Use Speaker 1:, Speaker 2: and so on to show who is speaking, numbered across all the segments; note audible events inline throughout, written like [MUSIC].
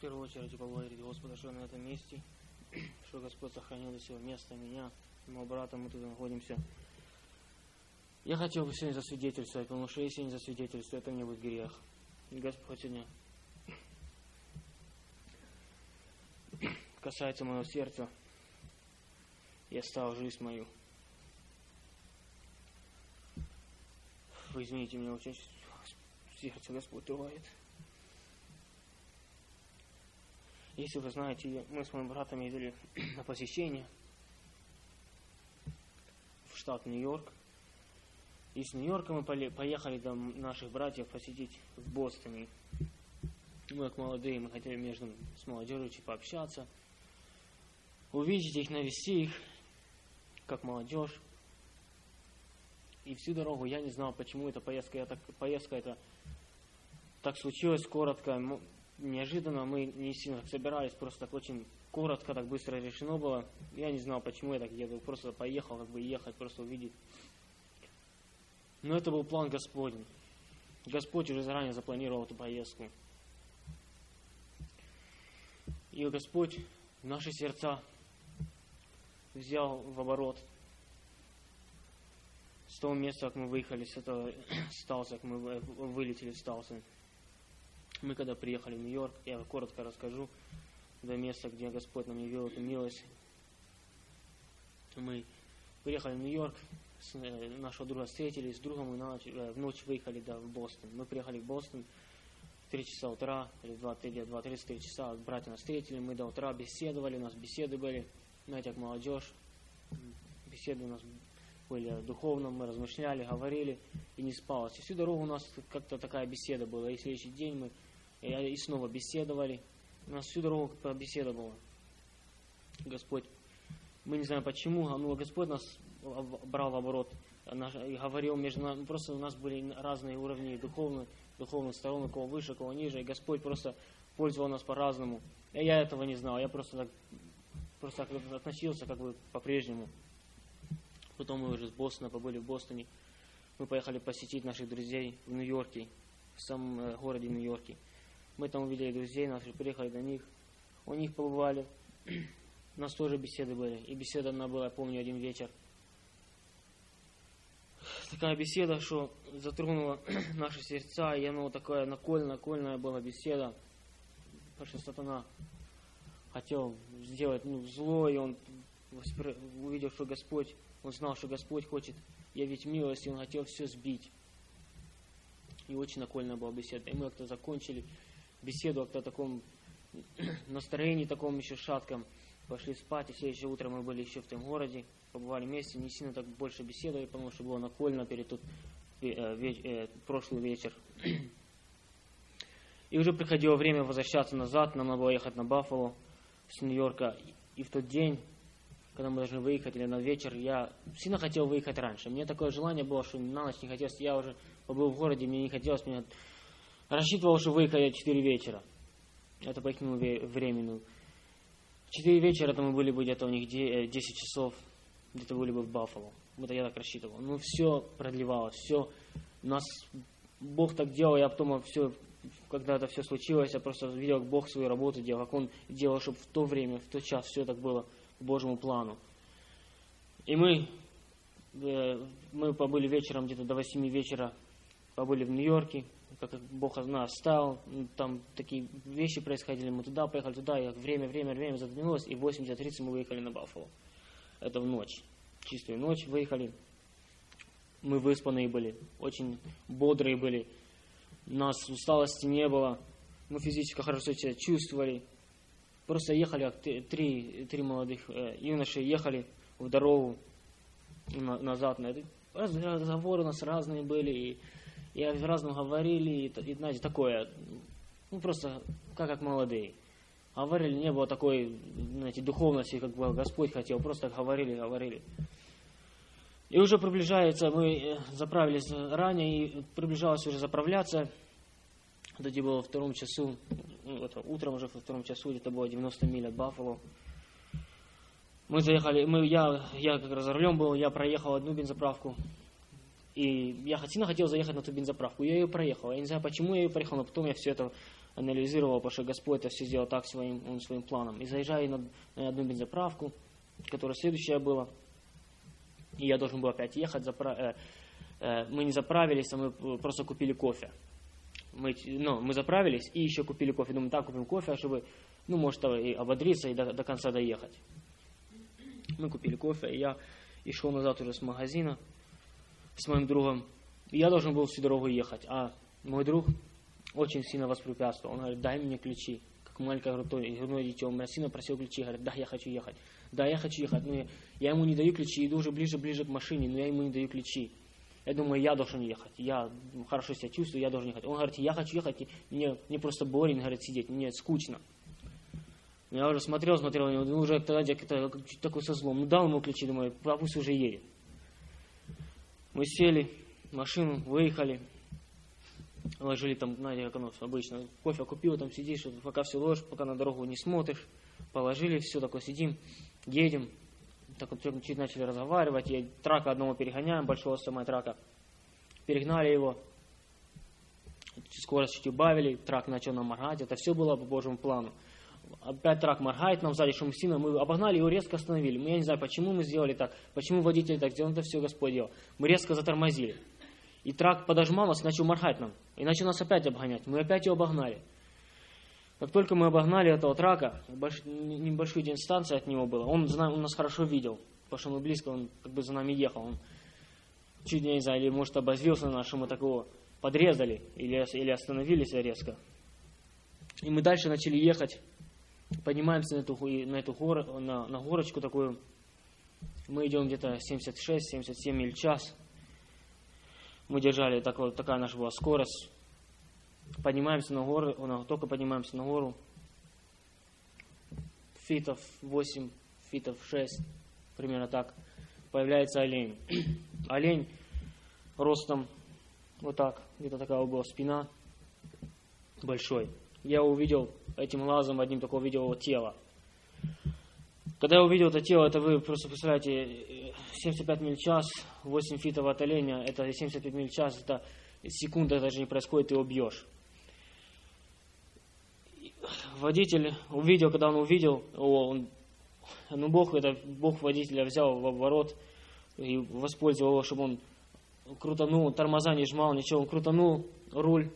Speaker 1: В первую очередь поблагодарить Господа, что на этом месте, [CLEARS THROAT] что Господь сохранил до сего места меня, моего брата, мы тут находимся. Я хотел бы сегодня засвидетельствовать, потому что если я не засвидетельствую, это мне будет грех. И Господь сегодня [CLEARS THROAT] касается моего сердца и оставил жизнь мою. Вы извините меня, очень сердце Господь трогает. Если вы знаете, мы с моим братом ездили [CLEARS THROAT] на посещение в штат Нью-Йорк. Из Нью-Йорка мы поехали до наших братьев посетить в Бостоне. Мы, как молодые, мы хотели между с молодежью чуть пообщаться, увидеть их, навести их, как молодежь. И всю дорогу я не знал, почему эта поездка, я так, поездка это так случилось коротко, неожиданно, мы не сильно собирались, просто так очень коротко, так быстро решено было. Я не знал, почему я так еду, просто поехал, как бы ехать, просто увидеть. Но это был план Господень. Господь уже заранее запланировал эту поездку. И Господь наши сердца взял в оборот с того места, как мы выехали, с этого [COUGHS] Сталса, как мы вылетели в Сталса. Мы когда приехали в Нью-Йорк, я коротко расскажу, до места, где Господь нам явил эту милость. Мы приехали в Нью-Йорк, э, нашего друга встретились, с другом мы э, в ночь выехали да, в Бостон. Мы приехали в Бостон в 3 часа утра, или 2-3 часа, братья нас встретили, мы до утра беседовали, у нас беседы были, знаете, как молодежь, беседы у нас были духовно, мы размышляли, говорили, и не спалось. И всю дорогу у нас как-то такая беседа была, и следующий день мы и снова беседовали. У нас всю дорогу беседа была. Господь, мы не знаем почему, но Господь нас брал в оборот и говорил между нами, просто у нас были разные уровни духовных, духовных сторон, кого выше, кого ниже, и Господь просто пользовал нас по-разному. И я этого не знал, я просто так, просто так относился как бы по-прежнему. Потом мы уже с Бостона побыли в Бостоне. Мы поехали посетить наших друзей в Нью-Йорке, в самом э, городе Нью-Йорке. Мы там увидели друзей наших, приехали до них. У них побывали. У нас тоже беседы были. И беседа она была, я помню, один вечер. Такая беседа, что затронула [CLEARS THROAT] наши сердца, и она вот такая накольная, накольная была беседа. Потому что сатана хотел сделать ну, зло, и он увидел, что Господь, он знал, что Господь хочет явить милость, и он хотел все сбить. И очень накольная была беседа. И мы как-то закончили беседу о таком [CLEARS THROAT] настроении, таком еще шатком. Пошли спать, и следующее утро мы были еще в том городе, побывали вместе, не сильно так больше беседовали, потому что было накольно перед тут э, веч, э, прошлый вечер. [CLEARS THROAT] И уже приходило время возвращаться назад, нам надо было ехать на Баффало с Нью-Йорка. И в тот день, когда мы должны выехать, или на вечер, я сильно хотел выехать раньше. Мне такое желание было, что на ночь не хотелось, я уже побыл в городе, мне не хотелось, мне Рассчитывал, что выехать 4 вечера. Это по их времени. 4 вечера, это мы были бы где-то у них 10 э, часов, где-то были бы в Баффало. Вот я так рассчитывал. Ну, все продлевалось, все. Нас Бог так делал, я потом все, когда это все случилось, я просто видел, как Бог свою работу делал, как Он делал, чтобы в то время, в тот час все так было по Божьему плану. И мы, э, мы побыли вечером, где-то до 8 вечера, побыли в Нью-Йорке, как Бог нас оставил, там такие вещи происходили, мы туда поехали, туда, и время, время, время задвинулось, и в 80-30 мы выехали на Баффало. Это в ночь, чистую ночь выехали. Мы выспанные были, очень бодрые были, нас усталости не было, мы физически хорошо себя чувствовали. Просто ехали, три, три молодых э, юноши ехали в дорогу назад. Разговоры у нас разные были, и и в разном говорили, и, и знаете, такое, ну просто как, как молодые. Говорили, не было такой, знаете, духовности, как бы Господь хотел, просто говорили, говорили. И уже приближается, мы э, заправились ранее, и приближалось уже заправляться. Тоді было во втором часу, ну, это утром уже во втором часу, где-то было 90 миль от Баффало. Мы заехали, мы, я, я как раз за рулем был, я проехал одну бензоправку, и я сильно хотел заехать на ту бензоправку. Я ее проехал. Я не знаю, почему я ее проехал, но потом я все это анализировал, потому что Господь это все сделал так своим, он своим планом. И заезжаю на, на одну бензоправку, которая следующая была, и я должен был опять ехать, запра... э, э, мы не заправились, а мы просто купили кофе. Мы, ну, мы заправились и еще купили кофе. Думаю, так, купим кофе, чтобы, ну, может, и ободриться и до, до конца доехать. Мы купили кофе, и я и шел назад уже с магазина с моим другом. И я должен был всю дорогу ехать, а мой друг очень сильно воспрепятствовал. Он говорит, дай мне ключи. Как маленькое грудное, грудное дитё. Он меня сильно просил ключи. Говорит, да, я хочу ехать. Да, я хочу ехать. Но я, я ему не даю ключи. Иду уже ближе-ближе к машине, но я ему не даю ключи. Я думаю, я должен ехать. Я хорошо себя чувствую, я должен ехать. Он говорит, я хочу ехать. Мне, мне просто борин, говорит, сидеть. Мне скучно. Я уже смотрел, смотрел ну, уже тогда где-то такой со злом. Ну, дал ему ключи, думаю, пусть уже едет. Мы сели машину, выехали, ложили там, знаете, как оно обычно, кофе купил, там сидишь, пока все ложишь, пока на дорогу не смотришь, положили, все, такое сидим, едем, так вот чуть начали разговаривать, и трака одного перегоняем, большого самого трака, перегнали его, скорость чуть убавили, трак начал нам моргать, это все было по Божьему плану. Опять трак моргает нам сзади, шум сильно, мы обогнали его, резко остановили. Мы, я не знаю, почему мы сделали так, почему водитель так сделал, это все Господь делал. Мы резко затормозили. И трак подожмал нас, начал моргать нам. И начал нас опять обгонять. Мы опять его обогнали. Как только мы обогнали этого трака, больш... небольшую дистанцию от него было, он, он нас хорошо видел, потому что мы близко, он как бы за нами ехал. Он чуть не знаю, или может обозлился на нас, что мы такого подрезали, или, или остановились резко. И мы дальше начали ехать, поднимаемся на эту, на эту гор, на, на горочку такую. Мы идем где-то 76-77 миль в час. Мы держали, так, вот, такая наша была скорость. Поднимаемся на гору, только поднимаемся на гору. Фитов 8, фитов 6, примерно так. Появляется олень. [CLEARS THROAT] олень ростом вот так, где-то такая была спина, большой. Я увидел этим глазом одним увидел его тело. Когда я увидел это тело, это вы просто представляете, 75 миль в час, 8 фитов от оленя, это 75 миль в час, это секунда даже не происходит, ты его бьешь. Водитель увидел, когда он увидел, он, ну Бог, это Бог водителя взял в оборот и воспользовал его, чтобы он крутанул, тормоза не жмал, ничего, он крутанул руль,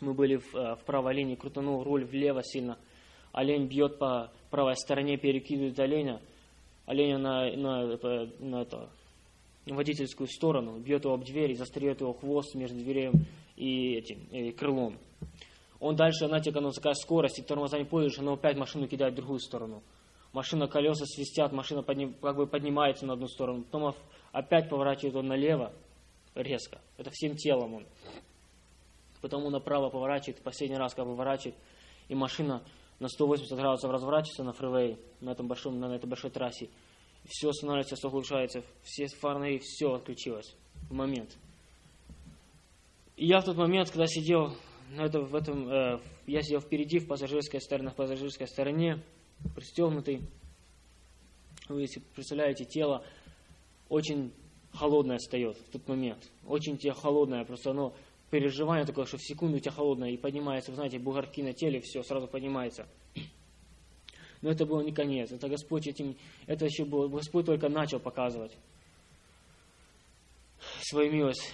Speaker 1: мы были в, э, в правой линии, крутанул руль влево сильно, олень бьет по правой стороне, перекидывает оленя, оленя на, на, на, это, водительскую сторону, бьет его об дверь и застряет его хвост между дверью и этим и крылом. Он дальше, знаете, когда такая скорость, и тормоза не пользуешь, оно опять машину кидает в другую сторону. Машина, колеса свистят, машина подним, как бы поднимается на одну сторону, потом опять поворачивает он налево резко. Это всем телом он. Потом он направо поворачивает, последний раз как поворачивает, и машина на 180 градусов разворачивается на фривей, на, этом большом, на этой большой трассе. Все становится, все улучшается, все фонари, все отключилось в момент. И я в тот момент, когда сидел на этом, в этом, э, я сидел впереди, в пассажирской стороне, в пассажирской стороне, пристегнутый. Вы если представляете, тело очень холодное встает в тот момент. Очень тебе холодное, просто оно переживание такое, что в секунду у тебя холодное, и поднимается, вы знаете, бугорки на теле, все, сразу поднимается. Но это было не конец. Это Господь этим, это еще было, Господь только начал показывать свою милость.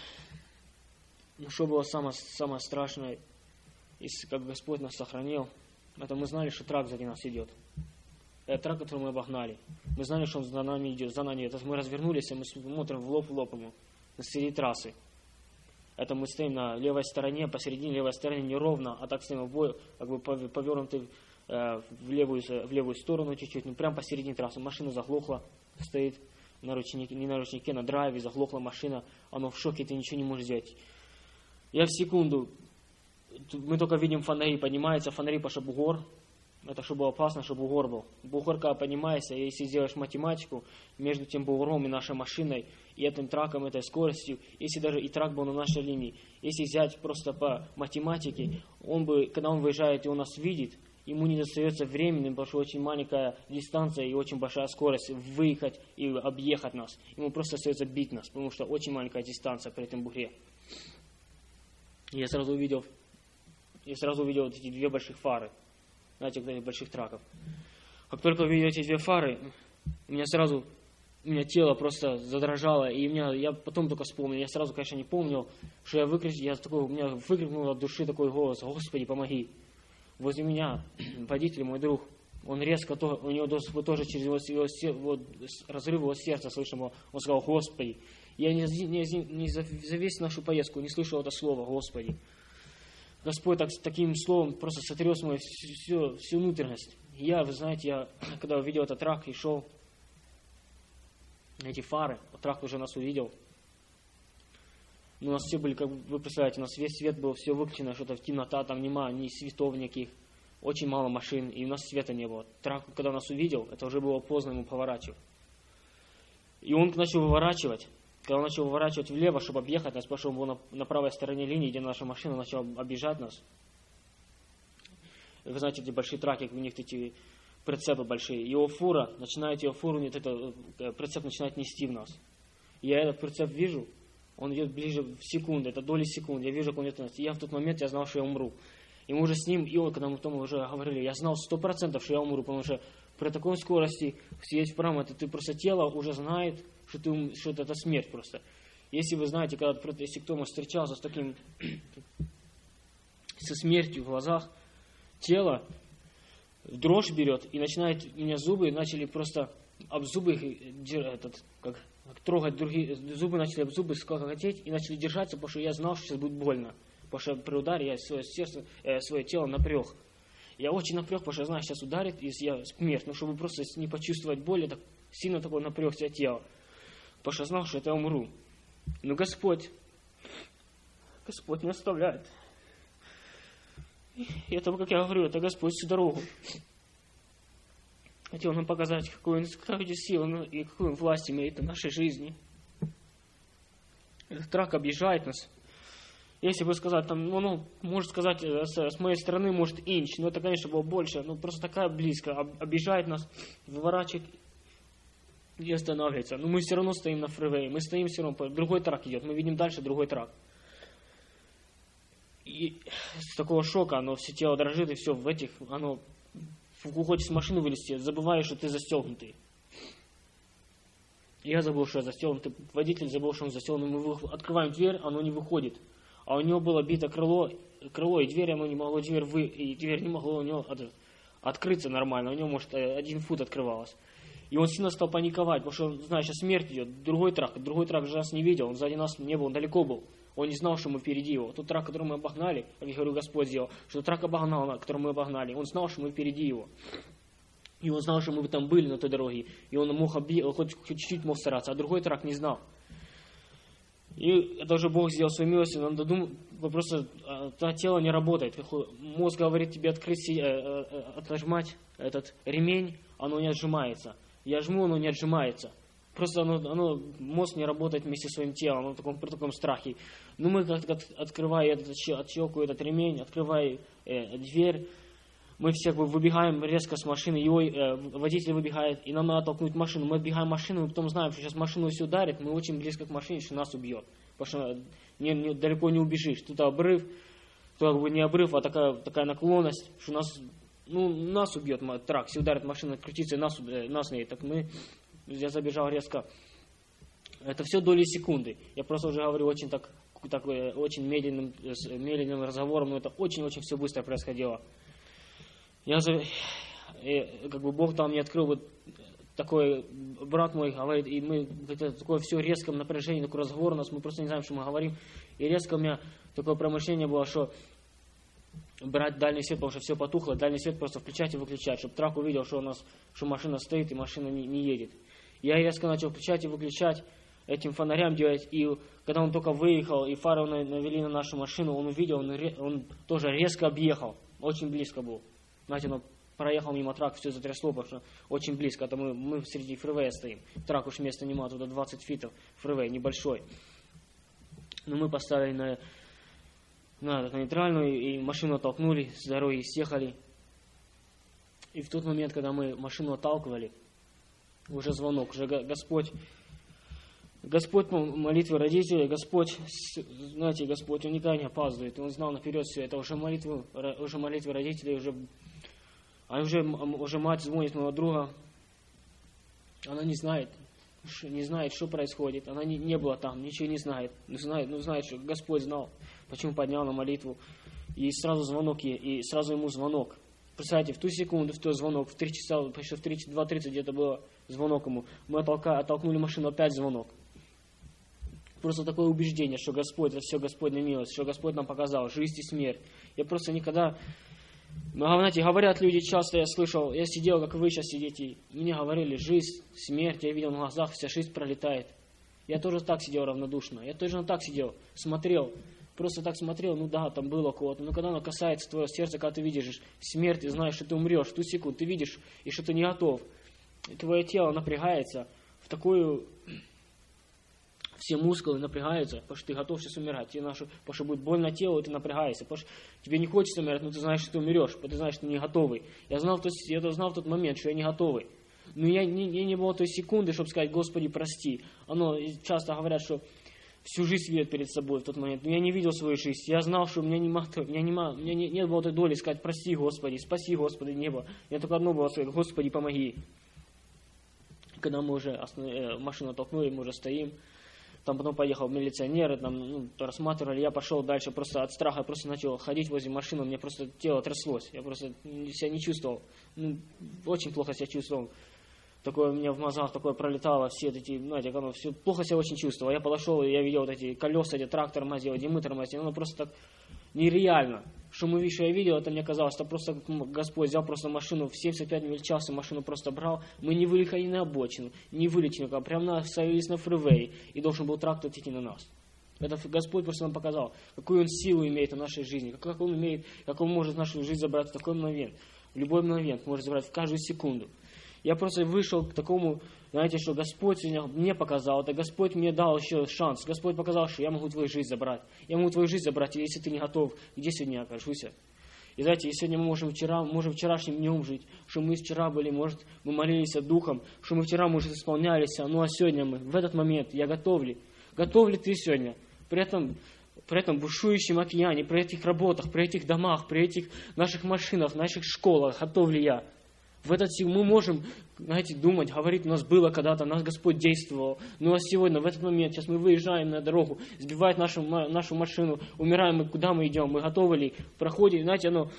Speaker 1: Ну, что было самое, самое страшное, и как Господь нас сохранил, это мы знали, что трак сзади нас идет. Это трак, который мы обогнали. Мы знали, что он за нами идет, за нами. Это мы развернулись, и мы смотрим в лоб в лоб ему, на среди трассы. Это мы стоим на левой стороне, посередине левой стороны неровно, а так стоим обои, как бы повернуты э, в, левую, в левую сторону чуть-чуть, ну прям посередине трассы. Машина заглохла, стоит на ручнике, не на ручнике, на драйве, заглохла машина, оно в шоке, ты ничего не можешь сделать. Я в секунду, мы только видим фонари, поднимается фонари по шабугор, это чтобы было опасно, чтобы бугор был. Бугор, когда поднимается, если сделаешь математику между тем бугором и нашей машиной, и этим траком, этой скоростью, если даже и трак был на нашей линии, если взять просто по математике, он бы, когда он выезжает и он нас видит, ему не достается времени, потому что очень маленькая дистанция и очень большая скорость выехать и объехать нас. Ему просто остается бить нас, потому что очень маленькая дистанция при этом бугре. Я сразу увидел и сразу увидел вот эти две больших фары. Знаете, вот этих больших траков. Как только увидел эти две фары, у меня сразу, у меня тело просто задрожало, и меня, я потом только вспомнил, я сразу, конечно, не помнил, что я выкричал, я такой, у меня выкрикнул от души такой голос, Господи, помоги. Возле меня [CLEARS THROAT] водитель, мой друг, он резко, у него тоже через его, его, его разрыв его сердца слышим, он сказал, Господи. Я не, не, не за весь нашу поездку не слышал это слово, Господи. Господь так, таким словом просто сотрес мою всю, всю, внутренность. я, вы знаете, я, [CLEARS THROAT] когда увидел этот трак и шел, эти фары, вот трак уже нас увидел, ну, у нас все были, как вы представляете, у нас весь свет был, все выключено, что-то в темнота, там нема ни светов никаких, очень мало машин, и у нас света не было. Трак, когда нас увидел, это уже было поздно ему поворачивать. И он начал выворачивать, когда он начал выворачивать влево, чтобы объехать нас, потому что он был на, на правой стороне линии, где наша машина начала объезжать нас. Вы знаете, эти большие траки, у них эти прицепы большие. Его фура, начинает его фуру, нет, это, э, прицеп начинает нести в нас. Я этот прицеп вижу, он идет ближе в секунду, это доли секунды. Я вижу, как он идет в нас. И я в тот момент, я знал, что я умру. И мы уже с ним, и он, когда мы потом уже говорили, я знал сто процентов, что я умру, потому что при такой скорости съесть вправо, это ты просто тело уже знает, что, ты, что это, смерть просто. Если вы знаете, когда если кто-то встречался с таким, [CLEARS THROAT] со смертью в глазах, тело дрожь берет и начинает, у меня зубы начали просто об зубы этот, как, трогать другие, зубы начали об зубы скакать и начали держаться, потому что я знал, что сейчас будет больно. Потому что при ударе я свое сердце, э, свое тело напряг. Я очень напряг, потому что я знаю, сейчас ударит, и я смерть. Но чтобы просто не почувствовать боль, я так сильно такой напряг себя тело потому что знал, что я умру. Но Господь, Господь не оставляет. И это, как я говорю, это Господь всю дорогу. Хотел нам показать, какую, какую силу и какую власть имеет на нашей жизни. Этот трак объезжает нас. Если бы сказать, там, ну, ну, может сказать, э, с, с моей стороны, может, инч, но это, конечно, было больше, но просто такая близко, объезжает нас, выворачивает и останавливается. Но мы все равно стоим на фривее, мы стоим все равно, другой трак идет, мы видим дальше другой трак. И с такого шока оно все тело дрожит, и все в этих, оно хочешь с машины вылезти, забываешь, что ты застегнутый. Я забыл, что я застегнутый. Водитель забыл, что он застегнутый. Мы открываем дверь, оно не выходит. А у него было бито крыло, крыло и дверь, оно не могло, дверь, вы, и дверь не могло у него открыться нормально. У него, может, один фут открывалось. И он сильно стал паниковать, потому что, знаешь, сейчас смерть идет, другой трак, другой трак же нас не видел, он сзади нас не был, он далеко был. Он не знал, что мы впереди его. Тот трак, который мы обогнали, как я говорю, Господь сделал, что трак обогнал, который мы обогнали, он знал, что мы впереди его. И он знал, что мы там были на той дороге. И он мог объехать, хоть чуть-чуть мог стараться, а другой трак не знал. И это уже Бог сделал свою милость, надо думать, просто а, тело не работает. Мозг говорит тебе открыть, э, э, э, отожмать этот ремень, оно не отжимается. Я жму, оно не отжимается. Просто оно, оно, мозг не работает вместе со своим телом, оно в таком, при таком страхе. Ну, мы как-то открывая этот, отщелкиваю этот ремень, открывая э, дверь, мы все выбегаем резко с машины, его э, водитель выбегает, и нам надо толкнуть машину. Мы отбегаем машину, мы потом знаем, что сейчас машину все ударит, мы очень близко к машине, что нас убьет. Потому что не, не, далеко не убежишь. Тут обрыв, тут как бы не обрыв, а такая, такая наклонность, что нас ну, нас убьет трак, если ударит машина, крутится, нас, э, нас не так мы, я забежал резко. Это все доли секунды. Я просто уже говорю очень так, так очень медленным, медленным разговором, но это очень-очень все быстро происходило. Я же, и, как бы Бог там мне открыл вот такой, брат мой говорит, и мы, это такое все резком напряжении, такой разговор у нас, мы просто не знаем, что мы говорим. И резко у меня такое промышление было, что брать дальний свет, потому что все потухло, дальний свет просто включать и выключать, чтобы трак увидел, что у нас, что машина стоит и машина не, не едет. Я резко начал включать и выключать, этим фонарям делать, и когда он только выехал, и фары навели на нашу машину, он увидел, он, он тоже резко объехал, очень близко был. Знаете, он проехал мимо трак, все затрясло, потому что очень близко, это мы, мы среди фривея стоим. Трак уж места нема, туда 20 фитов, фривей небольшой. Но мы поставили на на, нейтральную, и машину оттолкнули, с дороги съехали. И в тот момент, когда мы машину отталкивали, уже звонок, уже Господь Господь молитвы родителей, Господь, знаете, Господь, Он никогда не опаздывает. Он знал наперед все это. Уже молитвы, уже молитвы родителей, уже, а уже, уже мать звонит моего друга, она не знает, не знает, что происходит. Она не, не была там, ничего не знает. Знает, ну, знает, что Господь знал, почему поднял на молитву. И сразу звонок и сразу ему звонок. Представьте, в ту секунду, в тот звонок, в 3 часа, почти в 2.30 где-то было звонок ему. Мы оттолка, оттолкнули машину, опять звонок просто такое убеждение, что Господь, это все Господня милость, что Господь нам показал, жизнь и смерть. Я просто никогда... Ну, знаете, говорят люди часто, я слышал, я сидел, как вы сейчас сидите, мне говорили, жизнь, смерть, я видел на глазах, вся жизнь пролетает. Я тоже так сидел равнодушно, я тоже так сидел, смотрел, просто так смотрел, ну да, там было кого-то, но когда оно касается твоего сердца, когда ты видишь смерть, ты знаешь, что ты умрешь, в ту секунду ты видишь, и что ты не готов, и твое тело напрягается в такую [CLEARS THROAT] все мускулы напрягаются, потому что ты готов сейчас умирать. Тебе нашу, потому что будет больно телу, и ты напрягаешься. Потому что тебе не хочется умирать, но ты знаешь, что ты умрешь, потому что ты знаешь, что ты не готовый. Я знал, то есть, я знал в тот момент, что я не готовый. Но я не, я не было той секунды, чтобы сказать, Господи, прости. Оно часто говорят, что всю жизнь видят перед собой в тот момент. Но я не видел свою жизнь. Я знал, что у меня, не, у меня, не, у меня не, нет было той доли сказать, прости, Господи, спаси, Господи, небо. Я только одно было сказать, Господи, помоги. Когда мы уже основ... Э, машину толкнули, мы уже стоим, там потом поехал милиционеры, там, ну, рассматривали, я пошел дальше, просто от страха просто начал ходить возле машины, у меня просто тело тряслось, я просто себя не чувствовал, ну, очень плохо себя чувствовал. Такое у меня в мозгах такое пролетало, все эти, знаете, оно все плохо себя очень чувствовал. Я подошел, и я видел вот эти колеса, где трактор тормозил, где мы тормозили, оно просто так нереально. Что мы, что я видел, это мне казалось, что просто Господь взял просто машину, в 75 миль в час машину просто брал. Мы не выехали на обочину, не вылетели, а прямо на, остановились на фривей, и должен был трактор идти на нас. Это Господь просто нам показал, какую Он силу имеет в нашей жизни, как Он имеет, как Он может нашу жизнь забрать в такой момент, в любой момент, может забрать в каждую секунду. Я просто вышел к такому, знаете, что Господь мне показал, это Господь мне дал еще шанс. Господь показал, что я могу твою жизнь забрать. Я могу твою жизнь забрать, если ты не готов, где сегодня я окажусь? И знаете, сегодня мы можем вчера, можем вчерашним днем жить, что мы вчера были, может, мы молились духом, что мы вчера, может, исполнялись, ну а сегодня мы, в этот момент, я готов ли? Готов ли ты сегодня? При этом, при этом бушующем океане, при этих работах, при этих домах, при этих наших машинах, наших школах, готов ли я? В этот мы можем, знаете, думать, говорить, у нас было когда-то, нас Господь действовал. Ну а сегодня, в этот момент, сейчас мы выезжаем на дорогу, сбивает нашу, нашу машину, умираем, мы куда мы идем, мы готовы ли, проходим, знаете, оно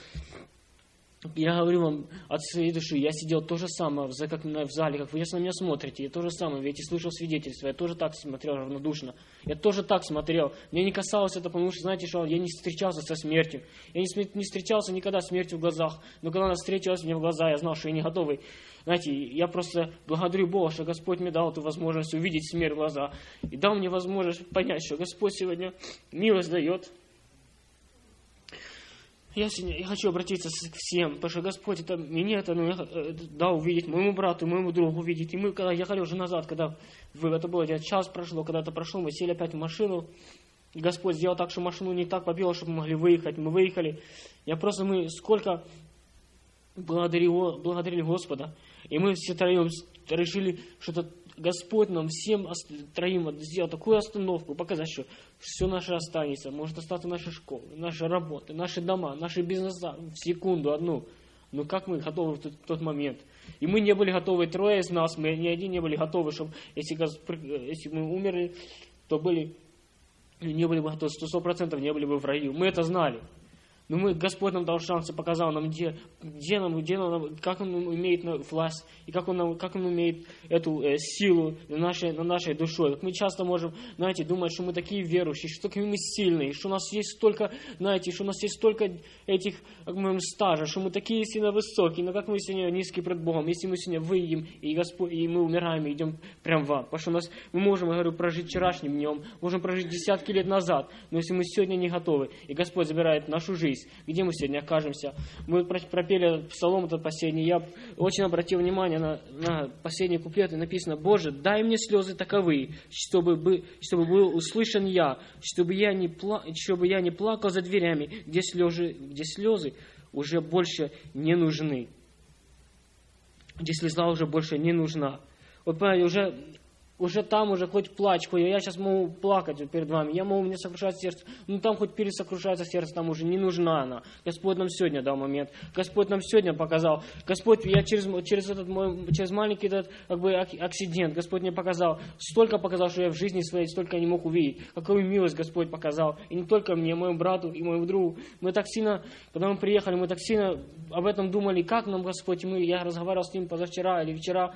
Speaker 1: я говорю вам от своей души, я сидел то же самое, как в зале, как вы сейчас на меня смотрите, я то же самое, ведь и слышал свидетельство, я тоже так смотрел равнодушно, я тоже так смотрел, мне не касалось это, потому что, знаете, что я не встречался со смертью, я не, не встречался никогда с смертью в глазах, но когда она встретилась мне в глаза, я знал, что я не готовый, знаете, я просто благодарю Бога, что Господь мне дал эту возможность увидеть смерть в глаза, и дал мне возможность понять, что Господь сегодня милость дает, я, сегодня, я хочу обратиться к всем, потому что Господь это, мне это, ну, э, дал увидеть, моему брату, моему другу увидеть. И мы, когда ехали уже назад, когда это было где час прошло, когда это прошло, мы сели опять в машину. Господь сделал так, что машину не так побило, чтобы мы могли выехать. Мы выехали. Я просто, мы сколько благодарили, благодарили Господа. И мы все троем решили, что это Господь нам всем троим сделал такую остановку, показать, что все наше останется, может остаться наши школы, наши работы, наши дома, наши бизнеса в секунду одну. Но как мы готовы в тот, в тот момент? И мы не были готовы, трое из нас, мы ни один не были готовы, чтобы если, если мы умерли, то были, не были бы готовы, сто процентов не были бы в раю. Мы это знали. Но мы, Господь нам дал шанс и показал нам, где, где нам, где нам, как Он имеет власть, и как Он, нам, как он имеет эту э, силу на нашей, на нашей душой. Как мы часто можем, знаете, думать, что мы такие верующие, что такие мы сильные, что у нас есть столько, знаете, что у нас есть столько этих, как мы стажа, что мы такие сильно высокие, но как мы сегодня низкие пред Богом, если мы сегодня выйдем, и, Господь, и мы умираем, и идем прям в ад. Потому что у нас, мы можем, я говорю, прожить вчерашним днем, можем прожить десятки лет назад, но если мы сегодня не готовы, и Господь забирает нашу жизнь, жизнь, где мы сегодня окажемся. Мы пропели псалом этот последний. Я очень обратил внимание на, на последний куплет, и написано, «Боже, дай мне слезы таковые, чтобы, бы, чтобы был услышан я, чтобы я, не пла, чтобы я не плакал за дверями, где слезы, где слезы уже больше не нужны». Где слеза уже больше не нужна. Вот, понимаете, уже уже там, уже хоть плачь, хоть я сейчас могу плакать перед вами, я могу, мне сокрушать сердце, ну там хоть пересокрушается сердце, там уже не нужна она. Господь нам сегодня дал момент, Господь нам сегодня показал, Господь, я через, через этот мой, через маленький этот, как бы, акцидент, Господь мне показал, столько показал, что я в жизни своей столько не мог увидеть, какую милость Господь показал, и не только мне, моему брату и моему другу. Мы так сильно, когда мы приехали, мы так сильно об этом думали, как нам Господь, мы, я разговаривал с ним позавчера или вчера,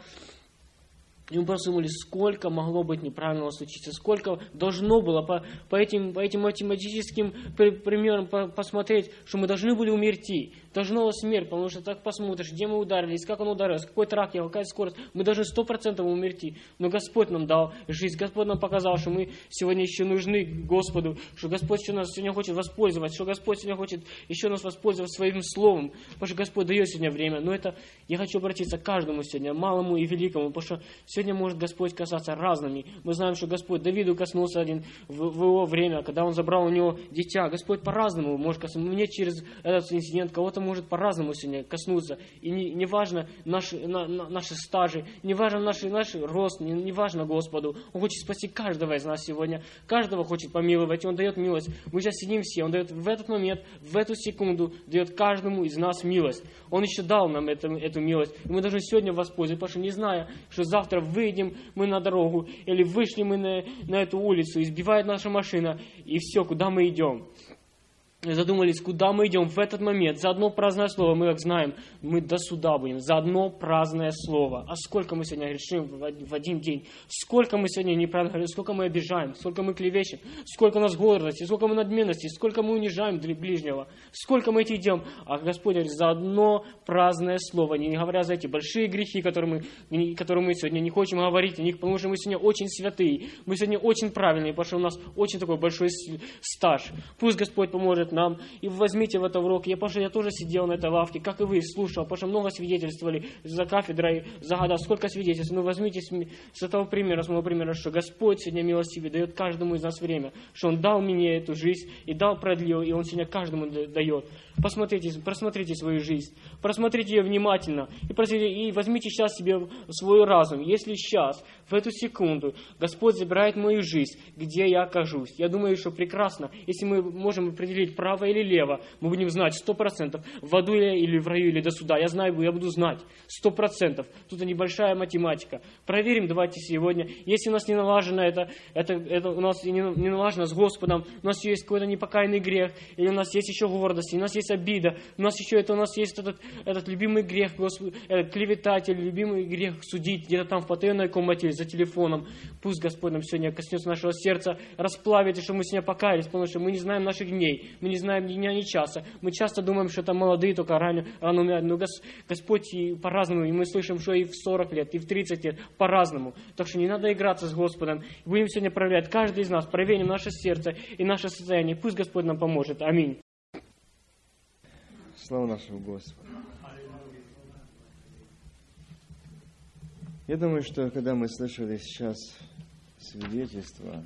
Speaker 1: и мы просто думали, сколько могло быть неправильного случиться, сколько должно было по, по, этим, по этим математическим примерам по, посмотреть, что мы должны были умерти должно смерть, потому что так посмотришь, где мы ударились, как он ударился, какой трак, какая скорость. Мы должны сто процентов умерти. Но Господь нам дал жизнь, Господь нам показал, что мы сегодня еще нужны Господу, что Господь еще нас сегодня хочет воспользоваться, что Господь сегодня хочет еще нас воспользоваться своим словом, потому что Господь дает сегодня время. Но это я хочу обратиться к каждому сегодня, малому и великому, потому что сегодня может Господь касаться разными. Мы знаем, что Господь Давиду коснулся один в, в его время, когда он забрал у него дитя. Господь по-разному может коснуться. Мне через этот инцидент кого-то кого-то может по-разному сегодня коснуться. И не, не важно наши, на, на, наши стажи, не важно наш, наш рост, не, не важно Господу. Он хочет спасти каждого из нас сегодня. Каждого хочет помиловать, и Он дает милость. Мы сейчас сидим все, Он дает в этот момент, в эту секунду, дает каждому из нас милость. Он еще дал нам эту, эту милость. И мы должны сегодня воспользоваться, потому что не зная, что завтра выйдем мы на дорогу, или вышли мы на, на эту улицу, избивает наша машина, и все, куда мы идем задумались, куда мы идем в этот момент. За одно праздное слово, мы как знаем, мы до суда будем. За одно праздное слово. А сколько мы сегодня грешим в один день? Сколько мы сегодня неправильно говорим, сколько мы обижаем, сколько мы клевещем, сколько у нас гордости, сколько мы надменности, сколько мы унижаем ближнего, сколько мы эти идем. А Господь говорит, за одно праздное слово, не говоря за эти большие грехи, которые мы, которые мы сегодня не хотим говорить о них, потому что мы сегодня очень святые, мы сегодня очень правильные, потому что у нас очень такой большой стаж. Пусть Господь поможет поможет нам. И возьмите в это урок. Я, потому что я тоже сидел на этой лавке, как и вы, слушал, потому что много свидетельствовали за кафедрой, за года. Сколько свидетельств? Ну, возьмите с этого примера, с моего примера, что Господь сегодня милостивый дает каждому из нас время, что Он дал мне эту жизнь и дал продлил, и Он сегодня каждому дает. Посмотрите, просмотрите свою жизнь, просмотрите ее внимательно и, и возьмите сейчас себе свой разум. Если сейчас, в эту секунду, Господь забирает мою жизнь, где я окажусь, я думаю, что прекрасно, если мы можем определить право или лево, мы будем знать сто процентов, в аду или в раю, или до суда. Я знаю, я буду знать сто процентов. Тут небольшая математика. Проверим давайте сегодня. Если у нас не налажено это, это, это у нас не, не налажено с Господом, у нас есть какой-то непокаянный грех, или у нас есть еще гордость, у нас есть обида, у нас еще это, у нас есть этот, этот любимый грех, Господь, э, клеветатель, любимый грех судить где-то там в потаенной комнате за телефоном. Пусть Господь нам сегодня коснется нашего сердца, расплавит, и что мы сегодня покаялись, потому что мы не знаем наших дней, мы не знаем ни дня, ни часа. Мы часто думаем, что это молодые только рано, рано умирают, но Господь и по-разному, и мы слышим, что и в 40 лет, и в 30 лет, по-разному. Так что не надо играться с Господом. Будем сегодня проверять, каждый из нас, проверим наше сердце и наше состояние. Пусть Господь нам поможет. Аминь.
Speaker 2: Слава нашему Господу. Я думаю, что когда мы слышали сейчас свидетельство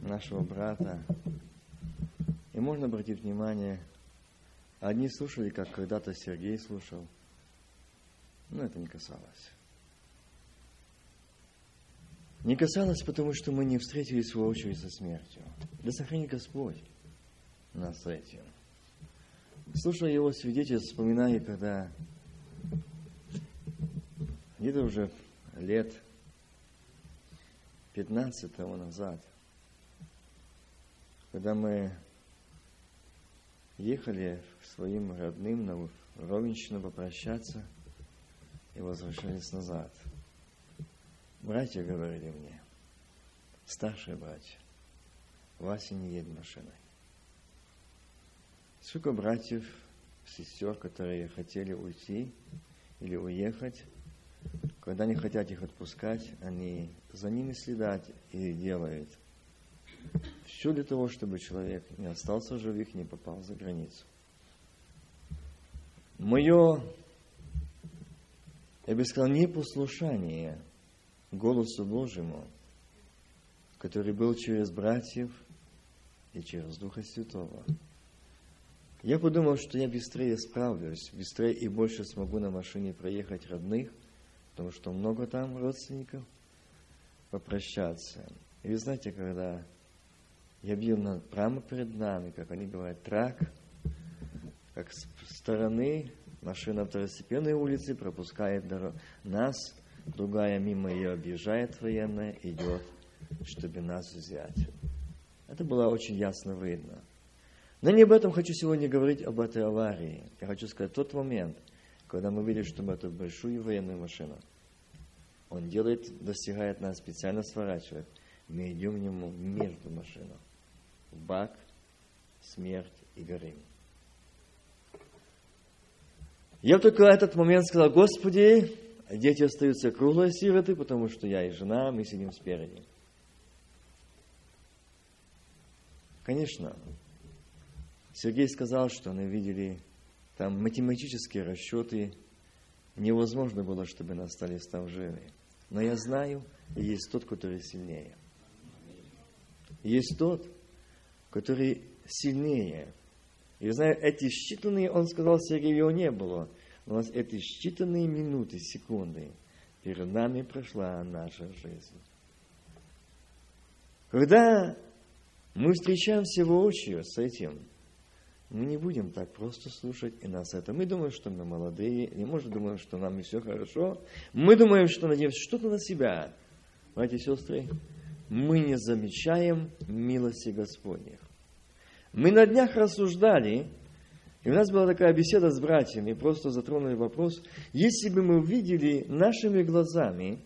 Speaker 2: нашего брата, и можно обратить внимание, одни слушали, как когда-то Сергей слушал, но это не касалось. Не касалось, потому что мы не встретили свою очередь со смертью. Да сохрани Господь нас этим. Слушая его свидетельств, вспоминая, когда где-то уже лет 15 тому назад, когда мы ехали к своим родным на Ровенщину попрощаться и возвращались назад. Братья говорили мне, старшие братья, Вася не едет машиной. Сколько братьев, сестер, которые хотели уйти или уехать, когда не хотят их отпускать, они за ними следят и делают – все для того, чтобы человек не остался живых, не попал за границу. Мое, я бы сказал, непослушание голосу Божьему, который был через братьев и через Духа Святого. Я подумал, что я быстрее справлюсь, быстрее и больше смогу на машине проехать родных, потому что много там родственников – попрощаться. И вы знаете, когда я видел на, прямо перед нами, как они говорят, трак, как с стороны машина второстепенной улицы пропускает дорог, нас, другая мимо ее объезжает военная, идет, чтобы нас взять. Это было очень ясно видно. Но не об этом хочу сегодня говорить, об этой аварии. Я хочу сказать, тот момент, когда мы видели, что мы эту большую военную машину, он делает, достигает нас, специально сворачивает. Мы идем к нему между машинами. В бак, смерть и горим. Я только этот момент сказал, Господи, дети остаются круглые сироты, потому что я и жена, мы сидим спереди. Конечно, Сергей сказал, что они видели там математические расчеты, невозможно было, чтобы нас остались там живы. Но я знаю, есть тот, который сильнее. Есть тот, который сильнее. И знаю, эти считанные, он сказал, Сергею его не было, но у нас эти считанные минуты, секунды, перед нами прошла наша жизнь. Когда мы встречаемся воочию с этим, мы не будем так просто слушать и нас это. Мы думаем, что мы молодые, и может думаем, что нам и все хорошо. Мы думаем, что надеемся что-то на себя. Братья и сестры, мы не замечаем милости Господних. Мы на днях рассуждали, и у нас была такая беседа с братьями, просто затронули вопрос, если бы мы увидели нашими глазами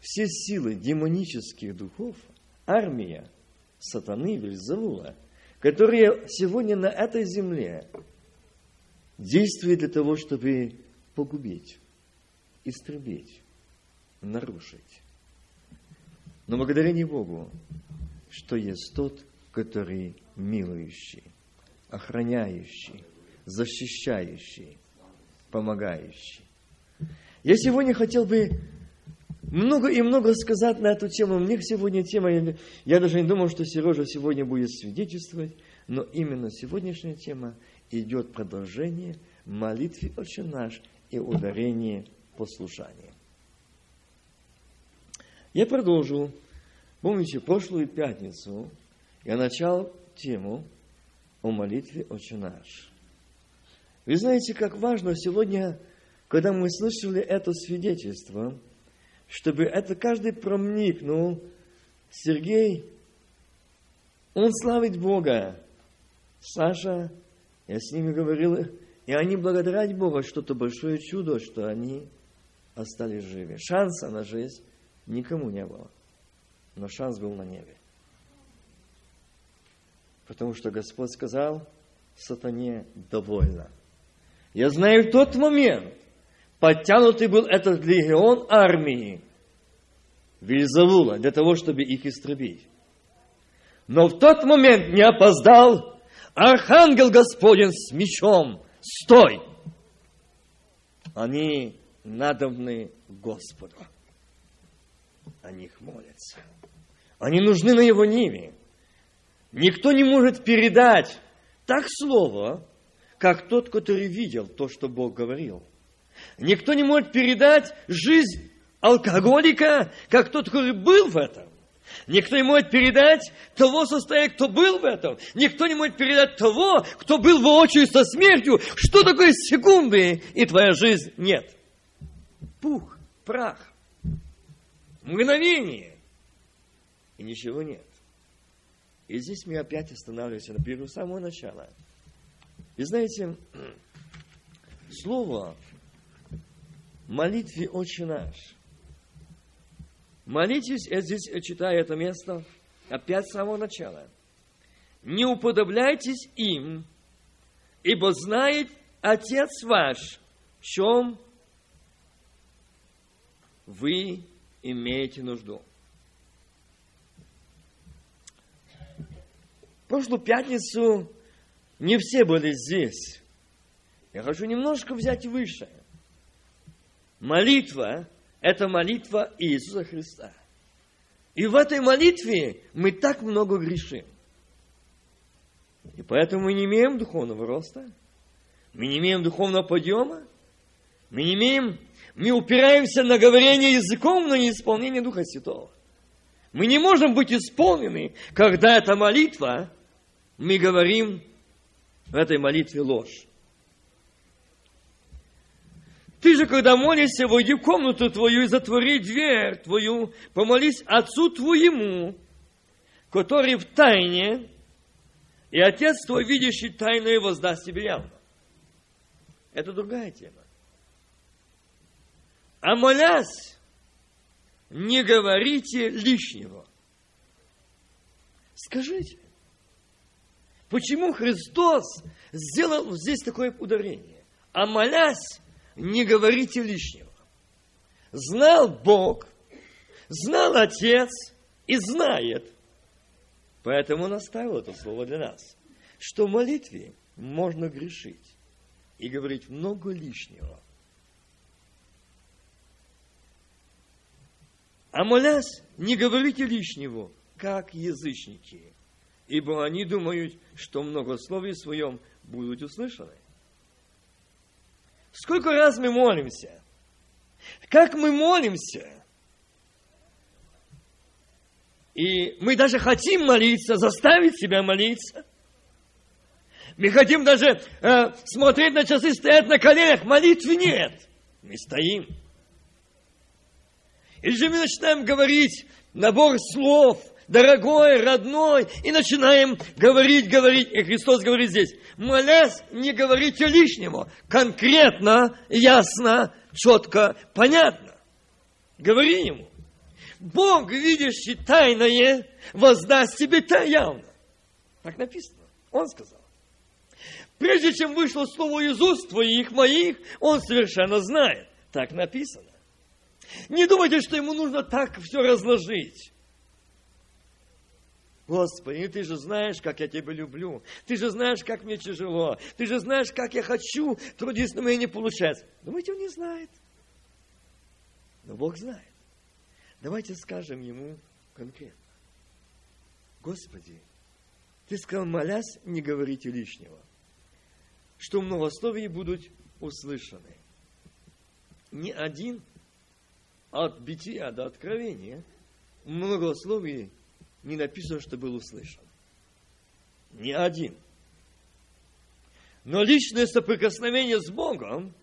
Speaker 2: все силы демонических духов, армия, сатаны, Вельзавула, которые сегодня на этой земле действуют для того, чтобы погубить, истребить, нарушить. Но благодарение Богу, что есть тот, который милующий, охраняющий, защищающий, помогающий. Я сегодня хотел бы много и много сказать на эту тему. Мне сегодня тема, я даже не думал, что Сережа сегодня будет свидетельствовать, но именно сегодняшняя тема идет продолжение молитвы «Отче наш» и ударение послушания. Я продолжу. Помните, прошлую пятницу я начал тему о молитве «Отче наш». Вы знаете, как важно сегодня, когда мы слышали это свидетельство, чтобы это каждый проникнул. Сергей, он славит Бога. Саша, я с ними говорил, и они благодарят Бога, что это большое чудо, что они остались живы. Шанса на жизнь никому не было. Но шанс был на небе. Потому что Господь сказал, сатане довольно – я знаю в тот момент, подтянутый был этот легион армии Вильзавула для того, чтобы их истребить. Но в тот момент не опоздал Архангел Господень с мечом. Стой! Они надобны Господу. О них молятся. Они нужны на его ниве. Никто не может передать так слово, как тот, который видел то, что Бог говорил. Никто не может передать жизнь алкоголика, как тот, который был в этом. Никто не может передать того состояния, кто был в этом. Никто не может передать того, кто был воочию со смертью. Что такое секунды, и твоя жизнь нет. Пух, прах, мгновение, и ничего нет. И здесь мы опять останавливаемся на первом самого начала – и знаете, [CLEARS THROAT] слово молитве «Отче наш». Молитесь, я здесь читаю это место, опять с самого начала. Не уподобляйтесь им, ибо знает Отец ваш, в чем вы имеете нужду. Прошлую пятницу не все были здесь. Я хочу немножко взять выше. Молитва – это молитва Иисуса Христа. И в этой молитве мы так много грешим. И поэтому мы не имеем духовного роста, мы не имеем духовного подъема, мы не имеем, мы упираемся на говорение языком, но не исполнение Духа Святого. Мы не можем быть исполнены, когда эта молитва, мы говорим в этой молитве ложь. Ты же, когда молишься, войди в комнату твою и затвори дверь твою, помолись Отцу твоему, который в тайне, и Отец твой, видящий тайное, воздаст тебе явно. Это другая тема. А молясь, не говорите лишнего. Скажите, почему Христос сделал здесь такое ударение? А молясь, не говорите лишнего. Знал Бог, знал Отец и знает. Поэтому он оставил это слово для нас, что в молитве можно грешить и говорить много лишнего. А молясь, не говорите лишнего, как язычники, ибо они думают, что многословие своем будут услышаны. Сколько раз мы молимся? Как мы молимся? И мы даже хотим молиться, заставить себя молиться. Мы хотим даже э, смотреть на часы, стоять на коленях, молитвы нет. Мы стоим. Или же мы начинаем говорить набор слов, дорогой, родной, и начинаем говорить, говорить. И Христос говорит здесь, молясь, не говорите лишнего. Конкретно, ясно, четко, понятно. Говори ему. Бог, видящий тайное, воздаст тебе то явно. Так написано. Он сказал. Прежде чем вышло слово из уст твоих, моих, он совершенно знает. Так написано. Не думайте, что ему нужно так все разложить. Господи, ты же знаешь, как я тебя люблю. Ты же знаешь, как мне тяжело. Ты же знаешь, как я хочу трудиться, но мне не получается. Думаете, он не знает? Но Бог знает. Давайте скажем ему конкретно. Господи, ты сказал, молясь, не говорите лишнего, что многословии будут услышаны. Ни один от бития до откровения многословий не написано, что был услышан. Ни один. Но личное соприкосновение с Богом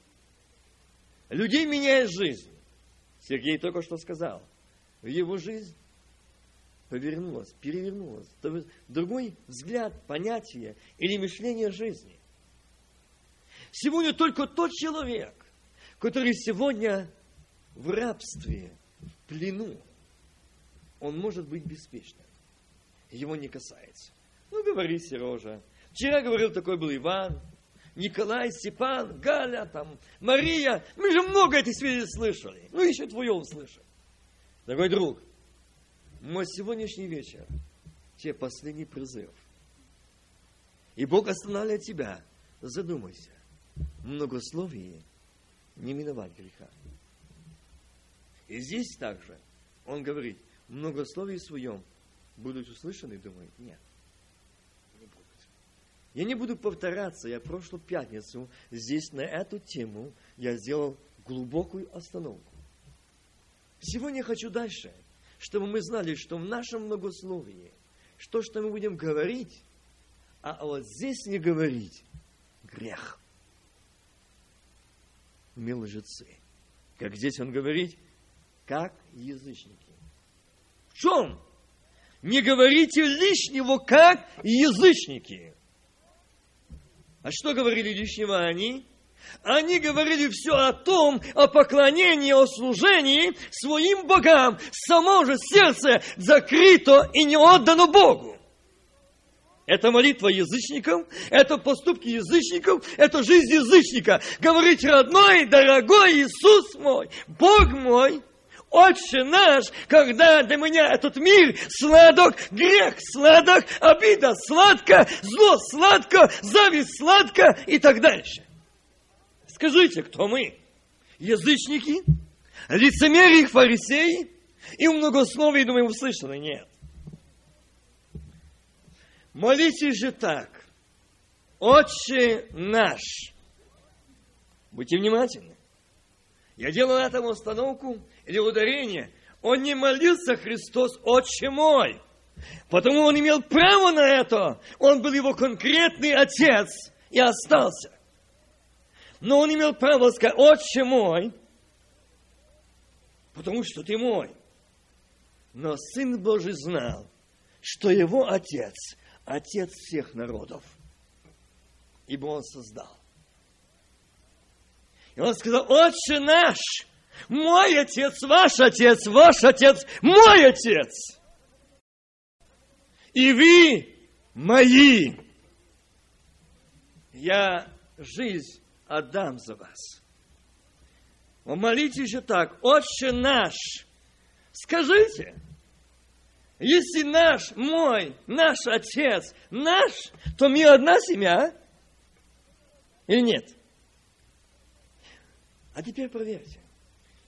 Speaker 2: людей меняет жизнь. Сергей только что сказал. Его жизнь повернулась, перевернулась. Другой взгляд, понятие или мышление жизни. Сегодня только тот человек, который сегодня в рабстве, в плену, он может быть беспечным его не касается. Ну, говори, Сережа. Вчера говорил, такой был Иван, Николай, Степан, Галя, там, Мария. Мы же много этих свидетельств слышали. Ну, еще твое услышим. Дорогой друг, мой сегодняшний вечер тебе последний призыв. И Бог останавливает тебя. Задумайся. Многословие не миновать греха. И здесь также он говорит, многословие своем будут услышаны, думают, нет, не будут. Я не буду повторяться, я прошлую пятницу здесь на эту тему я сделал глубокую остановку. Сегодня хочу дальше, чтобы мы знали, что в нашем многословии, что, что мы будем говорить, а вот здесь не говорить, грех. Мы лжецы. Как здесь он говорит, как язычники. В чем не говорите лишнего, как язычники. А что говорили лишнего они? Они говорили все о том, о поклонении, о служении своим богам. Само же сердце закрыто и не отдано Богу. Это молитва язычников, это поступки язычников, это жизнь язычника. Говорить, родной, дорогой Иисус мой, Бог мой, Отче наш, когда для меня этот мир сладок, грех сладок, обида сладко, зло сладко, зависть сладко и так дальше. Скажите, кто мы? Язычники? Лицемерие фарисеи? И в многословии, думаем, услышано? Нет. Молитесь же так. Отче наш. Будьте внимательны. Я делаю на этом установку или ударение. Он не молился Христос, Отче мой. Потому он имел право на это. Он был его конкретный отец и остался. Но он имел право сказать, Отче мой, потому что ты мой. Но Сын Божий знал, что его Отец, Отец всех народов, ибо Он создал. И Он сказал, Отче наш, мой Отец, ваш Отец, ваш Отец, мой Отец. И вы мои. Я жизнь отдам за вас. Молитесь же так, Отче наш, скажите, если наш, мой, наш отец, наш, то мы одна семья, или нет? А теперь проверьте.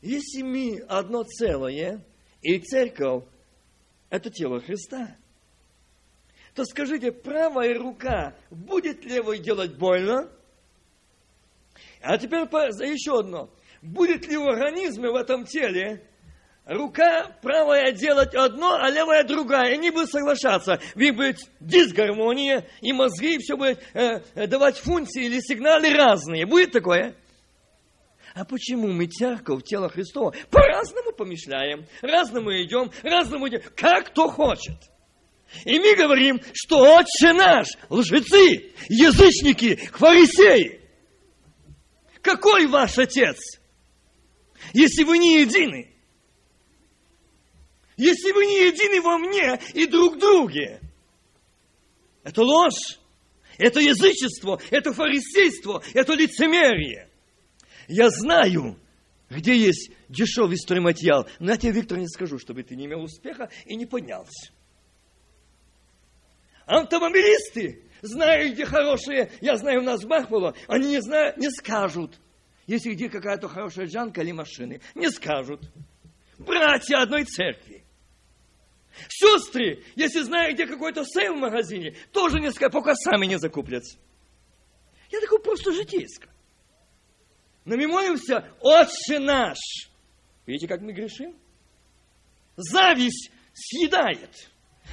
Speaker 2: Если мы одно целое, и церковь – это тело Христа, то скажите, правая рука будет левой делать больно? А теперь еще одно. Будет ли в организме в этом теле рука правая делать одно, а левая другая, и не будут соглашаться. Ведь будет дисгармония, и мозги все будет э, э, давать функции или сигналы разные. Будет такое? А почему мы церковь, тело Христова, по-разному помышляем, разному идем, разному идем, как кто хочет. И мы говорим, что Отче наш, лжецы, язычники, фарисеи. Какой ваш Отец? Если вы не едины, если вы не едины во мне и друг друге. Это ложь, это язычество, это фарисейство, это лицемерие. Я знаю, где есть дешевый стройматериал, но я тебе, Виктор, не скажу, чтобы ты не имел успеха и не поднялся. Автомобилисты знают, где хорошие, я знаю, у нас в Бахмуло, они не знают, не скажут, если где какая-то хорошая джанка или машины, не скажут. Братья одной церкви. Сестры, если знаю, где какой-то sale в магазине, тоже не скажут, пока сами не закуплятся. Я такой просто житейско. Но мы молимся, Отче наш. Видите, как мы грешим? Зависть съедает.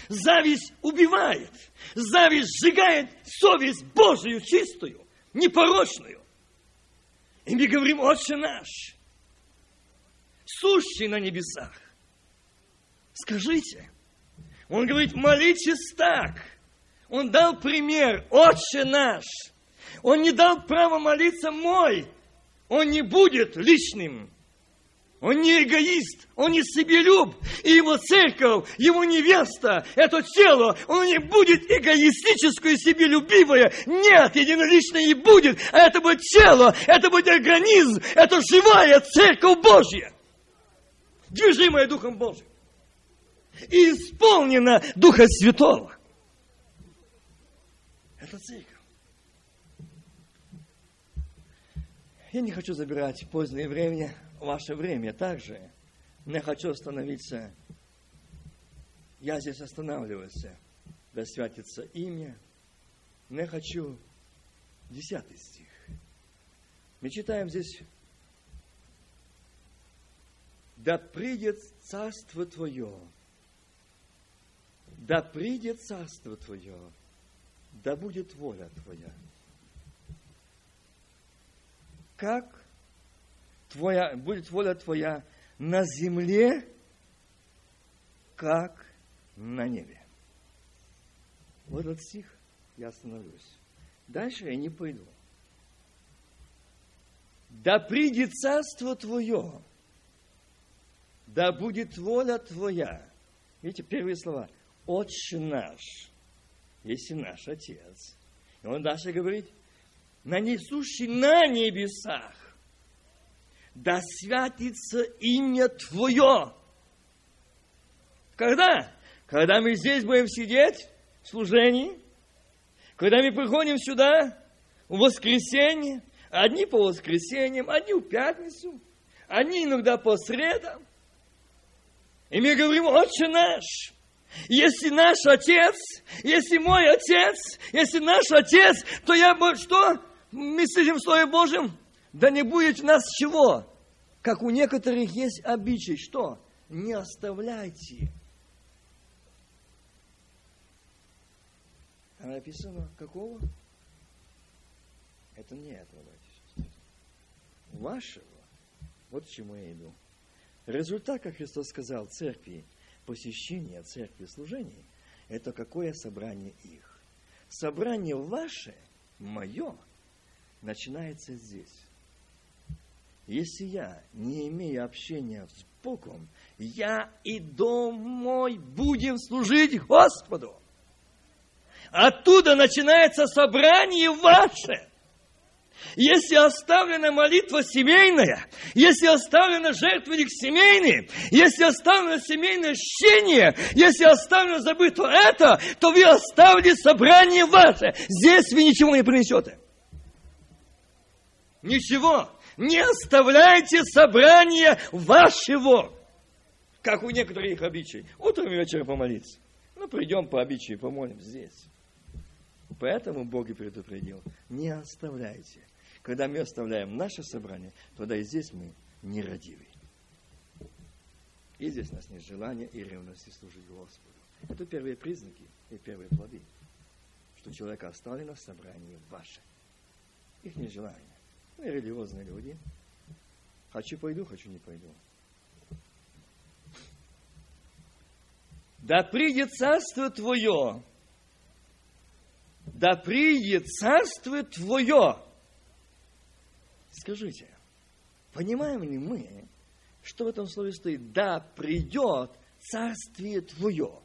Speaker 2: Зависть убивает. Зависть сжигает совесть Божию чистую, непорочную. И мы говорим, Отче наш, сущий на небесах, Скажите. Он говорит, молитесь так. Он дал пример, Отче наш. Он не дал право молиться мой. Он не будет личным. Он не эгоист, он не себелюб. И его церковь, его невеста, это тело, он не будет эгоистическое, себелюбивое. Нет, единоличное не будет. А это будет тело, это будет организм, это живая церковь Божья. Движимая Духом Божьим и исполнена Духа Святого. Это церковь. Я не хочу забирать позднее время, ваше время также. Я хочу остановиться. Я здесь останавливался. Да святится имя. Я хочу десятый стих. Мы читаем здесь да придет царство Твое, да придет царство Твое, да будет воля Твоя. Как твоя, будет воля Твоя на земле, как на небе. Вот этот стих я остановлюсь. Дальше я не пойду. Да придет царство Твое, да будет воля Твоя. Видите, первые слова. Отче наш, если наш Отец. И он дальше говорит, на несущий на небесах, да святится имя Твое. Когда? Когда мы здесь будем сидеть в служении, когда мы приходим сюда в воскресенье, одни по воскресеньям, одни в пятницу, одни иногда по средам, и мы говорим, Отче наш, если наш отец, если мой отец, если наш отец, то я бы что? Мы сидим в Слове Божьем? Да не будет у нас чего? Как у некоторых есть обычай, что? не оставляйте. А написано, какого? Это не этого, братья. Вашего. Вот к чему я иду. Результат, как Христос сказал, церкви, посещения церкви служений, это какое собрание их. Собрание ваше, мое, начинается здесь. Если я не имею общения с Богом, я и дом мой будем служить Господу. Оттуда начинается собрание ваше. Если оставлена молитва семейная, если оставлено жертвенник семейный, если оставлено семейное чтение, если оставлено забыто это, то вы оставили собрание ваше. Здесь вы ничего не принесете. Ничего. Не оставляйте собрание вашего. Как у некоторых обычай. Утром и вечером помолиться. Ну, придем по обычаю, помолим здесь. Поэтому Бог и предупредил, не оставляйте. Когда мы оставляем наше собрание, тогда и здесь мы нерадивы. И здесь у нас нет желания и ревности служить Господу. Это первые признаки и первые плоды, что человека оставлено в собрании ваше. Их нежелание. Религиозные люди. Хочу пойду, хочу не пойду. Да придет царство Твое, да придет царство Твое. Скажите, понимаем ли мы, что в этом слове стоит? Да придет царствие Твое.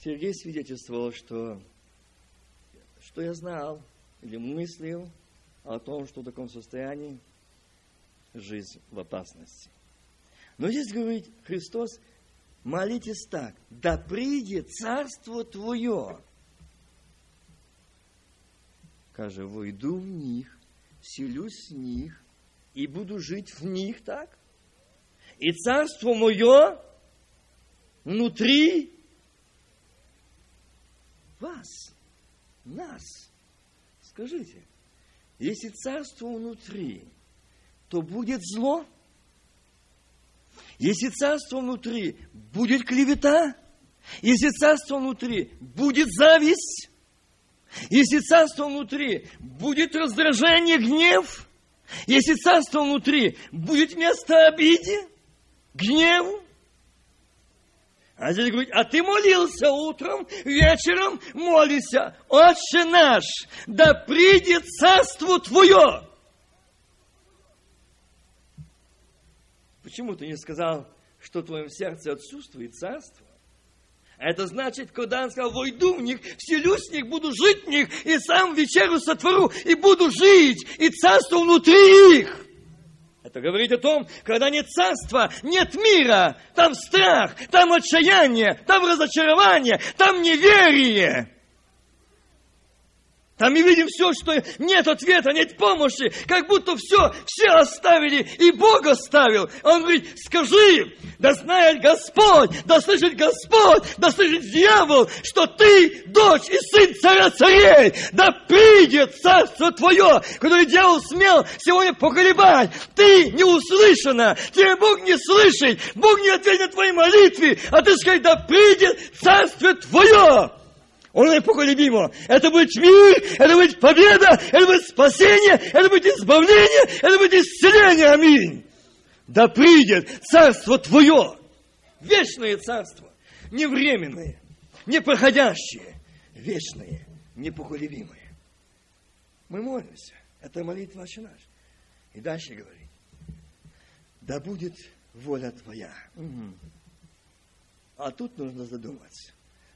Speaker 2: Сергей свидетельствовал, что, что я знал или мыслил о том, что в таком состоянии жизнь в опасности. Но здесь говорит Христос, молитесь так, да придет царство Твое. Каже, войду в них, селюсь в них и буду жить в них, так? И царство мое внутри вас, нас. Скажите, если царство внутри, то будет зло? Если царство внутри, будет клевета? Если царство внутри, будет зависть? Если царство внутри, будет раздражение, гнев? Если царство внутри, будет место обиде, гневу? А здесь говорит, а ты молился утром, вечером молишься, Отче наш, да придет царство Твое. Почему ты не сказал, что в твоем сердце отсутствует царство? Это значит, когда он сказал, войду в них, вселюсь в них, буду жить в них, и сам вечеру сотвору, и буду жить, и царство внутри их. Это говорит о том, когда нет царства, нет мира, там страх, там отчаяние, там разочарование, там неверие. Там мы видим все, что нет ответа, нет помощи, как будто все, все оставили, и Бог оставил. Он говорит, скажи, да знает Господь, да слышит Господь, да слышит дьявол, что ты дочь и сын царя царей, да придет царство твое, которое дьявол смел сегодня поколебать. Ты не услышана, тебя Бог не слышит, Бог не ответит на твои молитвы, а ты скажи, да придет царство твое. Он непоколебимо. Это будет мир, это будет победа, это будет спасение, это будет избавление, это будет исцеление. Аминь. Да придет царство Твое. Вечное царство. Не временное, не проходящее, вечное, непоколебимое. Мы молимся. Это молитва «Отче наш». И дальше говорит. Да будет воля Твоя. Угу. А тут нужно задуматься.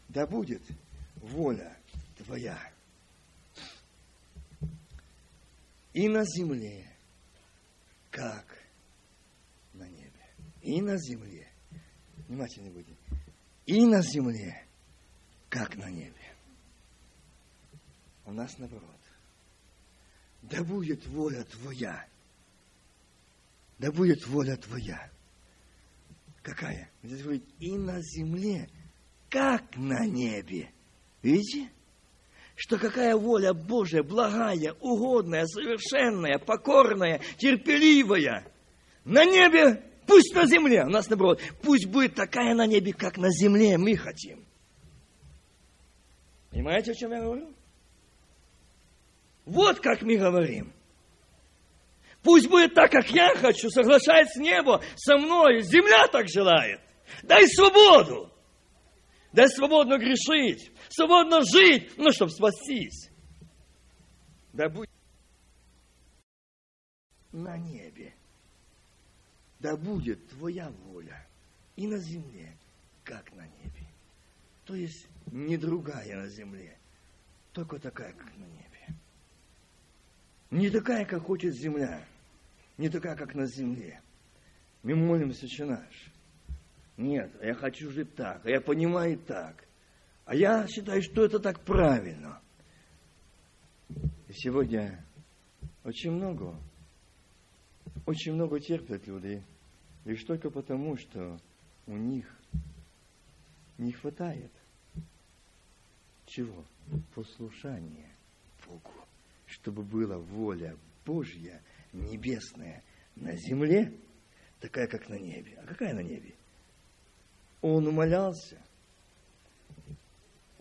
Speaker 2: Да будет воля Твоя. И на земле, как на небе. И на земле. Внимательно будьте. И на земле, как на небе. У нас наоборот. Да будет воля Твоя. Да будет воля Твоя. Какая? Здесь говорит, и на земле, как на небе. Видите? Что какая воля Божья, благая, угодная, совершенная, покорная, терпеливая. на небе, пусть на земле. У нас наоборот, пусть будет такая на небе, как на земле мы хотим. Понимаете, о чем я говорю? Вот как мы говорим. Пусть будет так, как я хочу, соглашается небо со мной, земля так желает. Дай свободу. Дай свободно грешить, свободно жить, ну, чтобы спастись. Да будет на небе. Да будет Твоя воля и на земле, как на небе. То есть не другая на земле, только такая, как на небе. Не такая, как хочет земля, не такая, как на земле. Мы молимся, че наш. Нет, я хочу жить так, я понимаю так. А я считаю, что это так правильно. И сегодня очень много, очень много терпят люди, лишь только потому, что у них не хватает чего? Послушания Богу, чтобы была воля Божья, небесная, на земле, такая, как на небе. А какая на небе? Он умолялся.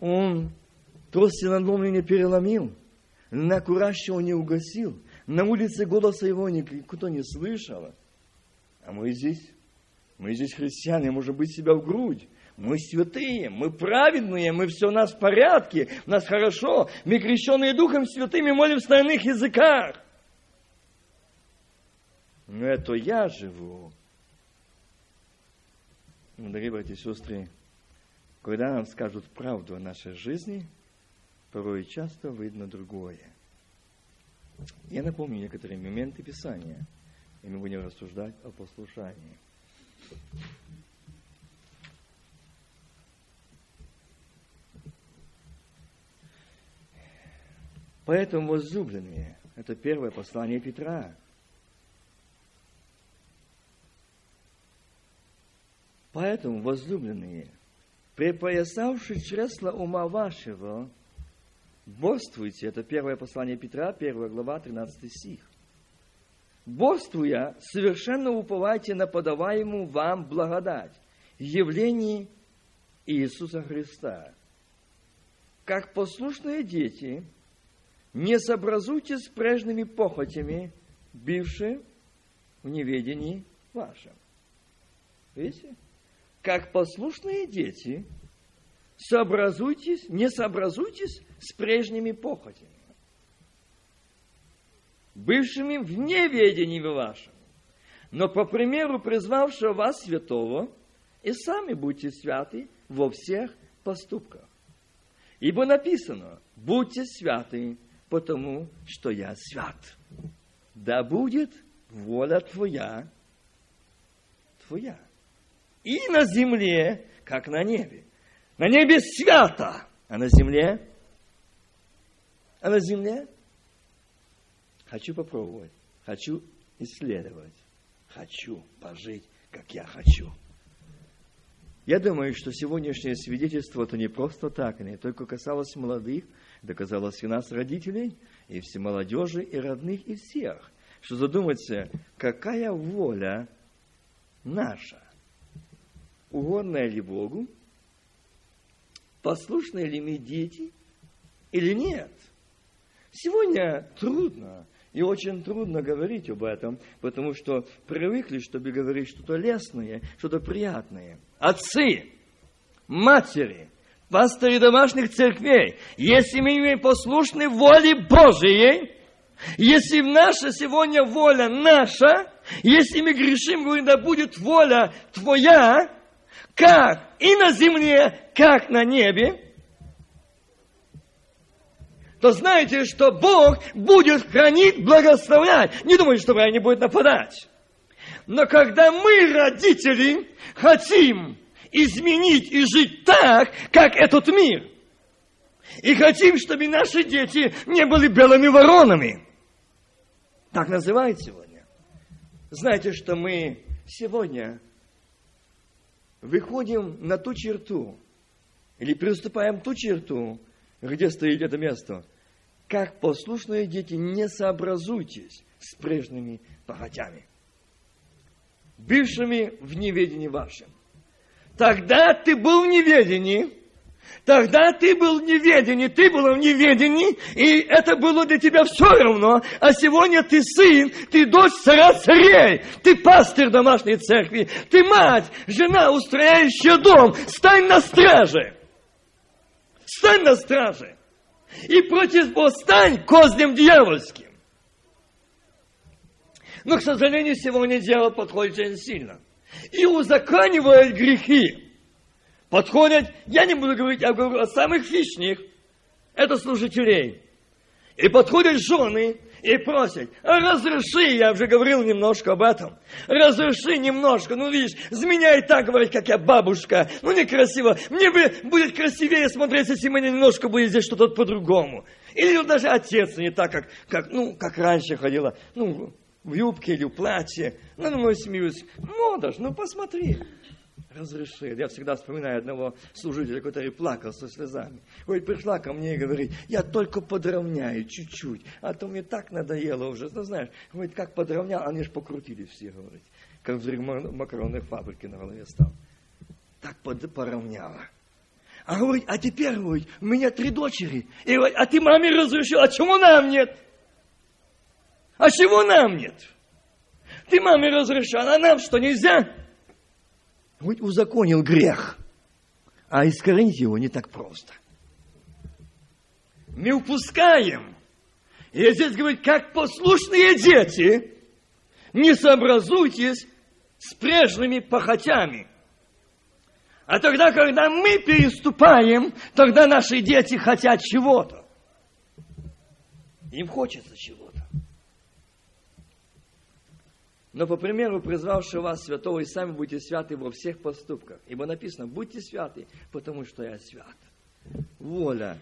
Speaker 2: Он трости надломленные переломил, на куращего не угасил, на улице голоса его никто не слышал. А мы здесь, мы здесь христиане, можем быть себя в грудь. Мы святые, мы праведные, мы все у нас в порядке, у нас хорошо, мы крещенные Духом Святым и молимся на языках. Но это я живу. Дорогие братья и сестры, когда нам скажут правду о нашей жизни, порой часто видно другое. Я напомню некоторые моменты Писания, и мы будем рассуждать о послушании. Поэтому, возлюбленные, это первое послание Петра. Поэтому, возлюбленные, припоясавши чресла ума вашего, борствуйте, это первое послание Петра, первая глава, 13 стих. Борствуя, совершенно уповайте на подаваемую вам благодать, явление Иисуса Христа. Как послушные дети – не сообразуйтесь с прежними похотями, бившие в неведении вашем. Видите? Как послушные дети, сообразуйтесь, не сообразуйтесь с прежними похотями, бывшими в неведении вашем, но по примеру призвавшего вас святого, и сами будьте святы во всех поступках. Ибо написано, будьте святы, потому что я свят. Да будет воля Твоя, Твоя. И на земле, как на небе. На небе свято, а на земле? А на земле? Хочу попробовать, хочу исследовать, хочу пожить, как я хочу. Я думаю, что сегодняшнее свидетельство это не просто так, не только касалось молодых, это касалось и нас, родителей, и все молодежи, и родных, и всех. Что задуматься, какая воля наша? Угодная ли Богу? Послушные ли мы дети или нет? Сегодня трудно и очень трудно говорить об этом, потому что привыкли, чтобы говорить что-то лестное, что-то приятное. Отцы, матери, пастыри домашних церквей, если мы послушны воле Божией, если наша сегодня воля наша, если мы грешим, говорим, да будет воля Твоя, как и на земле, как на небе, то знаете, что Бог будет хранить, благословлять. Не думайте, что враг не будет нападать. Но когда мы, родители, хотим изменить и жить так, как этот мир, и хотим, чтобы наши дети не были белыми воронами, так называют сегодня. Знаете, что мы сегодня выходим на ту черту, или приступаем ту черту, где стоит это место – как послушные дети, не сообразуйтесь с прежними похотями. бывшими в неведении вашем. Тогда ты был в неведении, Тогда ты был в неведении, ты был в неведении, и это было для тебя все равно. А сегодня ты сын, ты дочь царя царей, ты пастырь домашней церкви, ты мать, жена, устрояющая дом. Стань на страже. Стань на страже. И против Бога стань козлем дьявольским. Но, к сожалению, сегодня дело подходит очень сильно. И узаканивает грехи подходят, я не буду говорить, я говорю о самых фишних, это служителей. И подходят жены и просят, разреши, я уже говорил немножко об этом, разреши немножко, ну видишь, за меня и так говорить, как я бабушка, ну некрасиво, мне бы будет красивее смотреться, если мне немножко будет здесь что-то по-другому. Или даже отец не так, как, как, ну, как раньше ходила, ну, в юбке или в платье. Ну, ну, смеюсь, мода ж, ну посмотри разрешил. Я всегда вспоминаю одного служителя, который плакал со слезами. Ой, пришла ко мне и говорит, я только подровняю чуть-чуть, а то мне так надоело уже. Ну, знаешь, говорит, как подровнял, они же покрутили все, говорит. Как взрыв макаронных фабрики на голове стал. Так под, поравняла. А говорит, а теперь, говорит, у меня три дочери. И говорит, а ты маме разрешил, а чего нам нет? А чего нам нет? Ты маме разрешал, а нам что, нельзя? Будь узаконил грех, а искоренить его не так просто. Мы упускаем. И здесь говорит, как послушные дети, не сообразуйтесь с прежними похотями. А тогда, когда мы переступаем, тогда наши дети хотят чего-то. Им хочется чего-то но по примеру призвавшего вас святого, и сами будете святы во всех поступках. Ибо написано, будьте святы, потому что я свят. Воля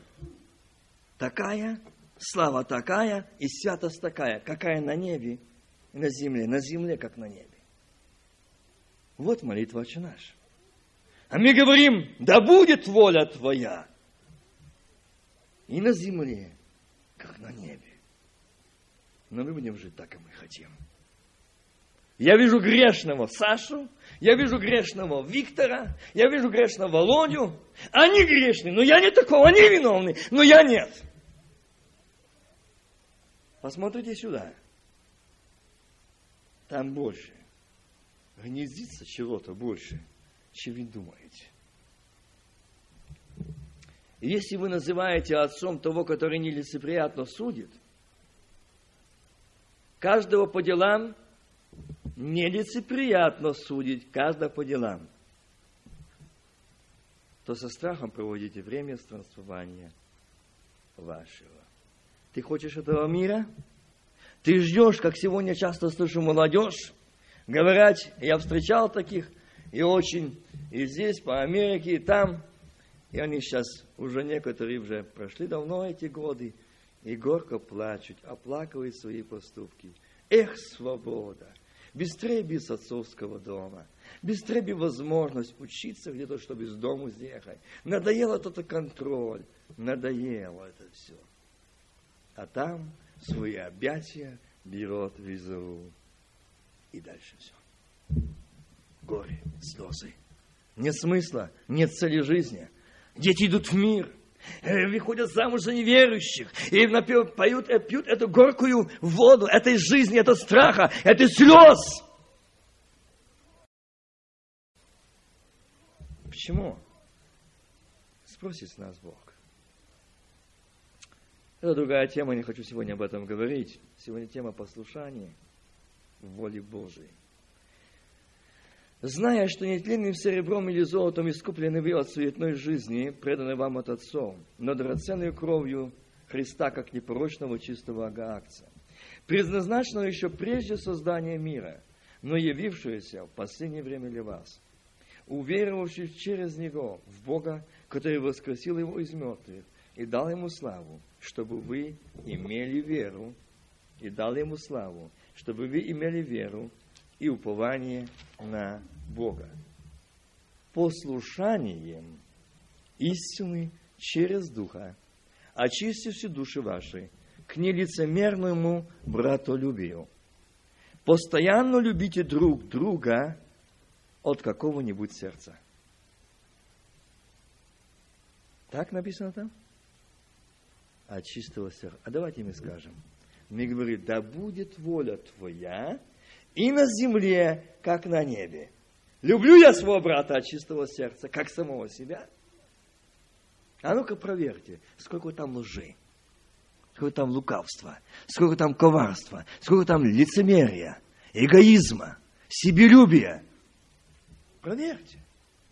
Speaker 2: такая, слава такая и святость такая, какая на небе и на земле, на земле, как на небе. Вот молитва Отче наш. А мы говорим, да будет воля Твоя и на земле, как на небе. Но мы будем жить так, как мы хотим. Я вижу грешного Сашу, я вижу грешного Виктора, я вижу грешного Володю. Они грешные, но я не такого, они виновны, но я нет. Посмотрите сюда. Там больше. Гнездится чего-то больше, чем вы думаете. если вы называете отцом того, который нелицеприятно судит, каждого по делам нелицеприятно судить каждого по делам, то со страхом проводите время странствования вашего. Ты хочешь этого мира? Ты ждешь, как сегодня часто слышу молодежь, говорят, я встречал таких, и очень, и здесь, по Америке, и там, и они сейчас, уже некоторые уже прошли давно эти годы, и горько плачут, оплакивают свои поступки. Эх, свобода! Без без отцовского дома, без треби возможность учиться где-то, чтобы из дома съехать. Надоело этот контроль, надоело это все. А там свои объятия берет визу. И дальше все. Горе, слезы. Нет смысла, нет цели жизни. Дети идут в мир – выходят замуж за неверующих и напев, поют, э, пьют эту горькую воду этой жизни, этого страха, этой слез. Почему? Спросит нас Бог. Это другая тема, не хочу сегодня об этом говорить. Сегодня тема послушания в воле Божией зная, что нетленным серебром или золотом искуплены вы от суетной жизни, преданной вам от отцов, но драгоценной кровью Христа, как непорочного чистого агакца, предназначенного еще прежде создания мира, но явившегося в последнее время для вас, уверовавших через Него в Бога, который воскресил Его из мертвых и дал Ему славу, чтобы вы имели веру, и дал Ему славу, чтобы вы имели веру и упование на Бога. Послушанием истины через Духа, очистивши души ваши к нелицемерному братолюбию, Постоянно любите друг друга от какого-нибудь сердца. Так написано там? От чистого сердца. А давайте мы скажем. Мы говорим, да будет воля Твоя и на земле, как на небе. Люблю я своего брата от чистого сердца, как самого себя. А ну-ка проверьте, сколько там лжи, сколько там лукавства, сколько там коварства, сколько там лицемерия, эгоизма, себелюбия. Проверьте.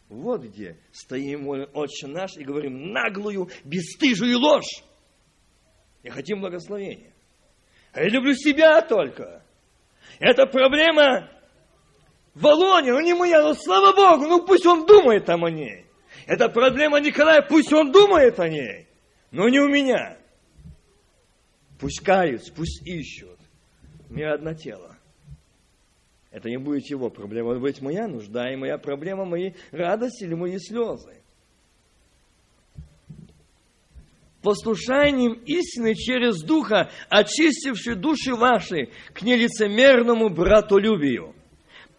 Speaker 2: Вот где стоим Отче наш и говорим наглую, бесстыжую ложь. И хотим благословения. А я люблю себя только. Это проблема Волоне, ну не моя, ну слава Богу, ну пусть он думает там о ней. Это проблема Николая, пусть он думает о ней, но не у меня. Пусть каются, пусть ищут. Мне одно тело. Это не будет его проблема, это будет моя нужда и моя проблема, мои радости или мои слезы. Послушанием истины через Духа, очистивший души ваши к нелицемерному братолюбию.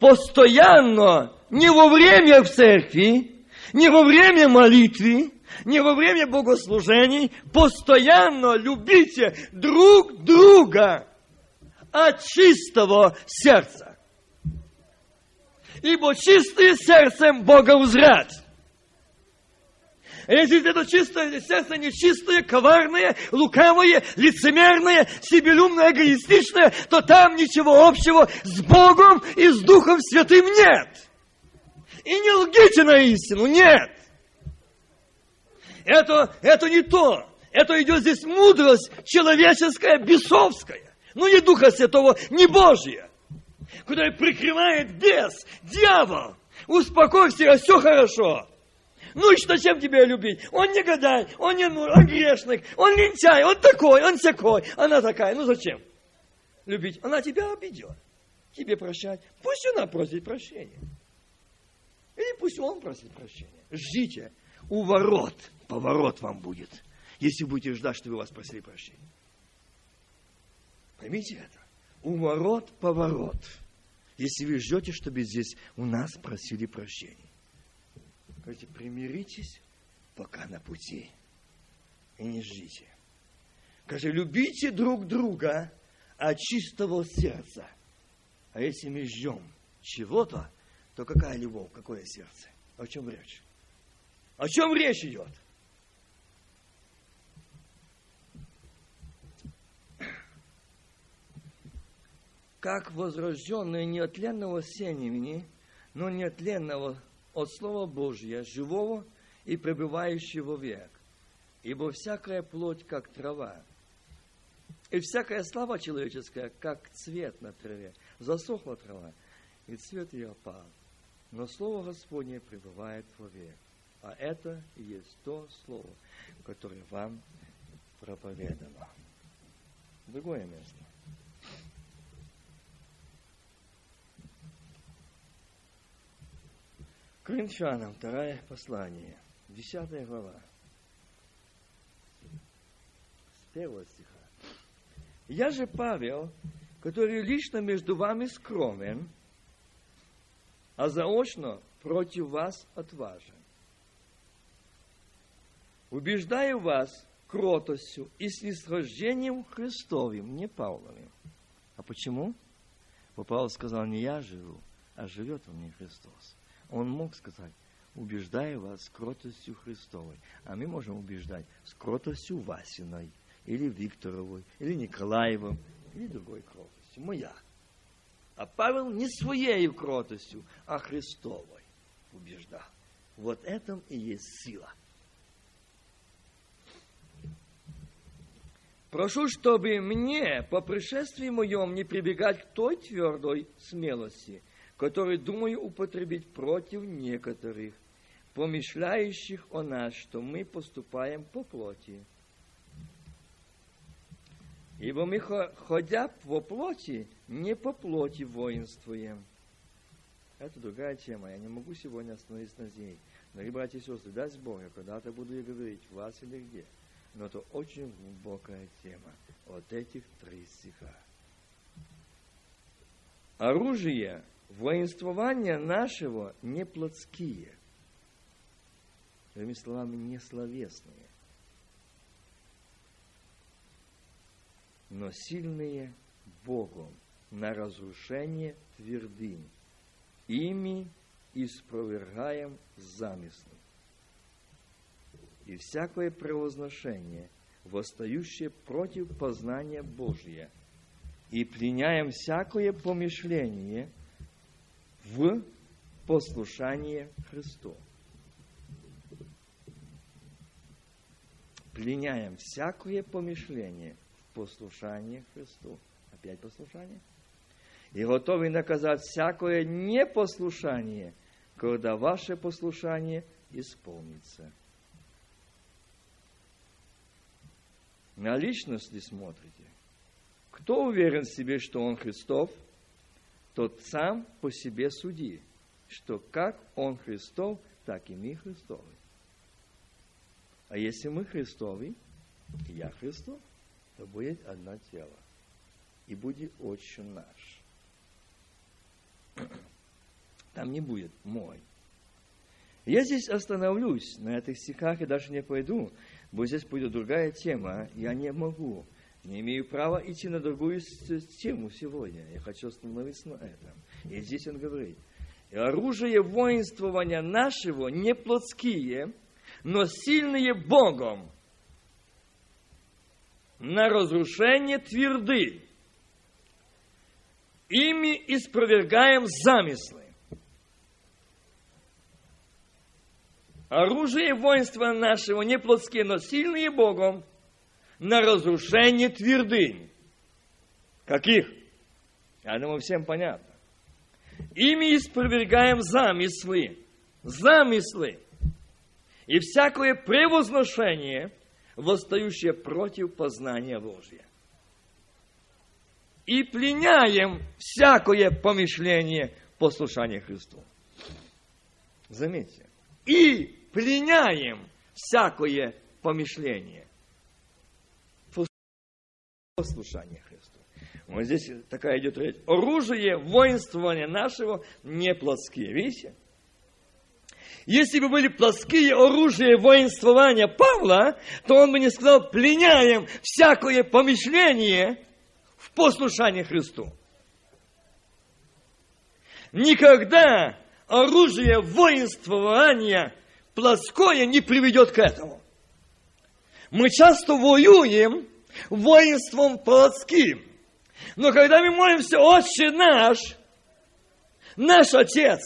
Speaker 2: Постоянно, не во время в церкви, не во время молитвы, не во время богослужений, постоянно любите друг друга от чистого сердца. Ибо чистые сердцем Бога узрят. Если это чистое сердце нечистое, коварное, лукавое, лицемерное, себелюмное, эгоистичное, то там ничего общего с Богом и с Духом Святым нет. И не лгите на истину, нет. Это, это не то. Это идет здесь мудрость человеческая, бесовская. Ну, не Духа Святого, не Божья который прикрывает бес, дьявол. Успокойся, все хорошо. Ну и что, чем тебя любить? Он не гадай, он не ну, он грешник, он лентяй, он такой, он такой, она такая. Ну зачем любить? Она тебя обидела. Тебе прощать. Пусть она просит прощения. Или пусть он просит прощения. Ждите. У ворот поворот вам будет, если будете ждать, чтобы вас просили прощения. Поймите это. У ворот поворот если вы ждете, чтобы здесь у нас просили прощения. Говорите, примиритесь, пока на пути. И не ждите. Скажи, любите друг друга от чистого сердца. А если мы ждем чего-то, то какая любовь, какое сердце? О чем речь? О чем речь идет? как возрожденные неотленного семени, но неотленного от Слова Божия, живого и пребывающего век. Ибо всякая плоть, как трава, и всякая слава человеческая, как цвет на траве. Засохла трава, и цвет ее опал. Но Слово Господне пребывает вовек. А это и есть то Слово, которое вам проповедано. Другое место. Коринфянам, второе послание, десятая глава, с первого стиха. Я же Павел, который лично между вами скромен, а заочно против вас отважен. Убеждаю вас кротостью и снисхождением Христовым, не Павловым. А почему? Бо Павел сказал, не я живу, а живет во мне Христос. Он мог сказать, убеждаю вас кротостью Христовой. А мы можем убеждать с кротостью Васиной, или Викторовой, или Николаевым, или другой кротостью. Моя. А Павел не своей кротостью, а Христовой убеждал. Вот этом и есть сила. Прошу, чтобы мне по пришествии моем не прибегать к той твердой смелости – который думаю употребить против некоторых, помышляющих о нас, что мы поступаем по плоти. Ибо мы, ходя по плоти, не по плоти воинствуем. Это другая тема. Я не могу сегодня остановиться на ней. Но, братья и сестры, даст Бог, когда-то буду я говорить, вас или где. Но это очень глубокая тема. Вот этих три стиха. оружие воинствования нашего не плотские, другими словами, не словесные, но сильные Богом на разрушение твердынь. Ими испровергаем замыслы. И всякое превозношение, восстающее против познания Божия, и пленяем всякое помышление в послушание Христу. Пленяем всякое помышление в послушание Христу. Опять послушание – и готовы наказать всякое непослушание, когда ваше послушание исполнится. На личности смотрите. Кто уверен в себе, что он Христов, тот сам по себе суди, что как он Христов, так и мы Христовы. А если мы Христовы, и я Христов, то будет одно тело. И будет отче наш. Там не будет мой. Я здесь остановлюсь на этих стихах и даже не пойду, бо здесь будет другая тема. Я не могу, не имею права идти на другую тему сегодня. Я хочу остановиться на этом. И здесь он говорит, и оружие воинствования нашего не плотские, но сильные Богом на разрушение тверды ими испровергаем замыслы. Оружие воинства нашего не плотские, но сильные Богом на разрушение твердынь. Каких? Я думаю, всем понятно. Ими испровергаем замыслы. Замыслы. И всякое превозношение, восстающее против познания Божия и пленяем всякое помышление послушания Христу. Заметьте. И пленяем всякое помышление послушания Христу. Вот здесь такая идет речь. Оружие воинствования нашего не плотские. Видите? Если бы были плоские оружия воинствования Павла, то он бы не сказал, пленяем всякое помышление в послушании Христу. Никогда оружие воинствования плоское не приведет к этому. Мы часто воюем воинством плотским. Но когда мы молимся, Отче наш, наш Отец,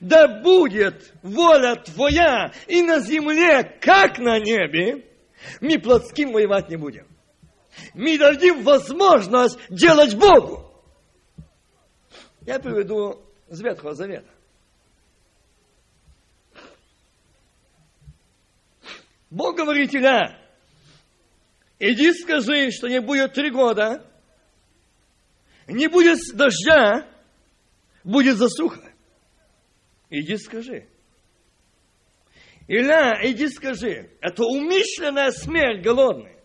Speaker 2: да будет воля Твоя и на земле, как на небе, мы плотским воевать не будем мы дадим возможность делать Богу. Я приведу с Ветхого Завета. Бог говорит Иля, иди скажи, что не будет три года, не будет дождя, будет засуха. Иди скажи. Иля, иди скажи, это умышленная смерть голодная.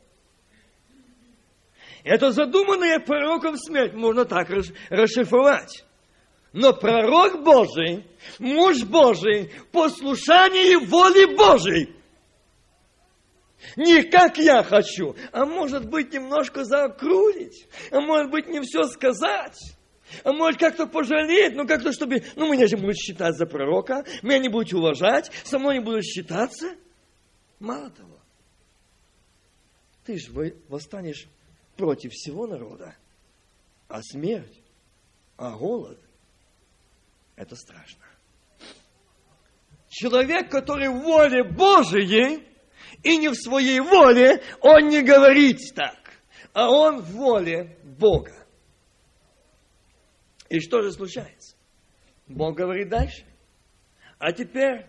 Speaker 2: Это задуманная пророком смерть можно так расшифровать. Но пророк Божий, муж Божий, послушание воли Божьей. Не как я хочу, а может быть немножко заокрулить, а может быть не все сказать. А может как-то пожалеть, ну как-то чтобы, ну меня же будут считать за пророка, меня не будут уважать, со мной не будут считаться. Мало того, ты же восстанешь против всего народа. А смерть, а голод – это страшно. Человек, который в воле Божией и не в своей воле, он не говорит так, а он в воле Бога. И что же случается? Бог говорит дальше. А теперь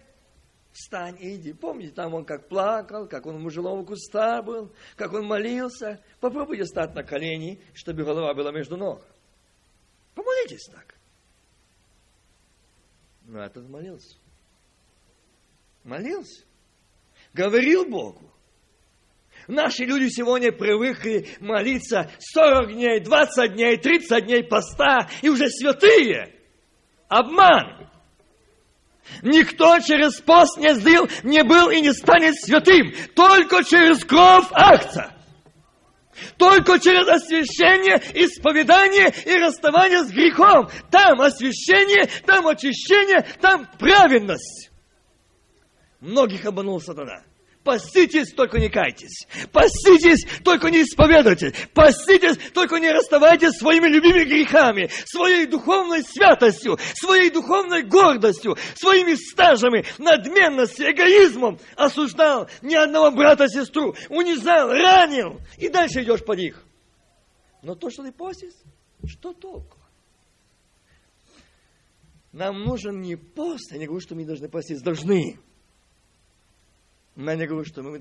Speaker 2: встань и иди. Помните, там он как плакал, как он у мужелого куста был, как он молился. Попробуйте стать на колени, чтобы голова была между ног. Помолитесь так. Но этот молился. Молился. Говорил Богу. Наши люди сегодня привыкли молиться 40 дней, 20 дней, 30 дней поста, и уже святые. Обман. Никто через пост не сделал, не был и не станет святым. Только через кровь акция. Только через освящение, исповедание и расставание с грехом. Там освящение, там очищение, там праведность. Многих обманул сатана. Поститесь, только не кайтесь. Поститесь, только не исповедуйте. Поститесь, только не расставайтесь своими любимыми грехами, своей духовной святостью, своей духовной гордостью, своими стажами, надменностью, эгоизмом. Осуждал ни одного брата-сестру, унижал, ранил. И дальше идешь по них. Но то, что ты постишь, что толку? Нам нужен не пост, я не говорю, что мы должны поститься, должны. Я не говорю, что мы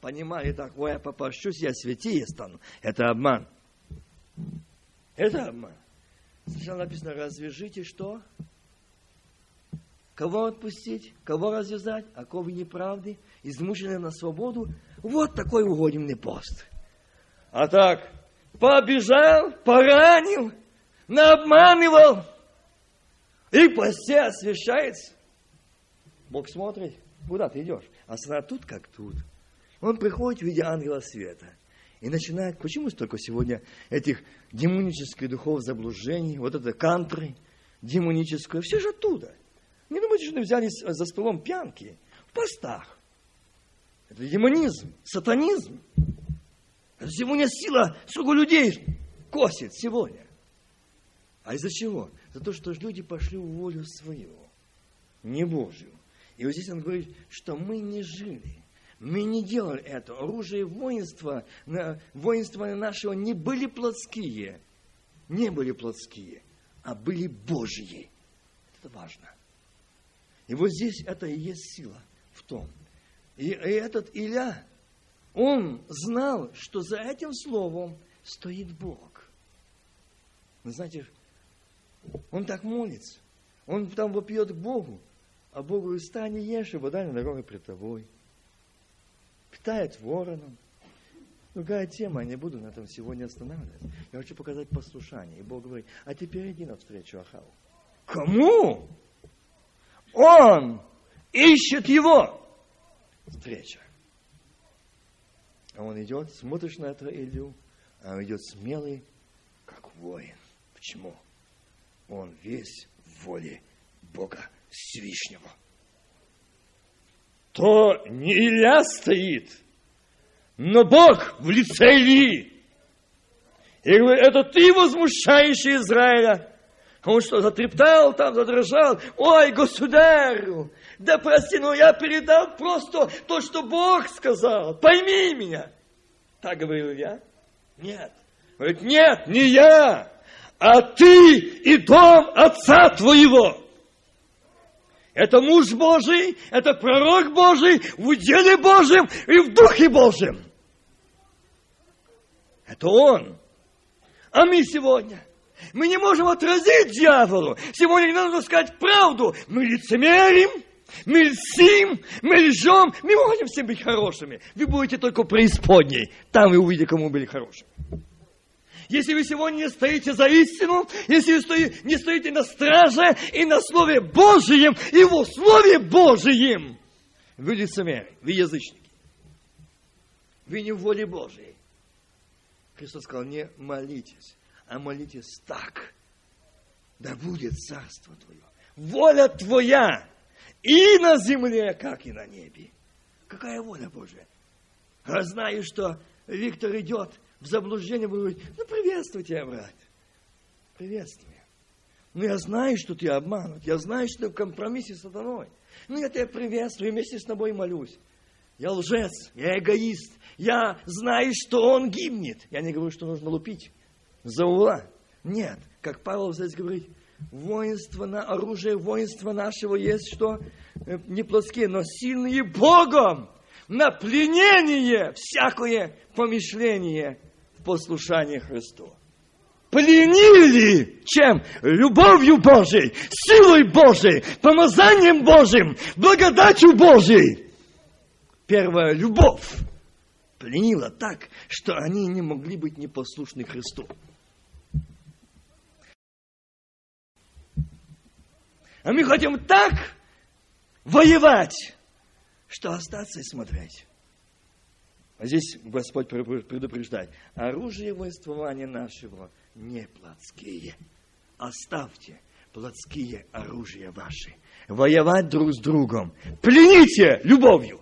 Speaker 2: понимали так, ой, я попощусь, я святее стану. Это обман. Это обман. Сначала написано, развяжите что? Кого отпустить? Кого развязать? А кого неправды? Измученные на свободу? Вот такой угодимный пост. А так, побежал, поранил, наобманывал. И посте освящается. Бог смотрит. Куда ты идешь? А сатана тут как тут. Он приходит в виде ангела света. И начинает, почему столько сегодня этих демонических духов заблуждений, вот это кантры, демоническое, все же оттуда. Не думайте, что взяли за столом пьянки, в постах. Это демонизм, сатанизм. Это сегодня сила, сколько людей косит сегодня. А из-за чего? За то, что люди пошли в волю свою, не Божью. И вот здесь он говорит, что мы не жили, мы не делали это. Оружие воинства, воинства нашего не были плотские, не были плотские, а были Божьи. Это важно. И вот здесь это и есть сила в том. И, и этот Иля, он знал, что за этим словом стоит Бог. Вы знаете, он так молится. Он там вопьет к Богу. А Бог говорит, встань и ешь, и вода на дороге пред тобой. Питает вороном. Другая тема, я не буду на этом сегодня останавливаться. Я хочу показать послушание. И Бог говорит, а теперь иди навстречу Ахаву. Кому? Он ищет его. Встреча. А он идет, смотришь на этого Илью, а он идет смелый, как воин. Почему? Он весь в воле Бога. Всевышнего. То не Илья стоит, но Бог в лице Ильи. И говорит, это ты возмущающий Израиля. Он что, затрептал там, задрожал? Ой, государю, да прости, но я передал просто то, что Бог сказал. Пойми меня. Так говорил я? Нет. Говорит, нет, не я, а ты и дом отца твоего. Это муж Божий, это пророк Божий в уделе Божьем и в Духе Божьем. Это он. А мы сегодня, мы не можем отразить дьяволу. Сегодня нужно сказать правду. Мы лицемерим, мы льстим, мы лжем. Мы можем все быть хорошими. Вы будете только преисподней. Там вы увидите, кому были хорошими если вы сегодня не стоите за истину, если вы не стоите на страже и на Слове Божьем, и в Слове Божьем, вы лицемеры, вы язычники. Вы не в воле Божьей. Христос сказал, не молитесь, а молитесь так. Да будет царство Твое. Воля Твоя и на земле, как и на небе. Какая воля Божья? Я знаю, что Виктор идет в заблуждение, буду говорить, ну, приветствую тебя, брат. Приветствую. Ну, я знаю, что ты обманут. Я знаю, что ты в компромиссе с сатаной. Ну, я тебя приветствую, вместе с тобой молюсь. Я лжец, я эгоист. Я знаю, что он гибнет. Я не говорю, что нужно лупить за угла. Нет, как Павел здесь говорит, воинство на оружие воинства нашего есть что? Э, не плоские, но сильные Богом на пленение всякое помышление послушание Христу. Пленили чем? Любовью Божией, силой Божией, помазанием Божьим, благодатью Божией. Первая – любовь. пленила так, что они не могли быть непослушны Христу. А мы хотим так воевать, что остаться и смотреть. А здесь Господь предупреждает. Оружие воинствования нашего не плотские. Оставьте плотские оружия ваши. Воевать друг с другом. Плените любовью.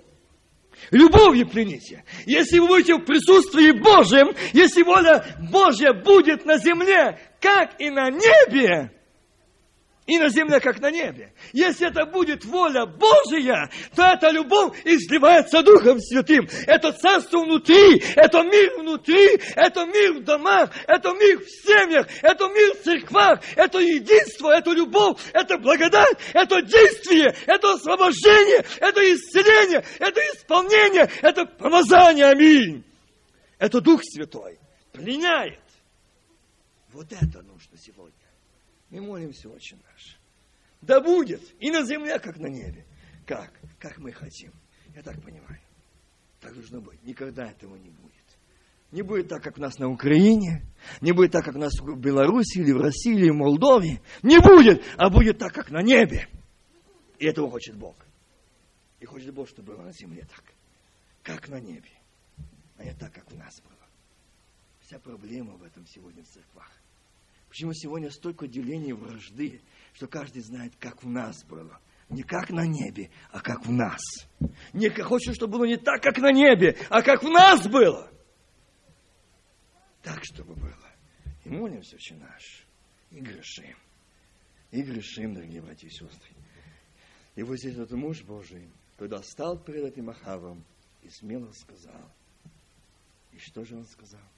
Speaker 2: Любовью плените. Если вы будете в присутствии Божьем, если воля Божья будет на земле, как и на небе, и на земле, как на небе. Если это будет воля Божия, то эта любовь изливается Духом Святым. Это царство внутри, это мир внутри, это мир в домах, это мир в семьях, это мир в церквах, это единство, это любовь, это благодать, это действие, это освобождение, это исцеление, это исполнение, это помазание. Аминь. Это Дух Святой пленяет. Вот это нужно сегодня. Мы молимся очень наш. Да будет и на земле, как на небе. Как? Как мы хотим. Я так понимаю. Так должно быть. Никогда этого не будет. Не будет так, как у нас на Украине, не будет так, как у нас в Беларуси, или в России, или в Молдове. Не будет, а будет так, как на небе. И этого хочет Бог. И хочет Бог, чтобы было на земле так, как на небе, а не так, как у нас было. Вся проблема в этом сегодня в церквах. Почему сегодня столько делений вражды, что каждый знает, как в нас было. Не как на небе, а как в нас. Не хочет, чтобы было не так, как на небе, а как в нас было. Так, чтобы было. И молимся, очень наш. И грешим. И грешим, дорогие братья и сестры. И вот здесь этот муж Божий, когда стал перед этим Ахавом и смело сказал. И что же он сказал?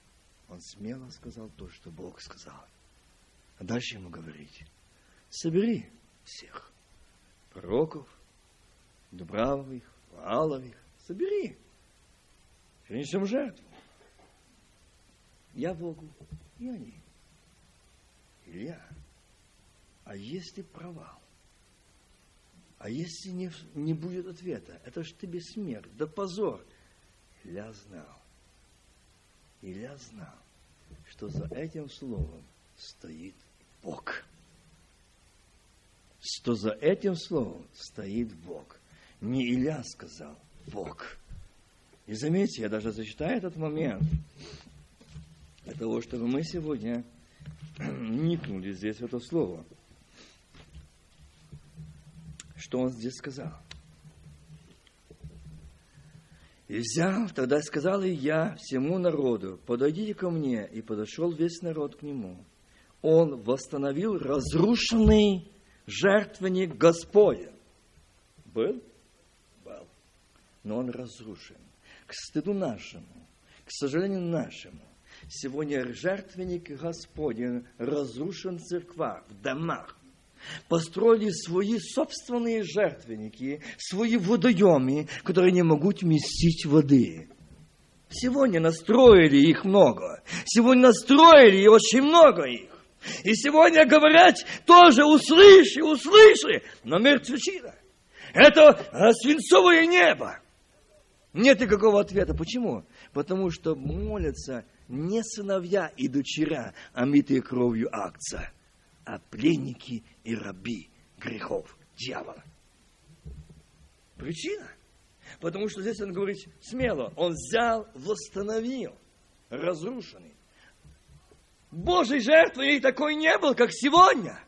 Speaker 2: Он смело сказал то, что Бог сказал. А дальше ему говорить, собери всех пророков, Дубравовых, Вааловых, собери, принесем жертву. Я Богу, и они. Илья, а если провал? А если не, не будет ответа? Это ж тебе смерть, да позор. Илья знал. Илья знал, что за этим словом стоит Бог. Что за этим словом стоит Бог. Не Илья сказал, Бог. И заметьте, я даже зачитаю этот момент, для того, чтобы мы сегодня [CLEARS THROAT] никнули здесь в это слово. Что он здесь сказал? И взял, тогда сказал и я всему народу, подойдите ко мне, и подошел весь народ к нему он восстановил разрушенный жертвенник Господень. Был? Был. Но он разрушен. К стыду нашему, к сожалению нашему, сегодня жертвенник Господень разрушен в церквах, в домах. Построили свои собственные жертвенники, свои водоемы, которые не могут вместить воды. Сегодня настроили их много. Сегодня настроили очень много их. И сегодня говорят тоже услыши, услыши, но мертвечина. Это свинцовое небо. Нет никакого ответа. Почему? Потому что молятся не сыновья и дочеря, омитые кровью акция, а пленники и раби грехов дьявола. Причина? Потому что здесь он говорит смело, он взял, восстановил разрушенный. Божьей жертвы такой не был, как сегодня.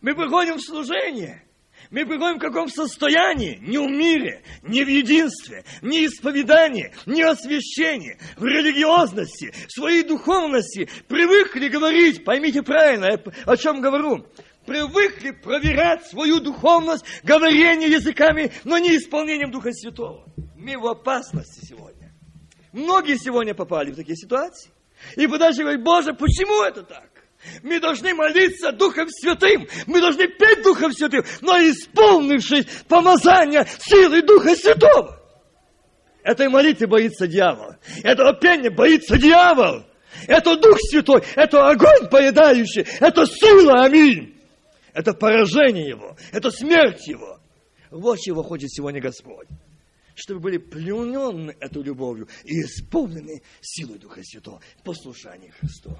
Speaker 2: Мы приходим в служение. Мы приходим в каком состоянии? Не в мире, не в единстве, не в исповедании, не в освящении, в религиозности, в своей духовности. Привыкли говорить, поймите правильно, о чем говорю. Привыкли проверять свою духовность говорением языками, но не исполнением Духа Святого. Мы в опасности сегодня. Многие сегодня попали в такие ситуации. И вы даже говорите, Боже, почему это так? Мы должны молиться Духом Святым. Мы должны петь Духом Святым, но исполнившись помазания силы Духа Святого. Этой молитвы боится дьявол. Этого пения боится дьявол. Это Дух Святой, это огонь поедающий, это сила, аминь. Это поражение Его, это смерть Его. Вот чего хочет сегодня Господь. Чтобы были пленены эту любовью и исполнены силой Духа Святого, послушание Христу.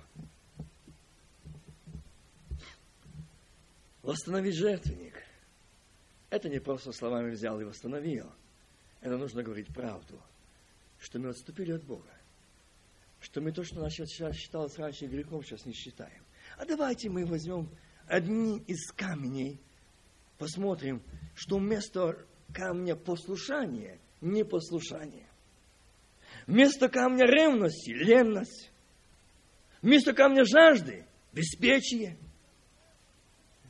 Speaker 2: Восстановить жертвенник. Это не просто словами взял и восстановил. Это нужно говорить правду, что мы отступили от Бога. Что мы то, что нас считалось раньше грехом, сейчас не считаем. А давайте мы возьмем одни из камней, посмотрим, что вместо камня послушания – непослушание. Вместо камня ревности – ленность. Вместо камня жажды – беспечие.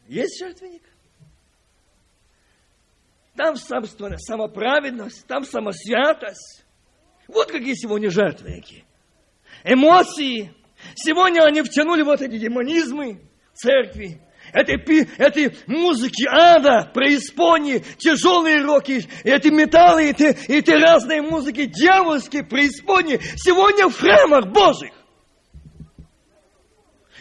Speaker 2: Есть жертвенник? Там самоправедность, там самосвятость. Вот какие сегодня жертвенники. Эмоции. Сегодня они втянули вот эти демонизмы церкви этой, этой музыки ада, преисподней, тяжелые роки, эти металлы, эти, эти разные музыки, дьявольские, преисподней, сегодня в храмах Божьих.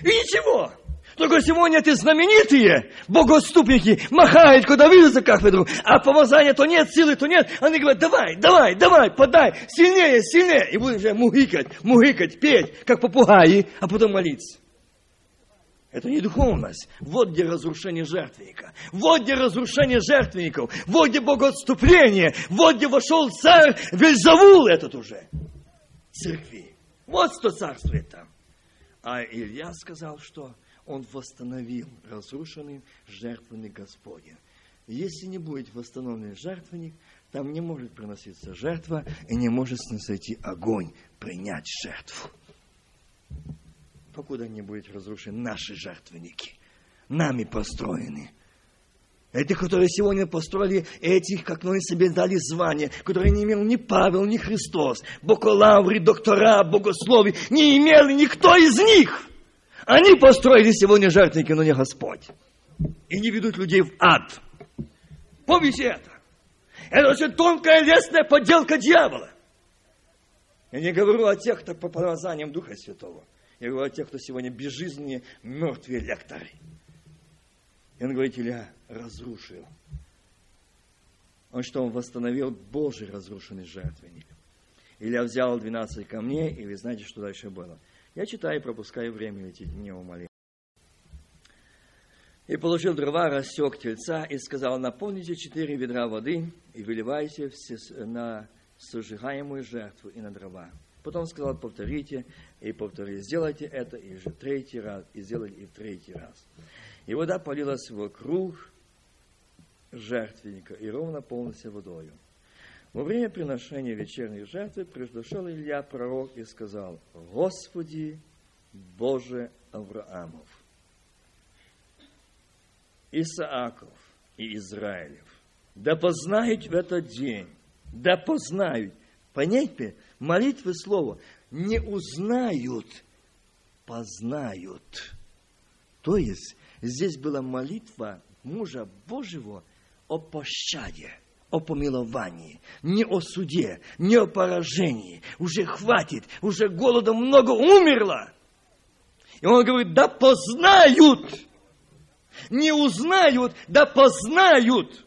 Speaker 2: И ничего. Только сегодня эти знаменитые богоступники махают, куда видят за кафедру, а помазания то нет, силы то нет. Они говорят, давай, давай, давай, подай, сильнее, сильнее. И будем уже мугикать, мугикать, петь, как попугаи, а потом молиться. Это не духовность. Вот где разрушение жертвенника. Вот где разрушение жертвенников. Вот где богоотступление. Вот где вошел царь Вельзавул этот уже. Церкви. Вот что царствует там. А Илья сказал, что он восстановил разрушенный жертвенник Господень. Если не будет восстановлен жертвенник, там не может приноситься жертва и не может сносить огонь, принять жертву покуда не будет разрушены наши жертвенники, нами построены. Этих, которые сегодня построили, этих, как мы себе дали звание, которые не имел ни Павел, ни Христос, бакалавры, доктора, богослови, не имел никто из них. Они построили сегодня жертвенники, но не Господь. И не ведут людей в ад. Помните это? Это очень тонкая лесная подделка дьявола. Я не говорю о тех, кто по помазаниям Духа Святого. Я говорю о тех, кто сегодня безжизненные, мертвые лекторы. И он говорит, Илья разрушил. Он что, он восстановил Божий разрушенный жертвенник. Илья взял 12 камней, и вы знаете, что дальше было. Я читаю, пропускаю время, эти не умоления. И положил дрова, рассек тельца и сказал, наполните четыре ведра воды и выливайте все на сожигаемую жертву и на дрова. Потом сказал, повторите и повторите. Сделайте это и же третий раз, и сделали и в третий раз. И вода полилась вокруг жертвенника и ровно полностью водою. Во время приношения вечерней жертвы пришел Илья пророк и сказал, Господи, Боже Авраамов, Исааков и Израилев, да познают в этот день, да познают, понять молитвы слова не узнают, познают. То есть здесь была молитва мужа Божьего о пощаде, о помиловании, не о суде, не о поражении. Уже хватит, уже голода много умерло. И он говорит, да познают, не узнают, да познают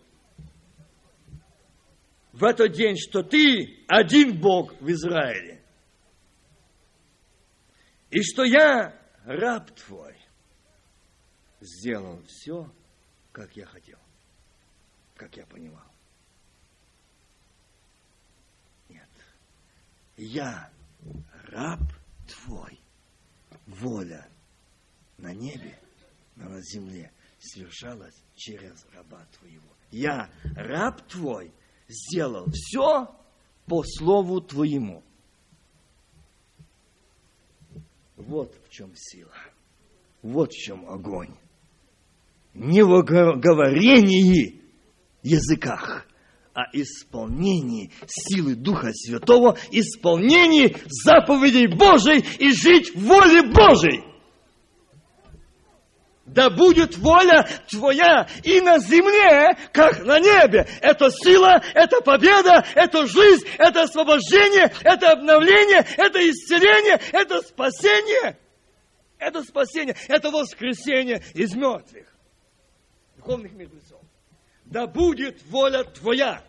Speaker 2: в этот день, что ты один Бог в Израиле. И что я, раб твой, сделал все, как я хотел, как я понимал. Нет. Я, раб твой, воля на небе, но на земле совершалась через раба твоего. Я, раб твой, сделал все по слову твоему. Вот в чем сила. Вот в чем огонь. Не в говорении языках, а исполнении силы Духа Святого, исполнении заповедей Божьей и жить в воле Божьей да будет воля Твоя и на земле, как на небе. Это сила, это победа, это жизнь, это освобождение, это обновление, это исцеление, это спасение. Это спасение, это воскресение из мертвых. Духовных мертвецов. Да будет воля Твоя.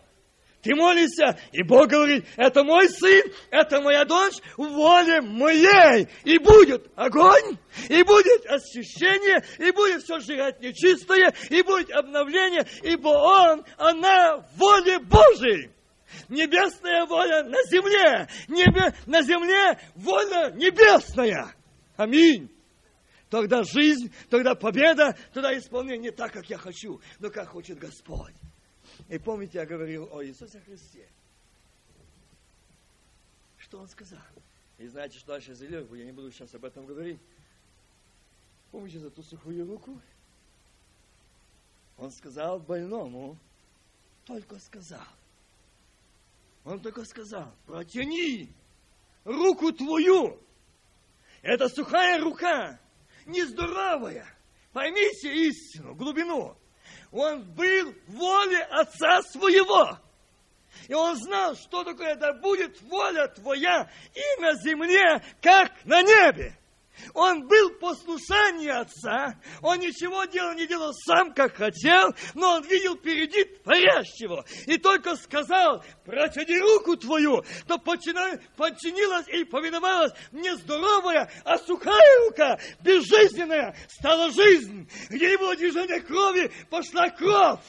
Speaker 2: Ты молишься, и Бог говорит, это мой сын, это моя дочь, воле моей. И будет огонь, и будет освящение, и будет все сжигать нечистое, и будет обновление, ибо он, она воле Божией. Небесная воля на земле, небе, на земле воля небесная. Аминь. Тогда жизнь, тогда победа, тогда исполнение не так, как я хочу, но как хочет Господь. И помните, я говорил о Иисусе Христе. Что Он сказал? И знаете, что дальше Зелёгу, я не буду сейчас об этом говорить. Помните за ту сухую руку? Он сказал больному, только сказал. Он только сказал, протяни руку твою. Это сухая рука нездоровая. Поймите истину, глубину. Он был в воле Отца Своего. И он знал, что такое, да будет воля Твоя и на земле, как на небе. Он был послушание Отца, он ничего делал, не делал сам, как хотел, но он видел впереди Творящего. И только сказал, протяни руку твою, то подчинилась и повиновалась не здоровая, а сухая рука, безжизненная, стала жизнь. Где не было движения крови, пошла кровь.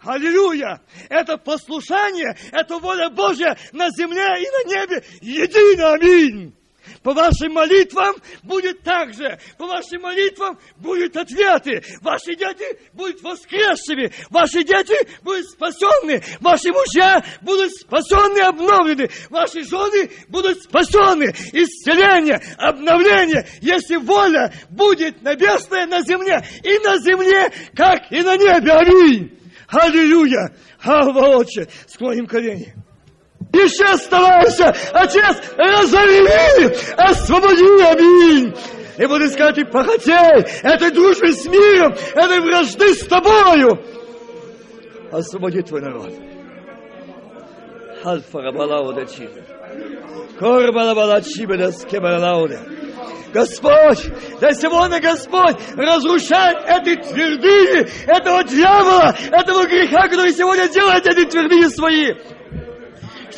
Speaker 2: Аллилуйя! Это послушание, это воля Божья на земле и на небе. Едино, аминь! По вашим молитвам будет так же. По вашим молитвам будут ответы. Ваши дети будут воскресшими. Ваши дети будут спасенны. Ваши мужья будут спасенны, обновлены. Ваши жены будут спасенны. Исцеление, обновление. Если воля будет небесная на земле. И на земле, как и на небе. Аминь. Аллилуйя. Отче, склоним колени. Еще оставайся, Отец, разорви, освободи, аминь. И буду сказать, и похотей этой дружбы с миром, этой вражды с тобою. Освободи твой народ. Альфа рабалауда чиба. Корбалабала чиба да скебалауда. Господь, да сегодня Господь разрушает эти твердыни, этого дьявола, этого греха, который сегодня делает эти твердыни свои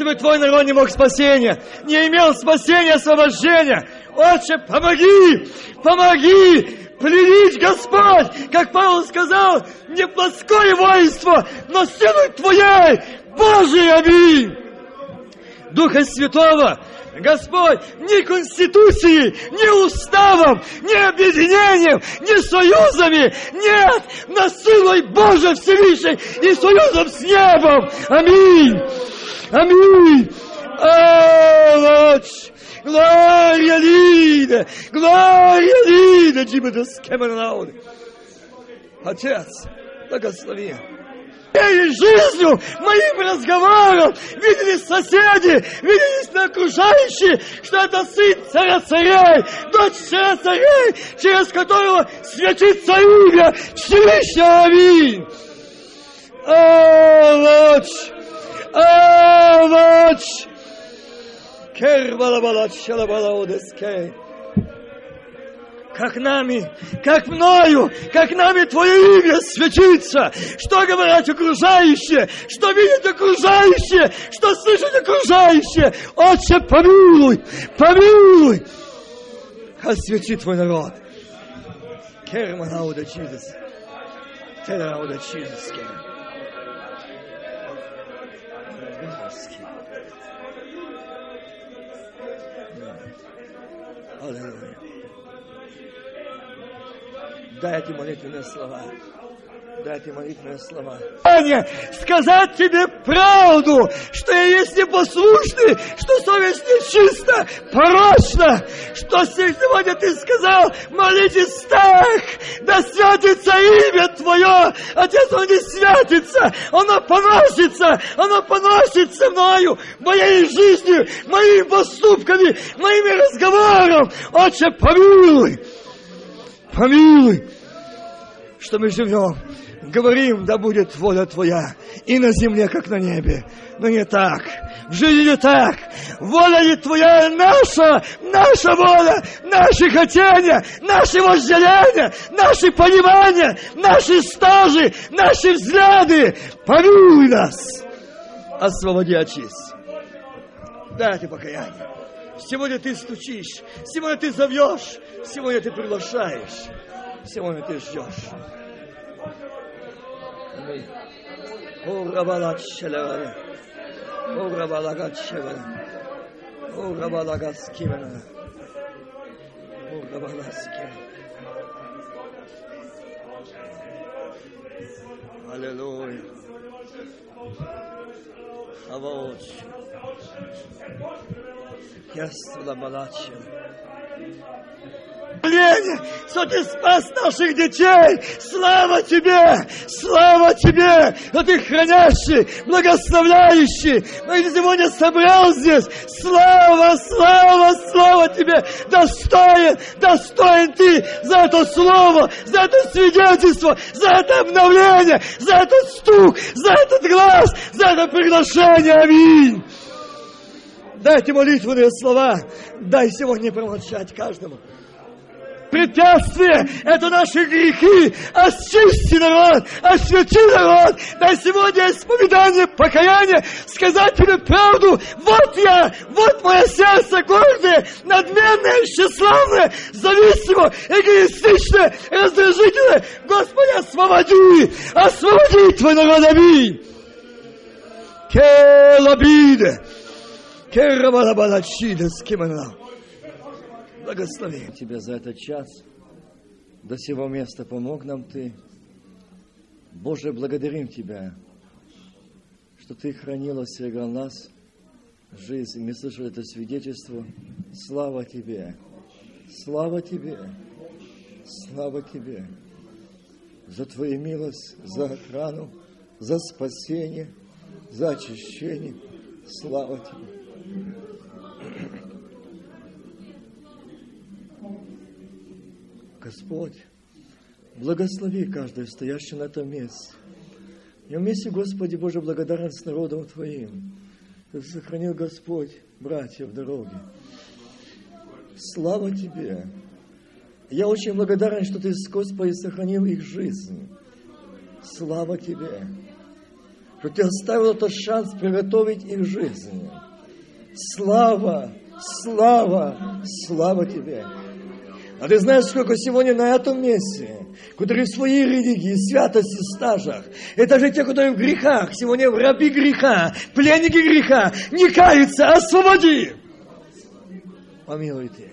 Speaker 2: чтобы твой народ не мог спасения, не имел спасения, освобождения. Отче, помоги, помоги, пленить Господь, как Павел сказал, не плоское воинство, но силой Твоей, Божий, аминь. Духа Святого, Господь, ни конституцией, ни уставом, ни объединением, ни союзами, нет, на силой Божией Всевышней и союзом с небом. Аминь. Аминь. Алач. Глория Лида. Глория Лида. Дима да скемернауд. Отец, благослови моей жизнью, моим разговором, видели соседи, видели на окружающие, что это сын царя царей, дочь царя царей, через которого светится имя Всевышнего. Аминь. Алач. Авач! Как нами, как мною, как нами Твое имя светится. Что говорят окружающие, что видят окружающие, что слышат окружающие. Отче, помилуй, помилуй. Освети Твой народ. Керманауда Jesus. Терауда Jesus. Аллилуйя. Дайте молитвенные слова. Дайте молитвенные слова. Сказать тебе правду, что я есть непослушный, что совесть нечиста, порочна, что сегодня ты сказал, молитесь так, да святится имя Твое. Отец, оно не святится, оно поносится, оно поносится мною, моей жизнью, моими поступками, моими разговором. Отче, помилуй, помилуй, что мы живем говорим, да будет воля Твоя и на земле, как на небе. Но не так. В жизни не так. Воля не Твоя, наша, наша воля, наши хотения, наши вожделения, наши понимания, наши стажи, наши взгляды. Помилуй нас.
Speaker 3: освободи, очисти. Дай это покаяние. Сегодня ты стучишь, сегодня ты зовешь, сегодня ты приглашаешь, сегодня ты ждешь. Аминь. О, Рабалат Шелевана. О, Рабалагат Шевана. О, Рабалагат Скивана. О, Рабалагат Леня, что ты спас наших детей! Слава тебе! Слава тебе! Что ты хранящий, благословляющий! Мы сегодня собрал здесь! Слава, слава, слава тебе! Достоин, достоин ты за это слово, за это свидетельство, за это обновление, за этот стук, за этот глаз, за это приглашение! Аминь! Дайте молитвенные слова. Дай сегодня промолчать каждому. Препятствие – это наши грехи. Очисти народ, освети народ. Дай сегодня исповедание, покаяние, сказать тебе правду. Вот я, вот мое сердце гордое, надменное, тщеславное, зависимое, эгоистичное, раздражительное. Господи, освободи, освободи твой народ, аминь. Келабиде. Керабалабалачида скимана. Благослови.
Speaker 2: Тебя за этот час до сего места помог нам Ты. Боже, благодарим Тебя, что Ты хранил остерегал нас жизнь. Мы слышали это свидетельство. Слава Тебе! Слава Тебе! Слава Тебе! За Твою милость, за охрану, за спасение, за очищение. Слава Тебе! Господь, благослови каждого стоящего на этом месте. И вместе, Господи Боже, благодарен с народом Твоим. Ты сохранил Господь братьев в дороге. Слава Тебе! Я очень благодарен, что Ты, Господи, сохранил их жизнь. Слава Тебе! Что Ты оставил этот шанс приготовить их жизнь. Слава, слава, слава Тебе! А ты знаешь, сколько сегодня на этом месте, которые в своей религии, святости, стажах, это же те, которые в грехах, сегодня в раби греха, пленники греха, не каются, освободи! Помилуй ты.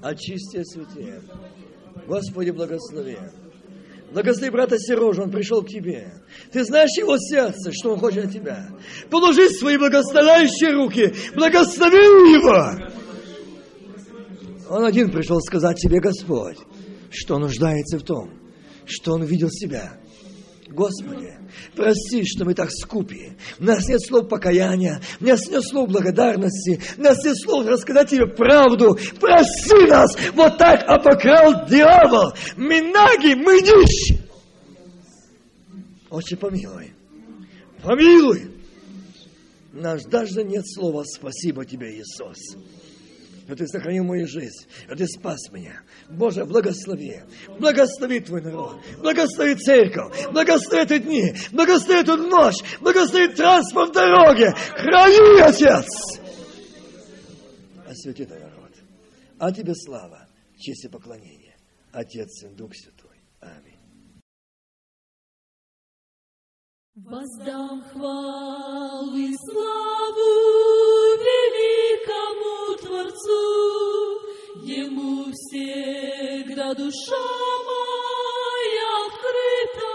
Speaker 2: Очисти, освети. Господи, благослови. Благослови брата Сережу, он пришел к тебе. Ты знаешь его сердце, что он хочет от тебя. Положи свои благословляющие руки, благослови его. Он один пришел сказать тебе, Господь, что нуждается в том, что он увидел себя. Господи, прости, что мы так скупи. У нас нет слов покаяния, у нас нет слов благодарности, у нас нет слов рассказать тебе правду. Прости нас, вот так обокрал дьявол. Мы наги, мы нищие. Отче, помилуй. Помилуй. У нас даже нет слова «Спасибо тебе, Иисус» что Ты сохранил мою жизнь, что Ты спас меня. Боже, благослови, благослови Твой народ, благослови церковь, благослови эти дни, благослови эту ночь, благослови транспорт в дороге. Храни, Отец! Освети Твой народ. А Тебе слава, честь и поклонение. Отец, Сын, Дух Святой. Аминь.
Speaker 4: Воздам хвалу и славу великому Творцу, Ему всегда душа моя открыта.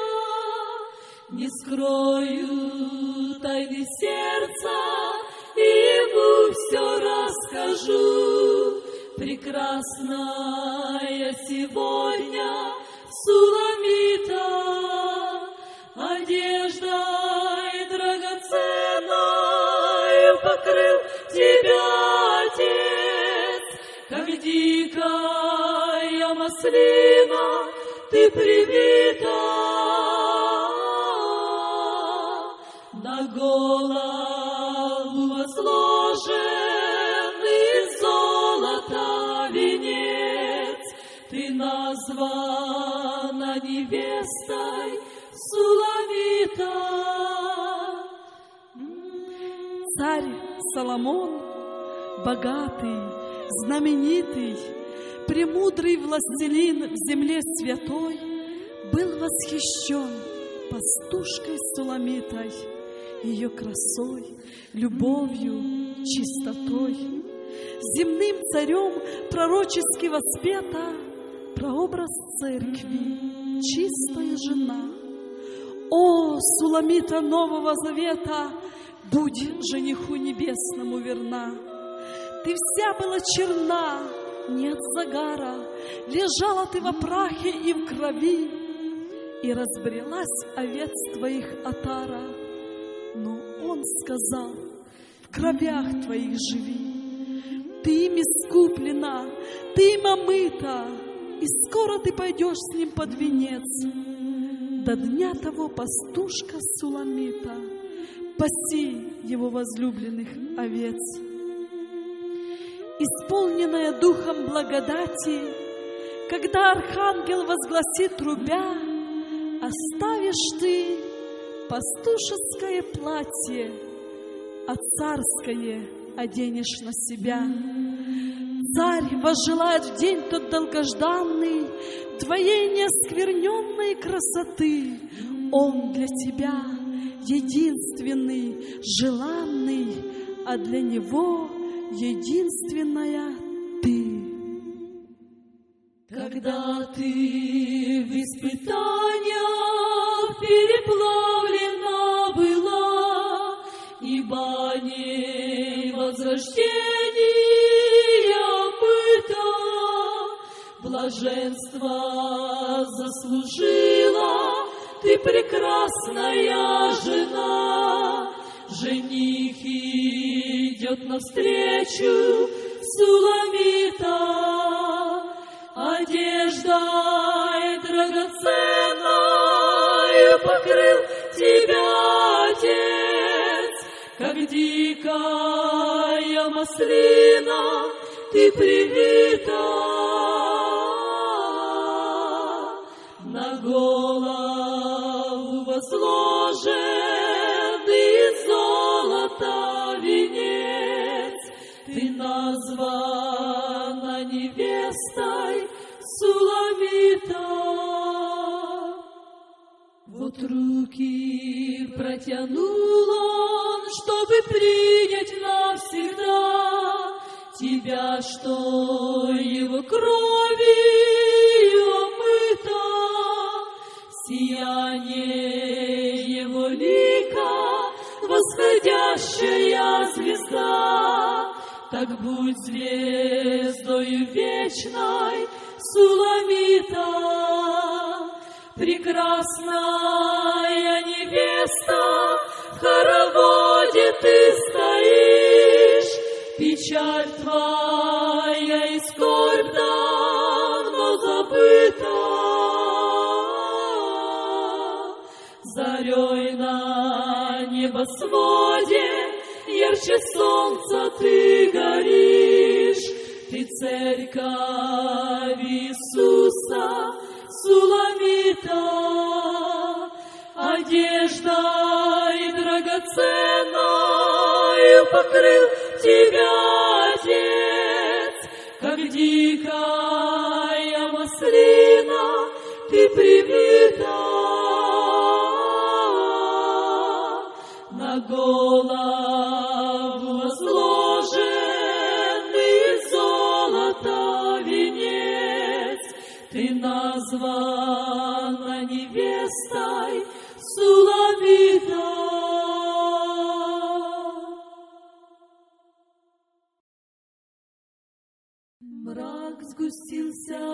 Speaker 4: Не скрою тайны сердца, Ему все расскажу. Прекрасная сегодня Суламита, маслина ты привита. На голову возложен из золота венец, ты названа невестой Суламита.
Speaker 5: царь Соломон, богатый, знаменитый, премудрый властелин в земле святой, был восхищен пастушкой Суламитой, ее красой, любовью, чистотой. Земным царем пророчески воспета прообраз церкви, чистая жена. О, Суламита Нового Завета, будь жениху небесному верна. Ты вся была черна, нет загара, лежала ты во прахе и в крови, и разбрелась овец твоих отара. Но он сказал, в кровях твоих живи, ты ими скуплена, ты им омыта, и скоро ты пойдешь с ним под венец. До дня того пастушка Суламита паси его возлюбленных овец. Исполненная духом благодати, когда архангел возгласит трубя, оставишь ты пастушеское платье, а царское оденешь на себя. Царь возжелает в день тот долгожданный Твоей неоскверненной красоты. Он для тебя единственный, желанный, а для него единственная ты.
Speaker 4: Когда ты в испытаниях переплавлена была, И бани возрождения быта, Блаженство заслужила ты, прекрасная жена. Жених идет навстречу, Суламита, одеждой драгоценной покрыл тебя Отец, как дикая маслина ты привита. На голову возложен из золота невестой Суламита. Вот руки протянул он, чтобы принять навсегда тебя, что его кровью омыто, сияние Так будь звездою вечной, Суламита, прекрасная невеста, в хороводе ты стоишь, печаль твоя и скорбь давно забыта. Зарей на небосводе ярче солнца ты горишь, ты церковь Иисуса, Суламита, одеждой драгоценной покрыл тебя Отец, как дикая маслина ты привита. На голову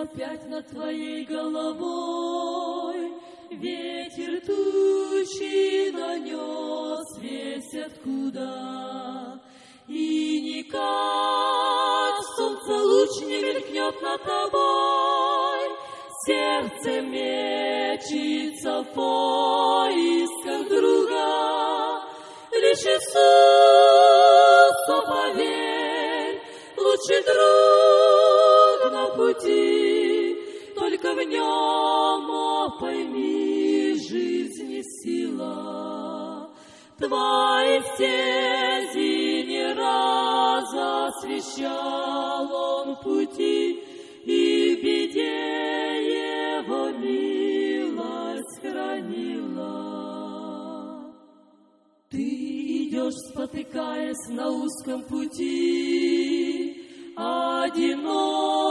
Speaker 4: опять над твоей головой, Ветер тучи нанес весь откуда, И никак солнце луч не мелькнет над тобой, Сердце мечется в поисках друга, Лишь Иисусу поверь, лучший друг сила. Твои все не раз освещал он пути, и в беде его милость хранила. Ты идешь, спотыкаясь на узком пути, одинокий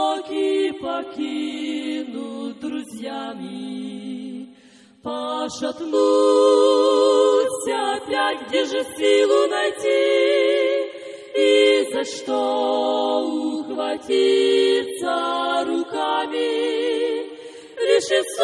Speaker 4: покинут друзьями. Пошатнуться опять, где же силу найти, и за что ухватиться руками. Лишь Иисусу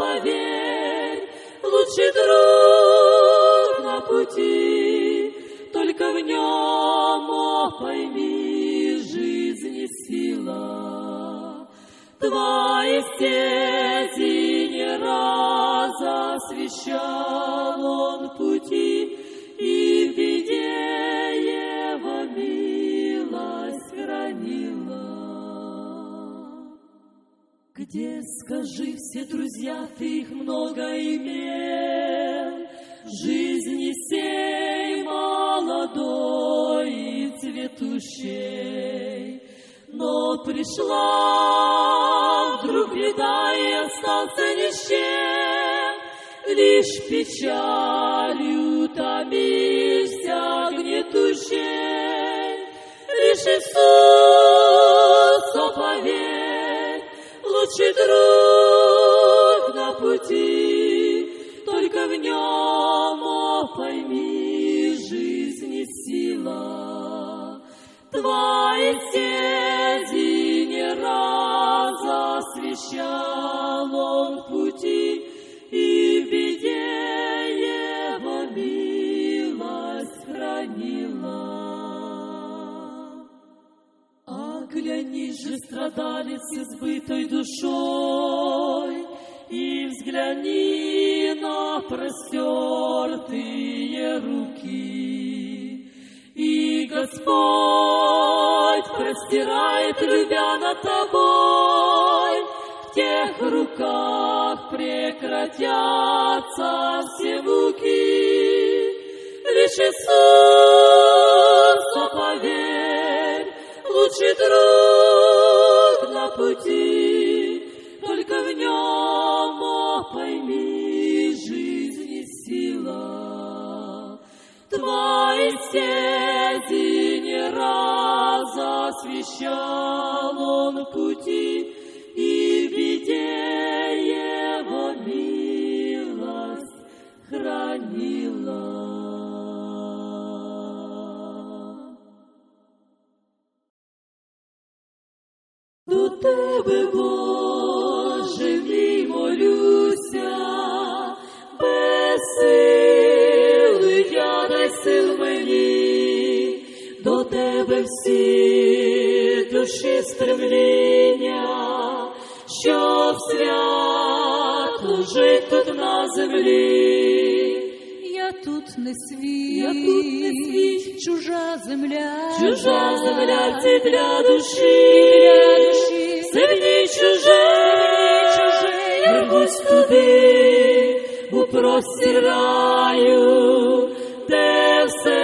Speaker 4: поверь, лучший друг на пути, только в нем, о, пойми, жизни сила. Твои стези раз освещал он пути, и в беде его милость хранила. Где, скажи, все друзья, ты их много имел, Жизни сей молодой и цветущей. Но пришла вдруг беда и остался ни Лишь печалью томишься гнетущей. Лишь Иисусу поверь, лучший друг на пути, только в нем, о, пойми, жизни сила. Твои стези Же, страдалец избытой душой, и взгляни на простертые руки. И Господь простирает, любя над тобой, в тех руках прекратятся все муки. Лишь Иисусу поверь, лучший друг на пути, только в нем, о, пойми, жизни сила. Твои стези не раз освещал он пути, стремління, щоб свято жить тут на землі.
Speaker 6: Я тут не свій,
Speaker 4: Я тут не свій.
Speaker 6: чужа земля,
Speaker 4: Чужа земля це для душі,
Speaker 6: для душі,
Speaker 4: землі чуже,
Speaker 6: чуже,
Speaker 4: я рвусь туди, у простір раю, де все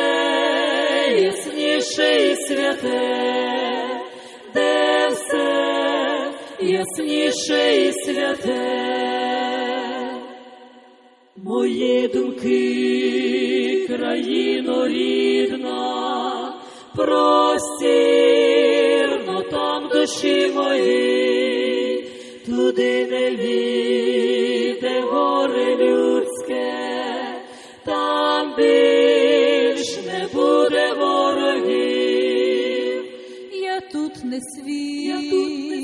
Speaker 4: ясніше і святе, ясніше і святе. Мої думки, країно рідна, простірно там душі мої, туди не війде горе людське, там більш не буде ворогів.
Speaker 6: я тут не свій,
Speaker 4: Я тут не.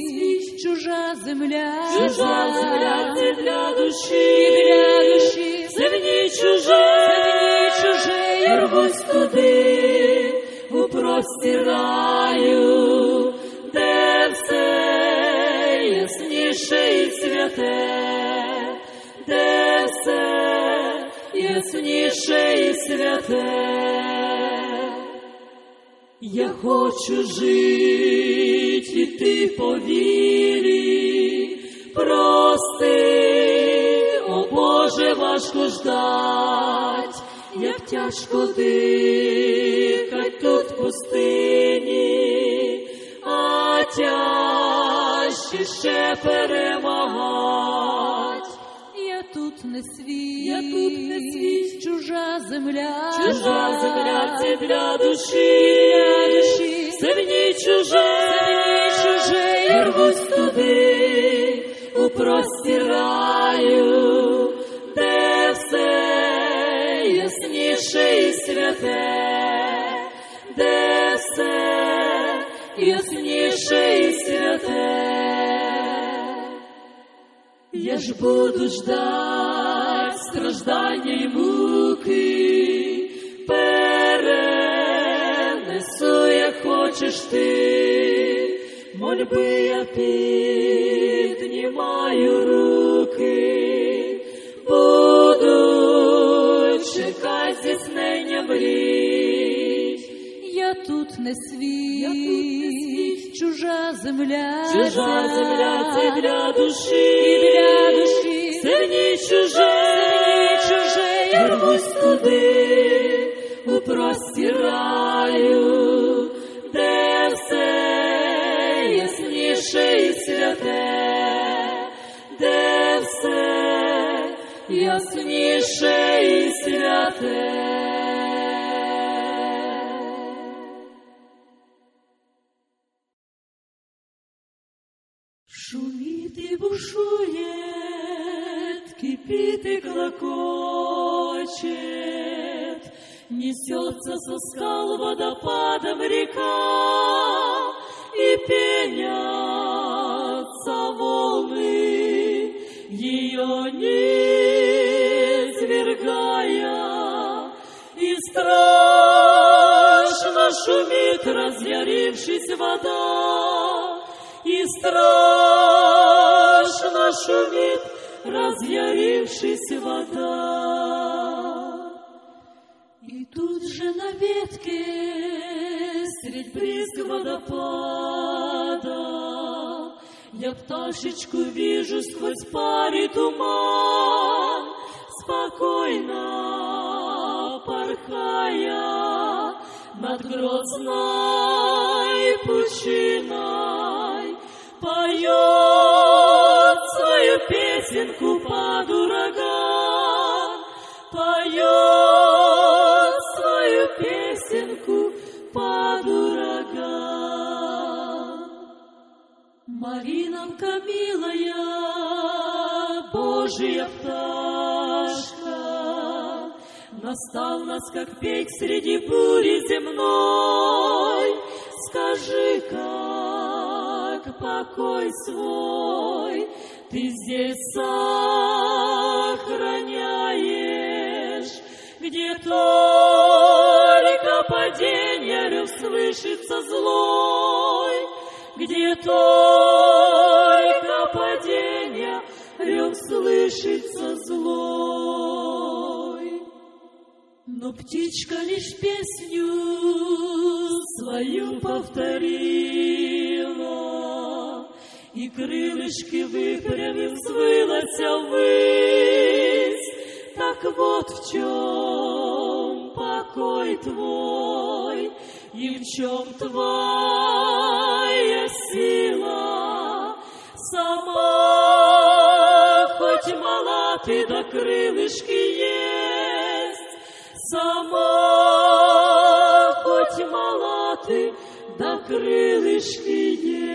Speaker 6: Чужа земля,
Speaker 4: Чужа земля це для душі,
Speaker 6: для душі,
Speaker 4: землі чуже,
Speaker 6: землі чуже,
Speaker 4: я рвусь туди, у простір раю, де все ясніше і святе, де все ясніше і святе. Я хочу жить іти по вірі, прости, о Боже, важко ждать, як тяжко дихать тут в пустині, а тяжче ще перемагать.
Speaker 6: Я тут не свій,
Speaker 4: Я тут не свій.
Speaker 6: чужа земля,
Speaker 4: Чужа земля це для душі,
Speaker 6: для душі,
Speaker 4: це в ній чуже,
Speaker 6: чуже,
Speaker 4: я рвусь туди, у простір раю, де все ясніше і святе, де все ясніше і святе. Я ж буду ждать страждання й муки, хочеш ти, мольби я піднімаю руки, буду чекать здійснення мрій.
Speaker 6: я тут не свій,
Speaker 4: Я тут не свій.
Speaker 6: чужа земля,
Speaker 4: Чужа земля це для душі,
Speaker 6: і для душі,
Speaker 4: це в ній чуже,
Speaker 6: чуже,
Speaker 4: я рвусь туди, у простір раю, святе, де все ясніше і святе. Шуміти бушує, кипіти клокочет, несется со скал водопадом река, и пенятся волны, ее не свергая, и страшно шумит разъярившись вода, и страшно шумит разъярившись вода. И тут же на ветке средь брызг водопада Я пташечку вижу сквозь пари туман, Спокойно порхая над грозной пучиной, Поет свою песенку ураган, Малиновка милая, Божья пташка, Настал нас, как петь среди бури земной. Скажи, как покой свой Ты здесь сохраняешь, Где только падение рев слышится злой, где только слышится злой. Но птичка лишь песню свою повторила, И крылышки выпрямив взвылася ввысь. Так вот в чем покой твой, и в чем твоя сила. Сама хоть мала ты, да крылышки есть, Сама хоть мала ты, да крылышки есть.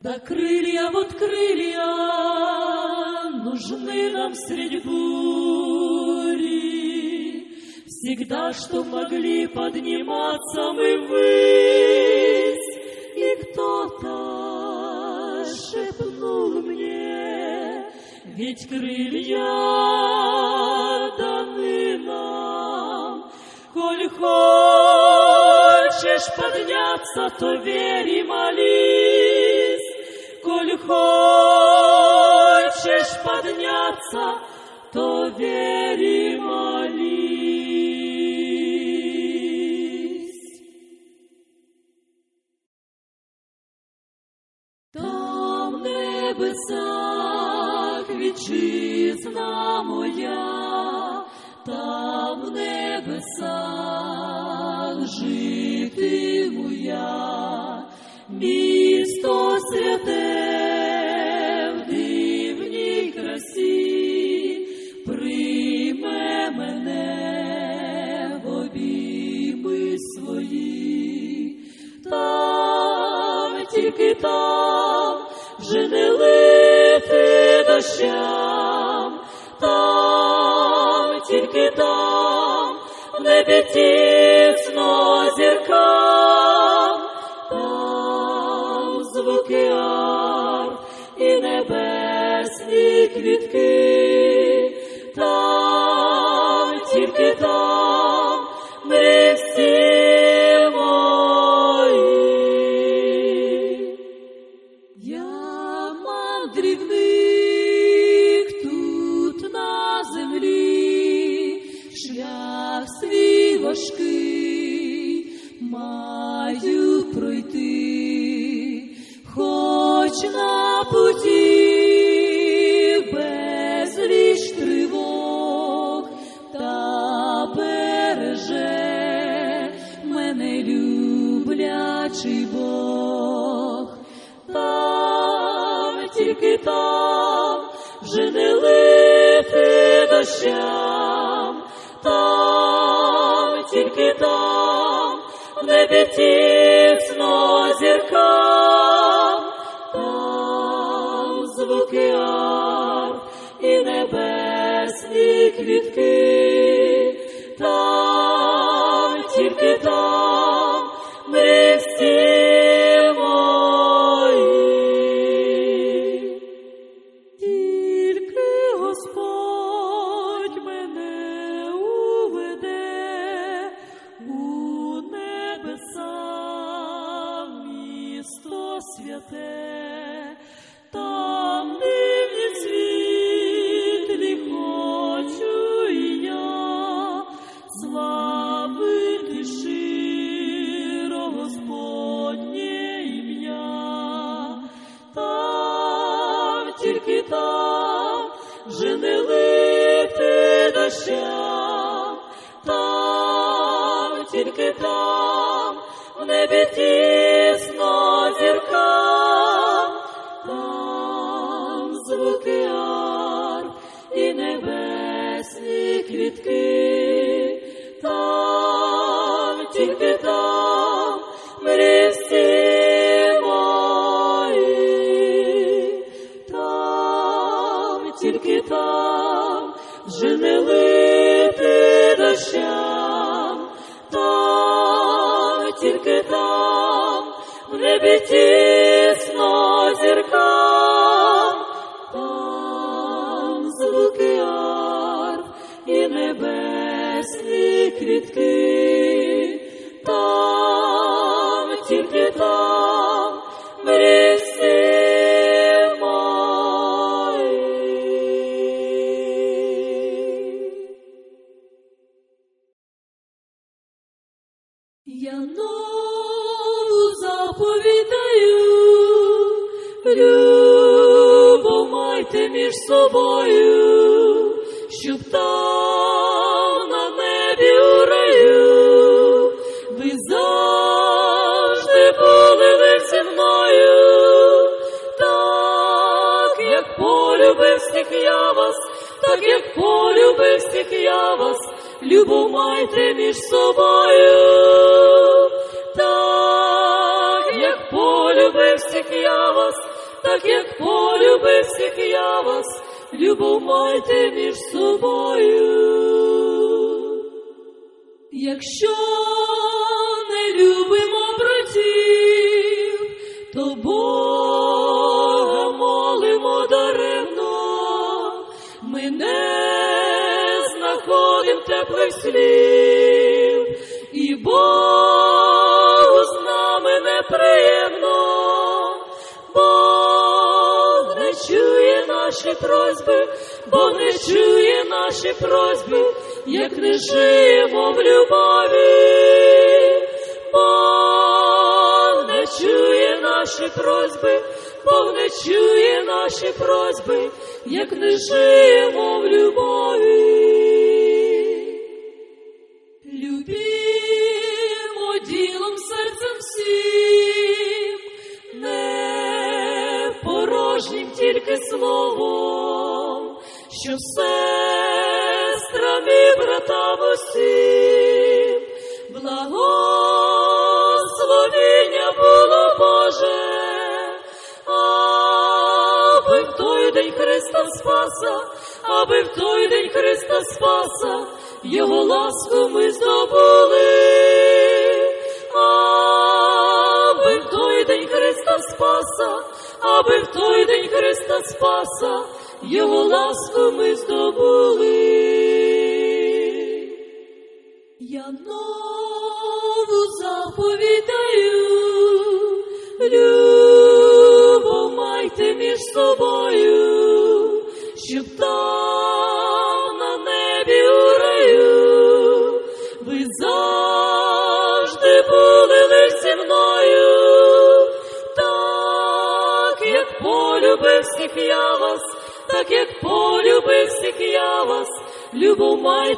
Speaker 4: Да крылья, вот крылья, нужны нам средь бури. Всегда, что могли подниматься мы ввысь. И кто-то ведь крылья даны нам. Коль хочешь подняться, то верь и молись. Коль хочешь подняться, то верь вітчизна моя, там в небесах житиму місто святе в дивній красі, прийме мене в обійми свої, тільки там вже доща. тільки там, де тісно зіркам, там звуки ар і небесні квітки, там тільки там.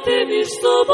Speaker 4: Te he visto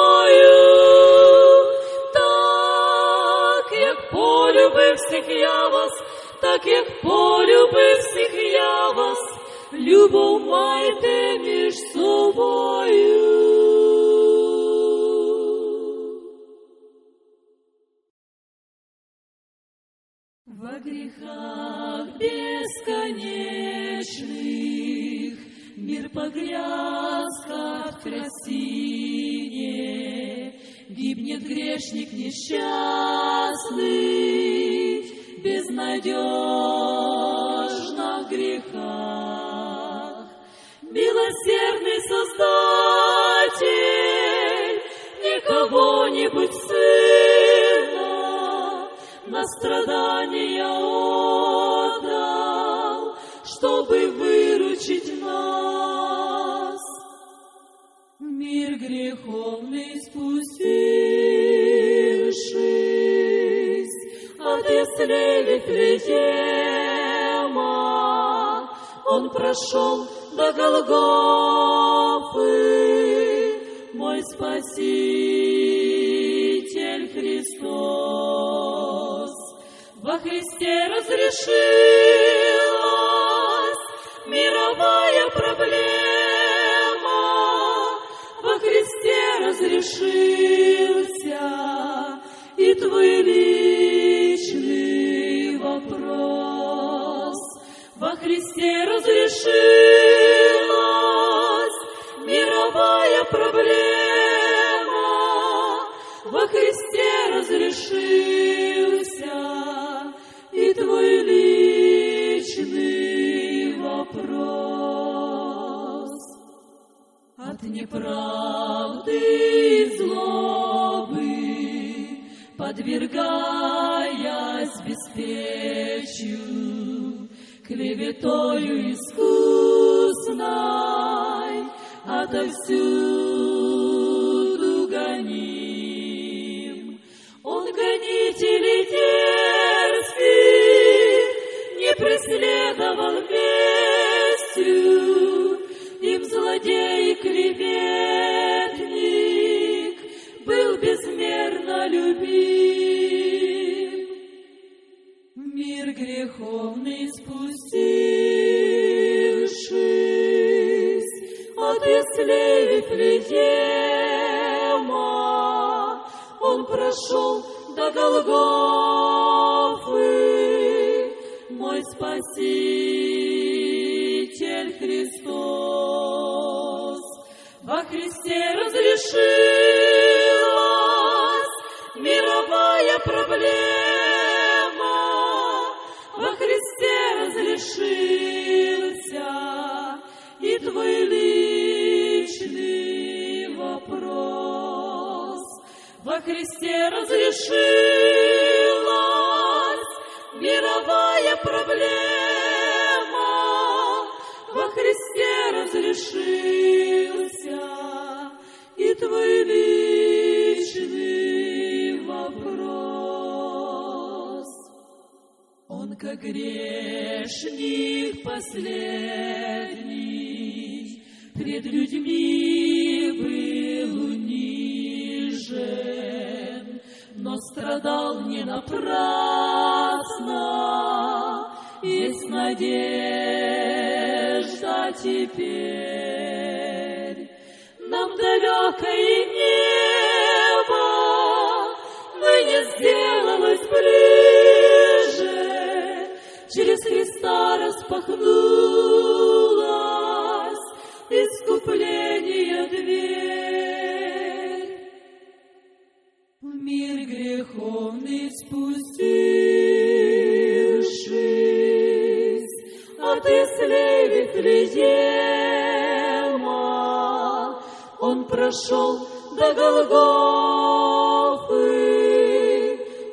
Speaker 4: прошел до Голгофы,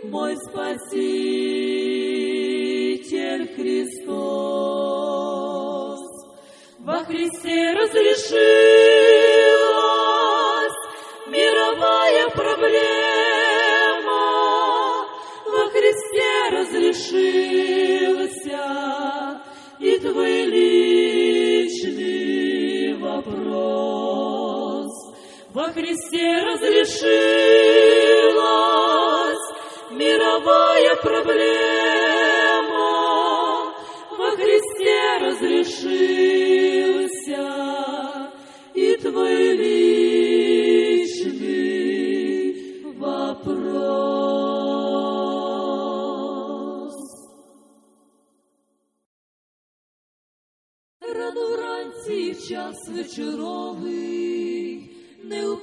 Speaker 4: мой Спаситель Христос. Во Христе разрешилась Христе разрешилась мировая проблема. Во Христе разрешился и твой личный вопрос. Рано вранці в час вечоровий,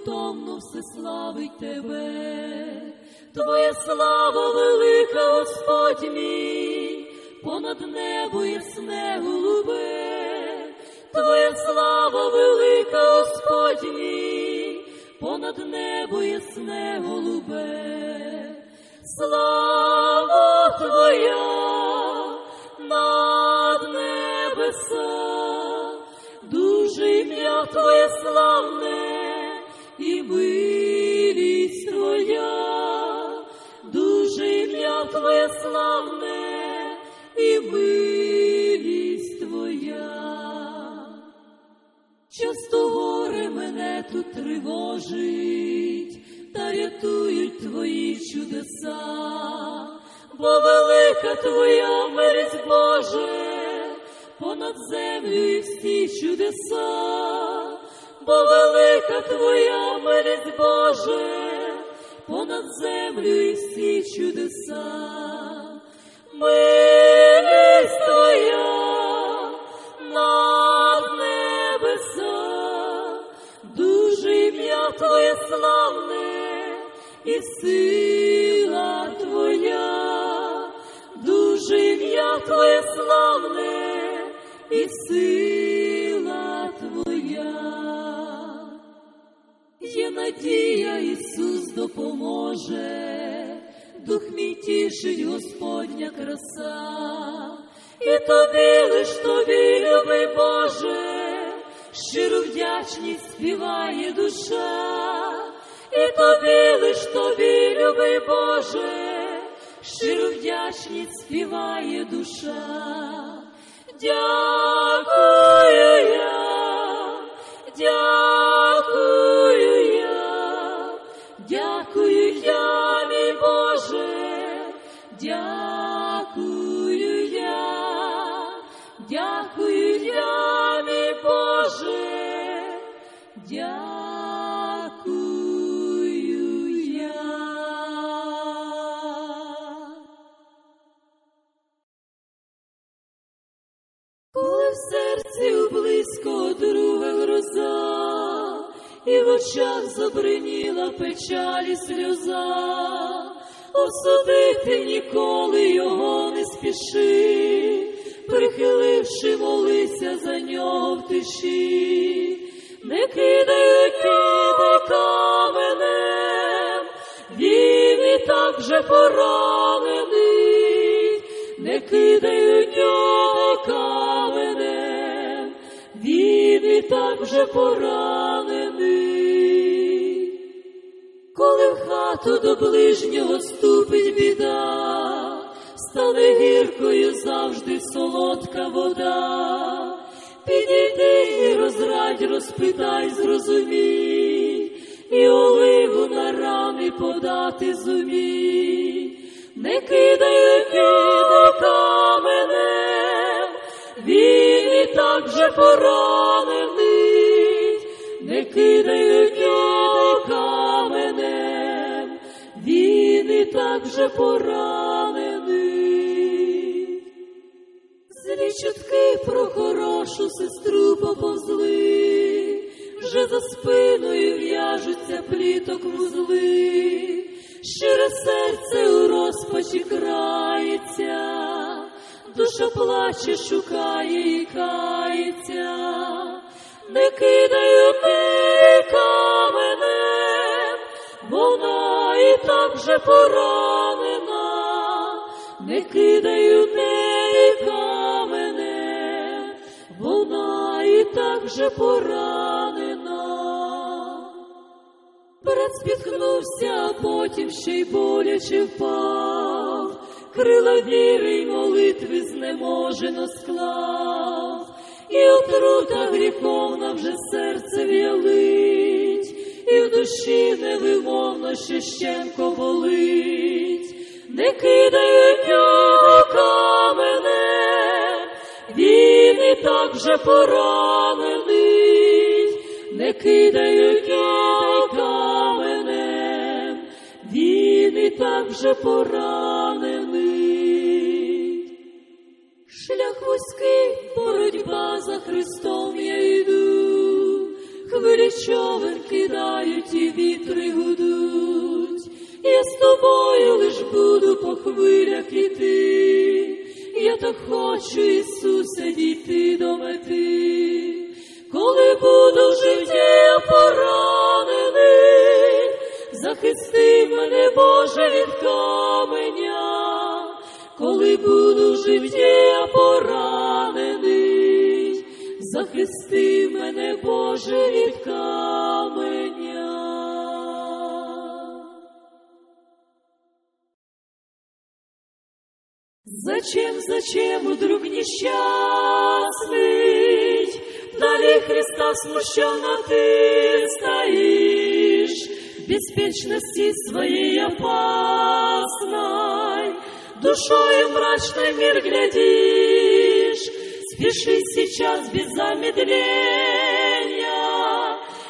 Speaker 4: неутомно все славить тебе. Твоя слава велика, Господь мій, понад небо ясне голубе. Твоя слава велика, Господь мій, понад небо ясне голубе. Слава Твоя над небеса, дуже ім'я Твоє славне Твоє славне і милість Твоя. Часто горе мене тут тривожить, та рятують твої чудеса, бо велика твоя милість Боже, понад землю і всі чудеса, бо велика твоя милість Боже, понад землю і всі чудеса. Милість твоя над небеса, дуже ім'я Твоє славне і сила Твоя, дуже ім'я Твоє славне і сила Є надія, Ісус допоможе, дух мій тішить Господня краса, і тобі лиш тобі, любий Боже, щиру вдячність співає душа, і тобі лиш тобі, любий Боже, щиру вдячність співає душа. Дякую я, дякую в серці у близько друга гроза, і в очах забриніла печаль і сльоза, осудити ніколи його не спіши, прихиливши, молися за нього в тиші, не кидай, не каменем, він і так вже поранений, не кидай у нього так вже поранений. Коли в хату до ближнього ступить біда, стане гіркою завжди солодка вода. Підійди і розрадь, розпитай, зрозумій, і оливу на рани подати зумій. Не кидай, не кидай і так же поранений, не кидають його каменем, він і так же поранений. Злі чутки про хорошу сестру поповзли, вже за спиною в'яжуться пліток вузли, щире серце у розпачі крається, душа плаче, шукає і кається, не кидаю ти каменем, вона і так же поранена, не кидаю неї каменем, вона і так же поранена. Брат спіткнувся, а потім ще й боляче впав, крила віри й молитви знеможено склав, і отрута гріховна вже серце в'ялить, і в душі невимовно ще болить, не кидають його каменем, він і так же поранений, не кидають його каменем, він і так же поранений. Шлях вузький, боротьба за Христом я йду, хвилі човен кидають і вітри гудуть, я з тобою лиш буду по хвилях іти, я так хочу, Ісусе, дійти до мети, коли буду в житті поранений, захисти мене, Боже, від каменя, коли буду житті поранений, захисти мене, Боже, від каменя. Зачем, зачем, друг несчастный, Вдали Христа смущенно ты стоишь, беспечности своей опасной, Душою мрачной мир глядишь, Спеши сейчас без замедления,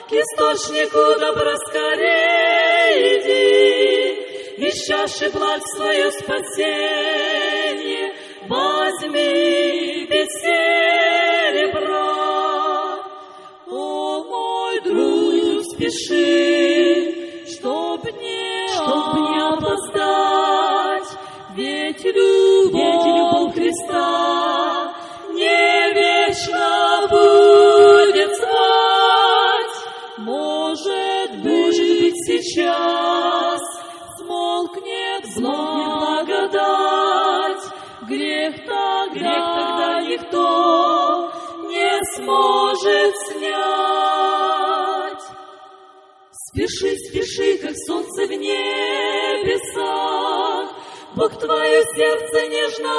Speaker 4: К источнику добра скорее иди, Из чаши благ свое спасение. Возьми без серебра. О, мой друг, спеши, чтоб не, чтоб не опоздать, любовь, ведь любовь Христа не вечно будет звать. Может быть, может быть сейчас смолкнет, благодать, грех тогда, грех тогда никто не сможет снять. Спеши, спеши, как солнце в небесах, Бог твое сердце нежно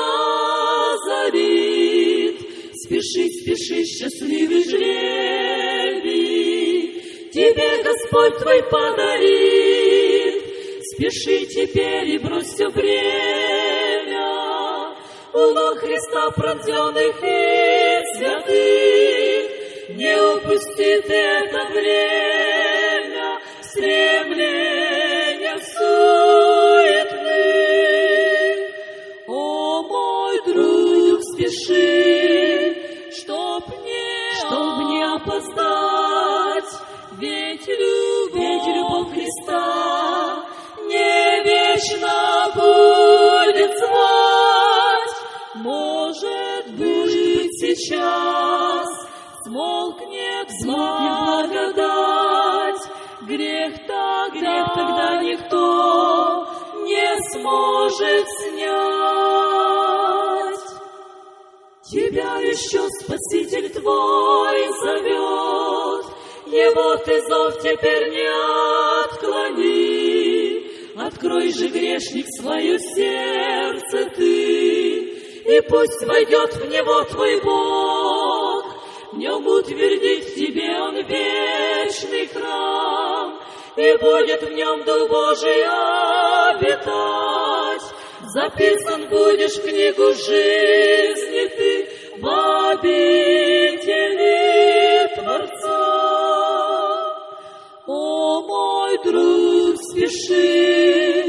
Speaker 4: озарит. Спеши, спеши, счастливый жребий, Тебе Господь твой подарит. Спеши теперь и брось все время, У ног Христа пронзенных и святых, Не упусти ты это время, Стремления сейчас. Смолкнет, благодать, грех тогда, грех тогда никто не сможет снять. Тебя еще Спаситель твой зовет, Его ты зов теперь не отклони. Открой же, грешник, свое сердце ты, и пусть войдет в него твой Бог. В нем утвердит в тебе он вечный храм, и будет в нем Дух Божий обитать. Записан будешь в книгу жизни ты в обители Творца. О, мой друг, спеши,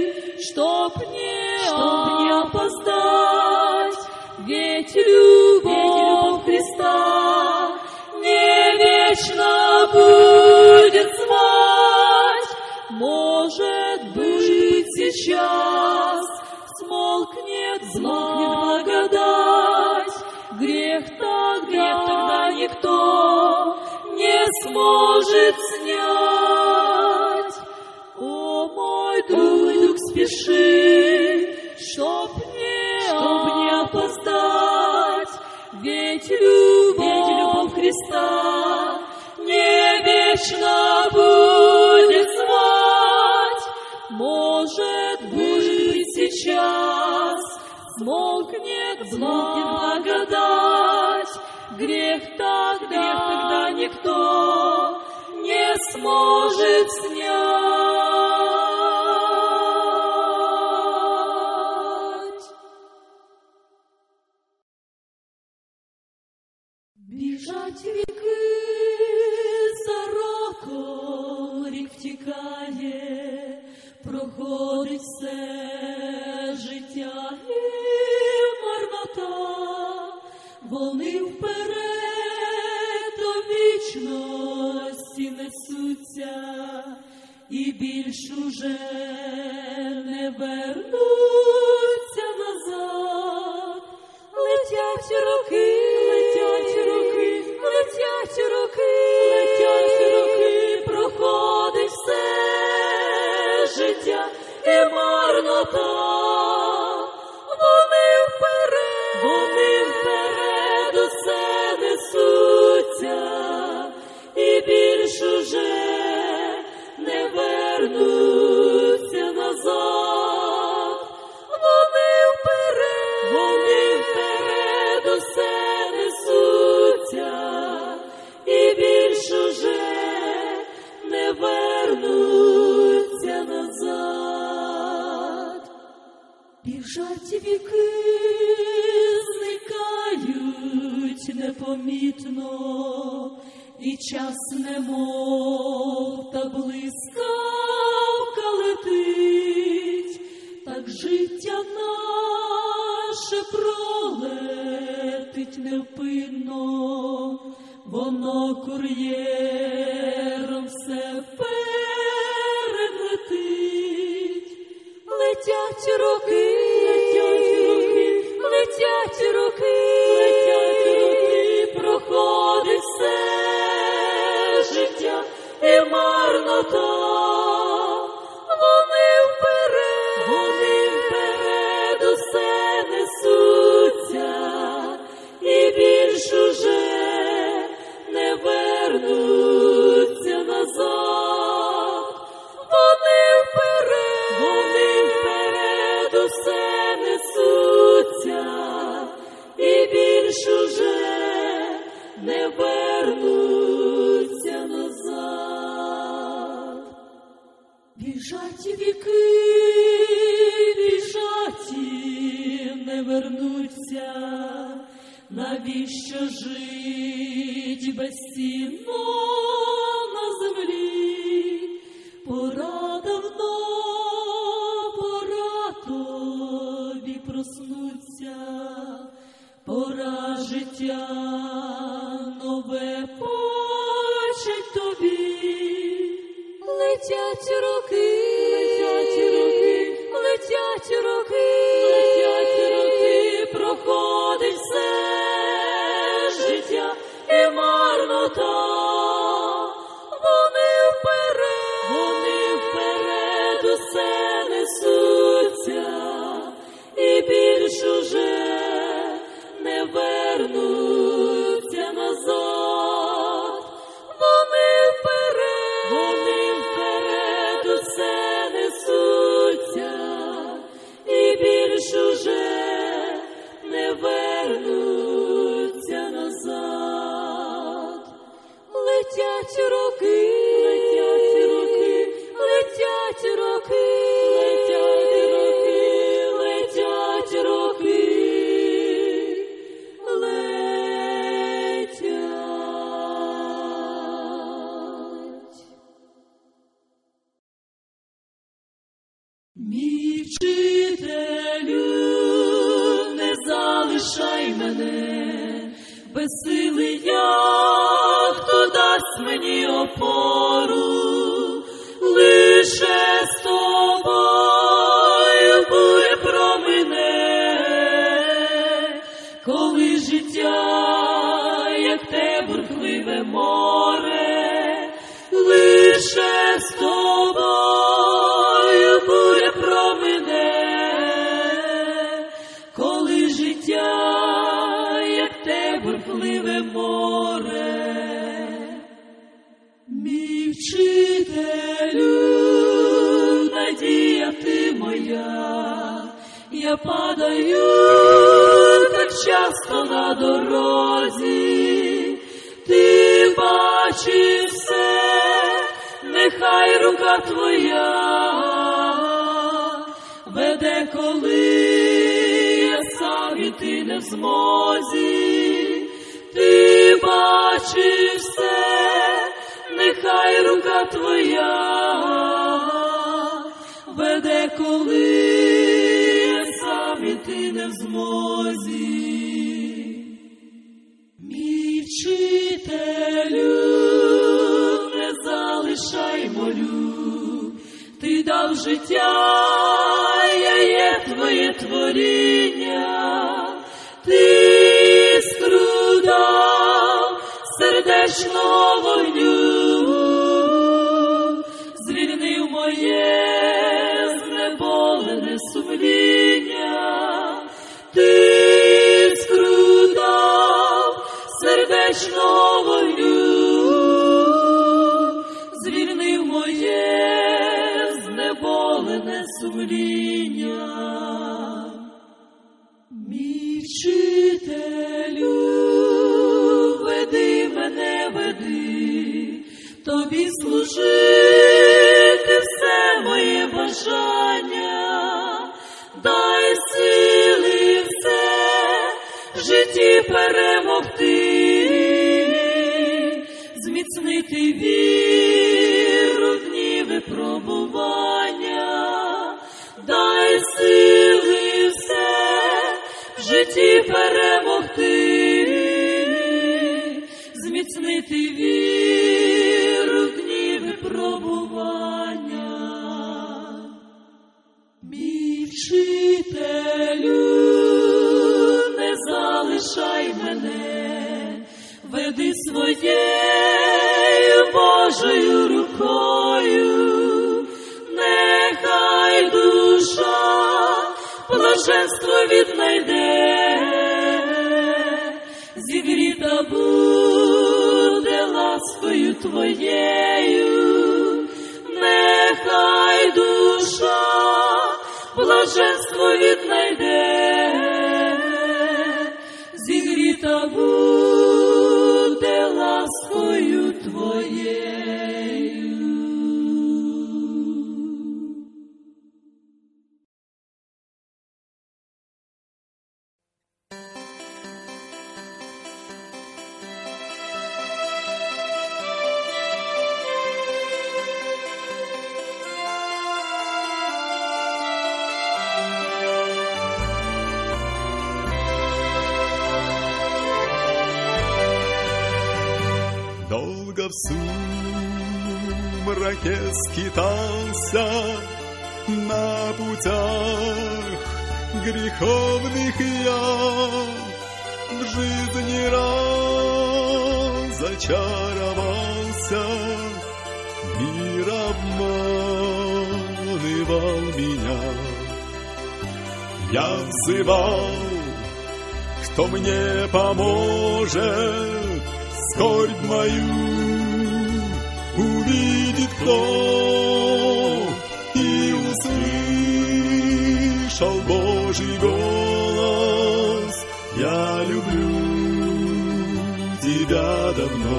Speaker 7: тебя давно.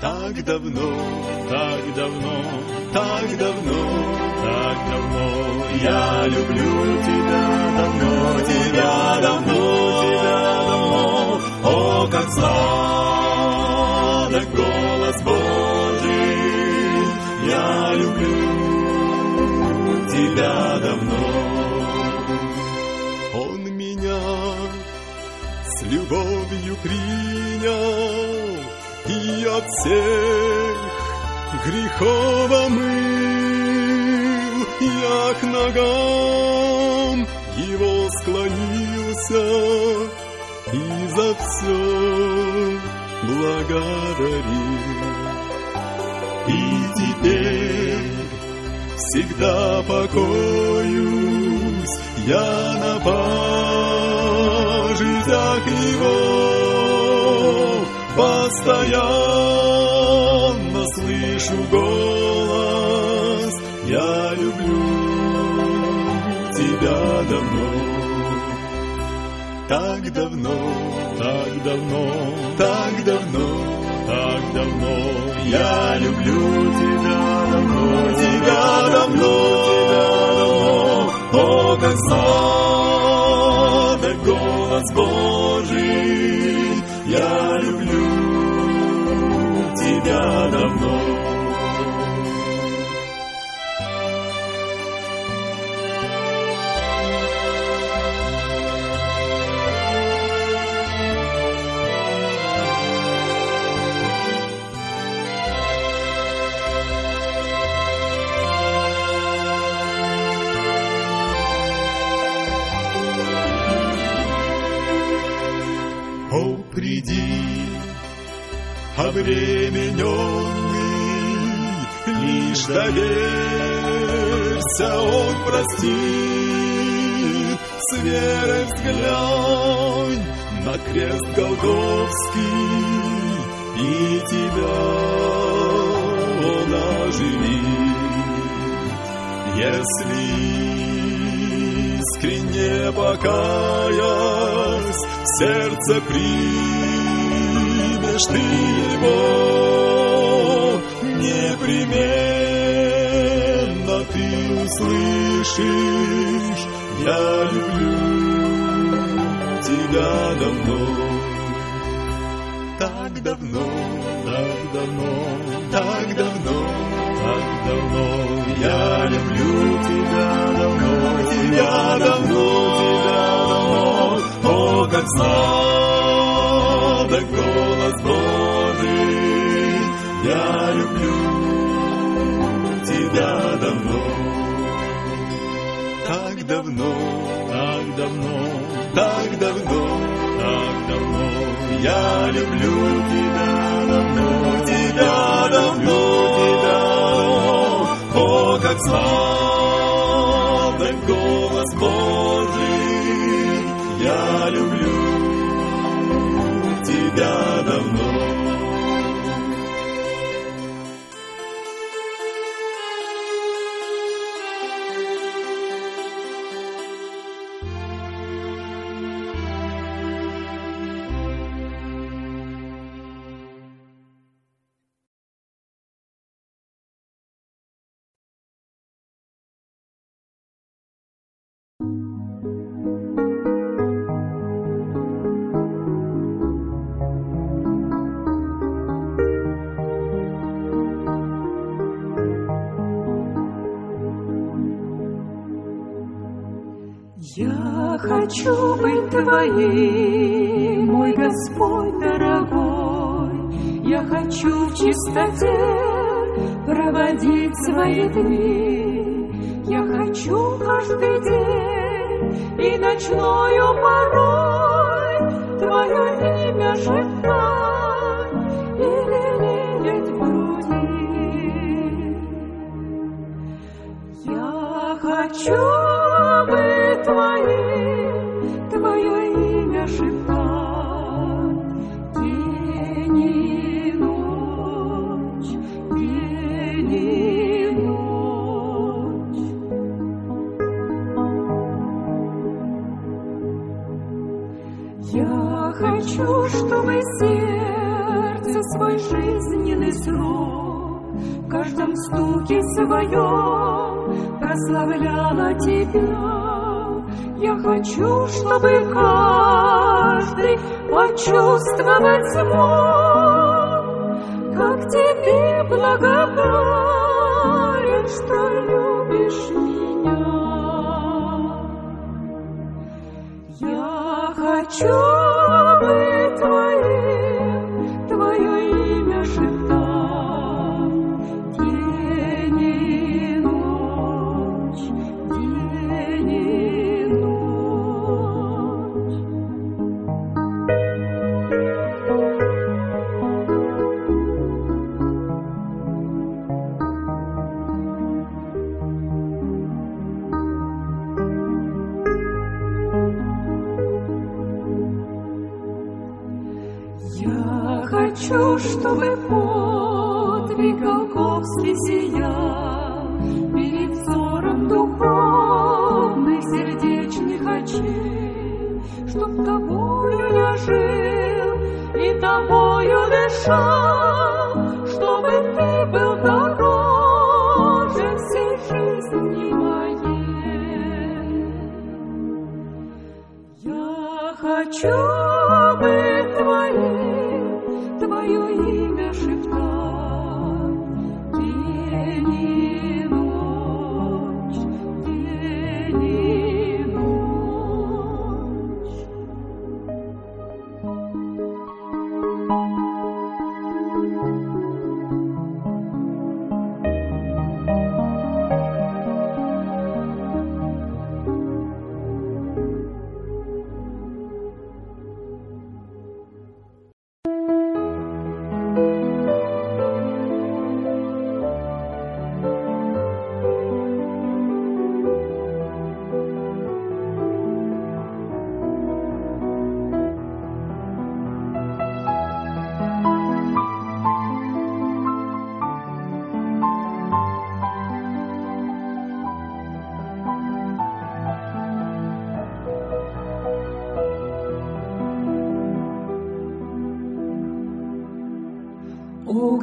Speaker 7: Так давно, так давно, так давно, так давно. Я люблю тебя давно, тебя давно, тебя давно. О, как сладок голос Божий. Я люблю тебя давно. любовью принял и от всех грехов омыл. Я к ногам его склонился и за все благодарил. И теперь всегда покоюсь я на память его, постоянно слышу голос, я люблю тебя давно. Так давно, так давно, так давно, так давно, я люблю тебя давно, тебя давно, тебя давно, о, как голос Божий, я люблю тебя давно. Обремененный, лишь доверься, Он простит, с верой взглянь на крест Голгофский, и тебя Он оживит. Если искренне покаясь, сердце примешь ты его, непременно ты услышишь, я люблю тебя давно. Так давно, так давно, так давно, так давно, я люблю тебя давно, тебя давно, тебя давно, о, как сладок голос Божий, я люблю тебя давно, так давно, так давно, так давно, так давно, я люблю тебя давно, тебя давно, тебя давно, о, как сладок голос Божий, я люблю тебя
Speaker 6: хочу быть Твоим, мой Господь дорогой. Я хочу в чистоте проводить свои дни. Я хочу каждый день и ночною порой Твое имя шептать или лелеять в груди. Я хочу быть Твоим, Я хочу, чтобы сердце свой жизненный срок в каждом стуке своем прославляло Тебя. Я хочу, чтобы каждый почувствовать смог, как Тебе благодарен, что любишь меня. Я хочу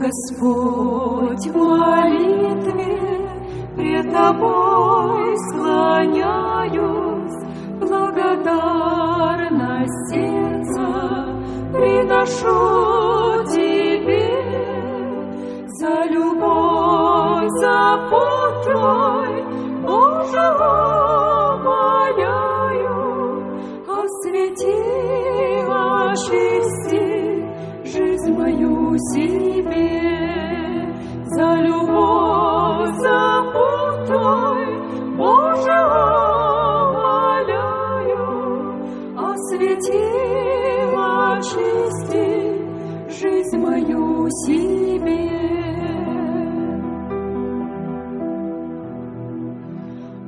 Speaker 6: Господь, в молитве пред Тобой склоняюсь, благодарность сердца приношу Тебе за любовь, за Твой, Боже, умоляю, освети, очисти жизнь мою себе. За любовь, за путь Твой, Боже, умоляю, освети, очисти жизнь мою себе.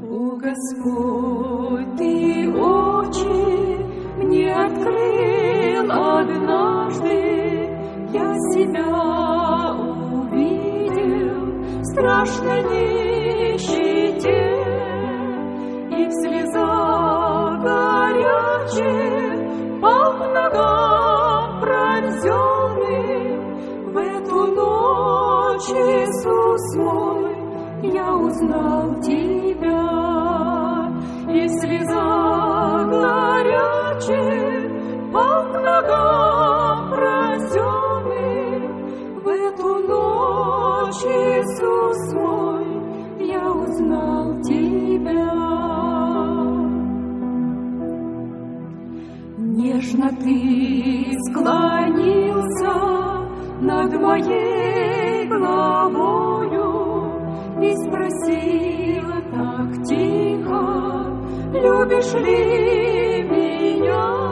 Speaker 6: О Господь, Ты очи мне открыл однажды, я себя увидел в страшной нищете и в слезах горячих по ногам пронзенный в эту ночь, Иисус мой, я узнал Тебя, и в слезах горячих по ногам пронзенный ночь, Иисус мой, я узнал Тебя. Нежно ты склонился над моей головою и спросил так тихо, любишь ли меня?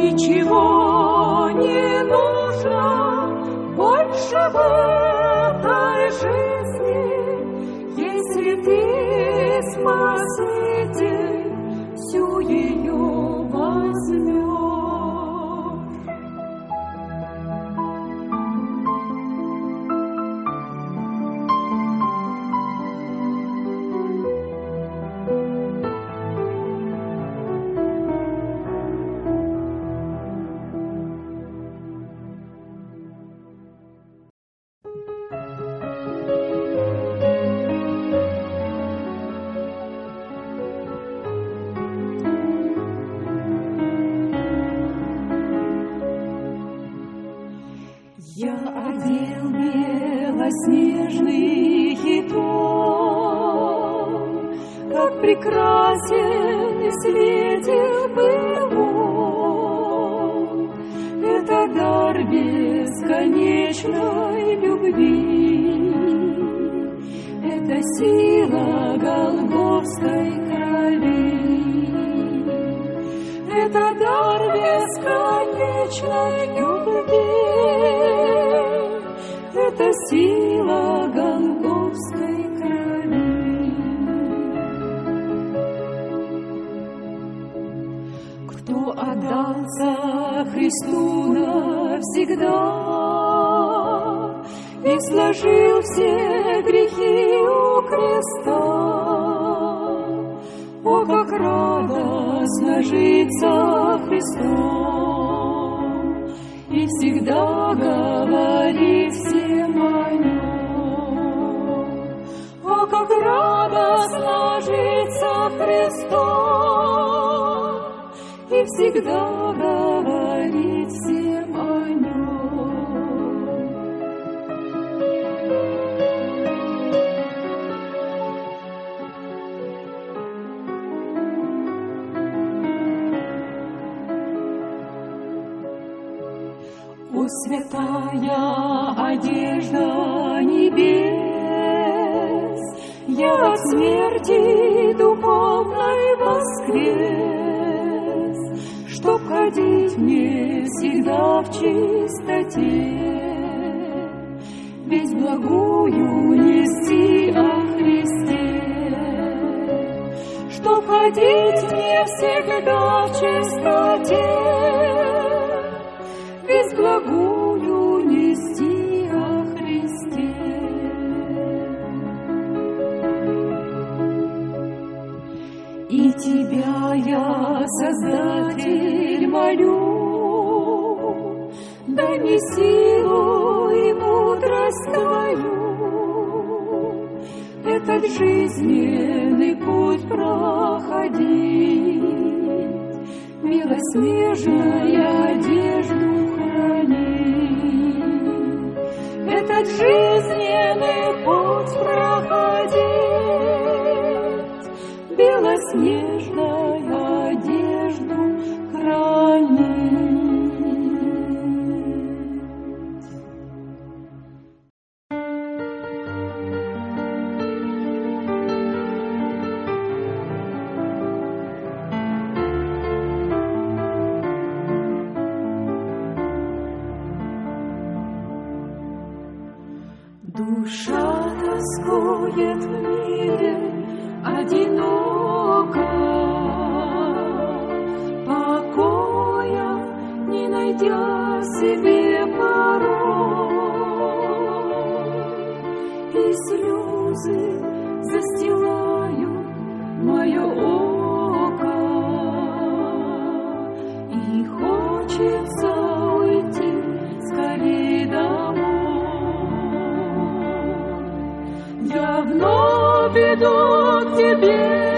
Speaker 6: Ничего не нужно больше в этой жизни, если ты спаситель тоскует в мире одиноко. Покоя не найдя себе порой. И слезы застилаю мое око. И хочет 多么甜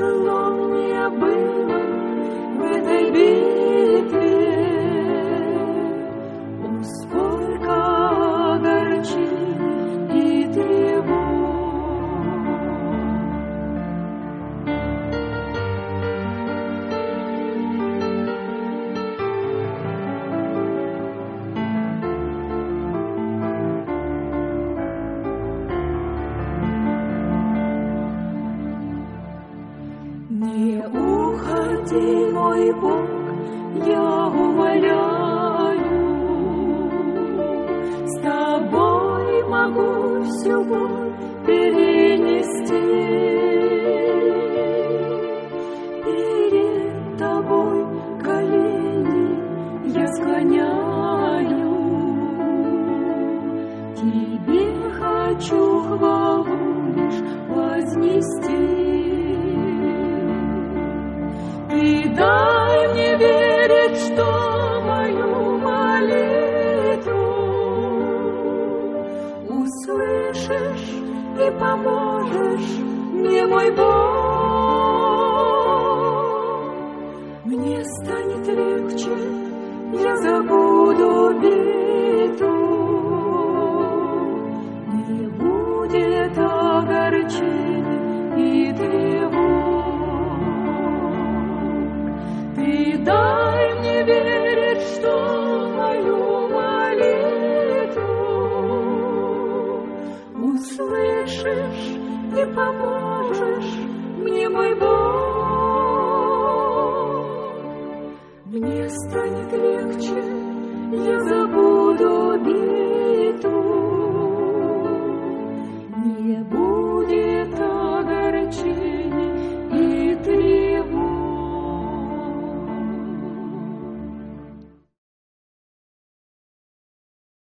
Speaker 6: Как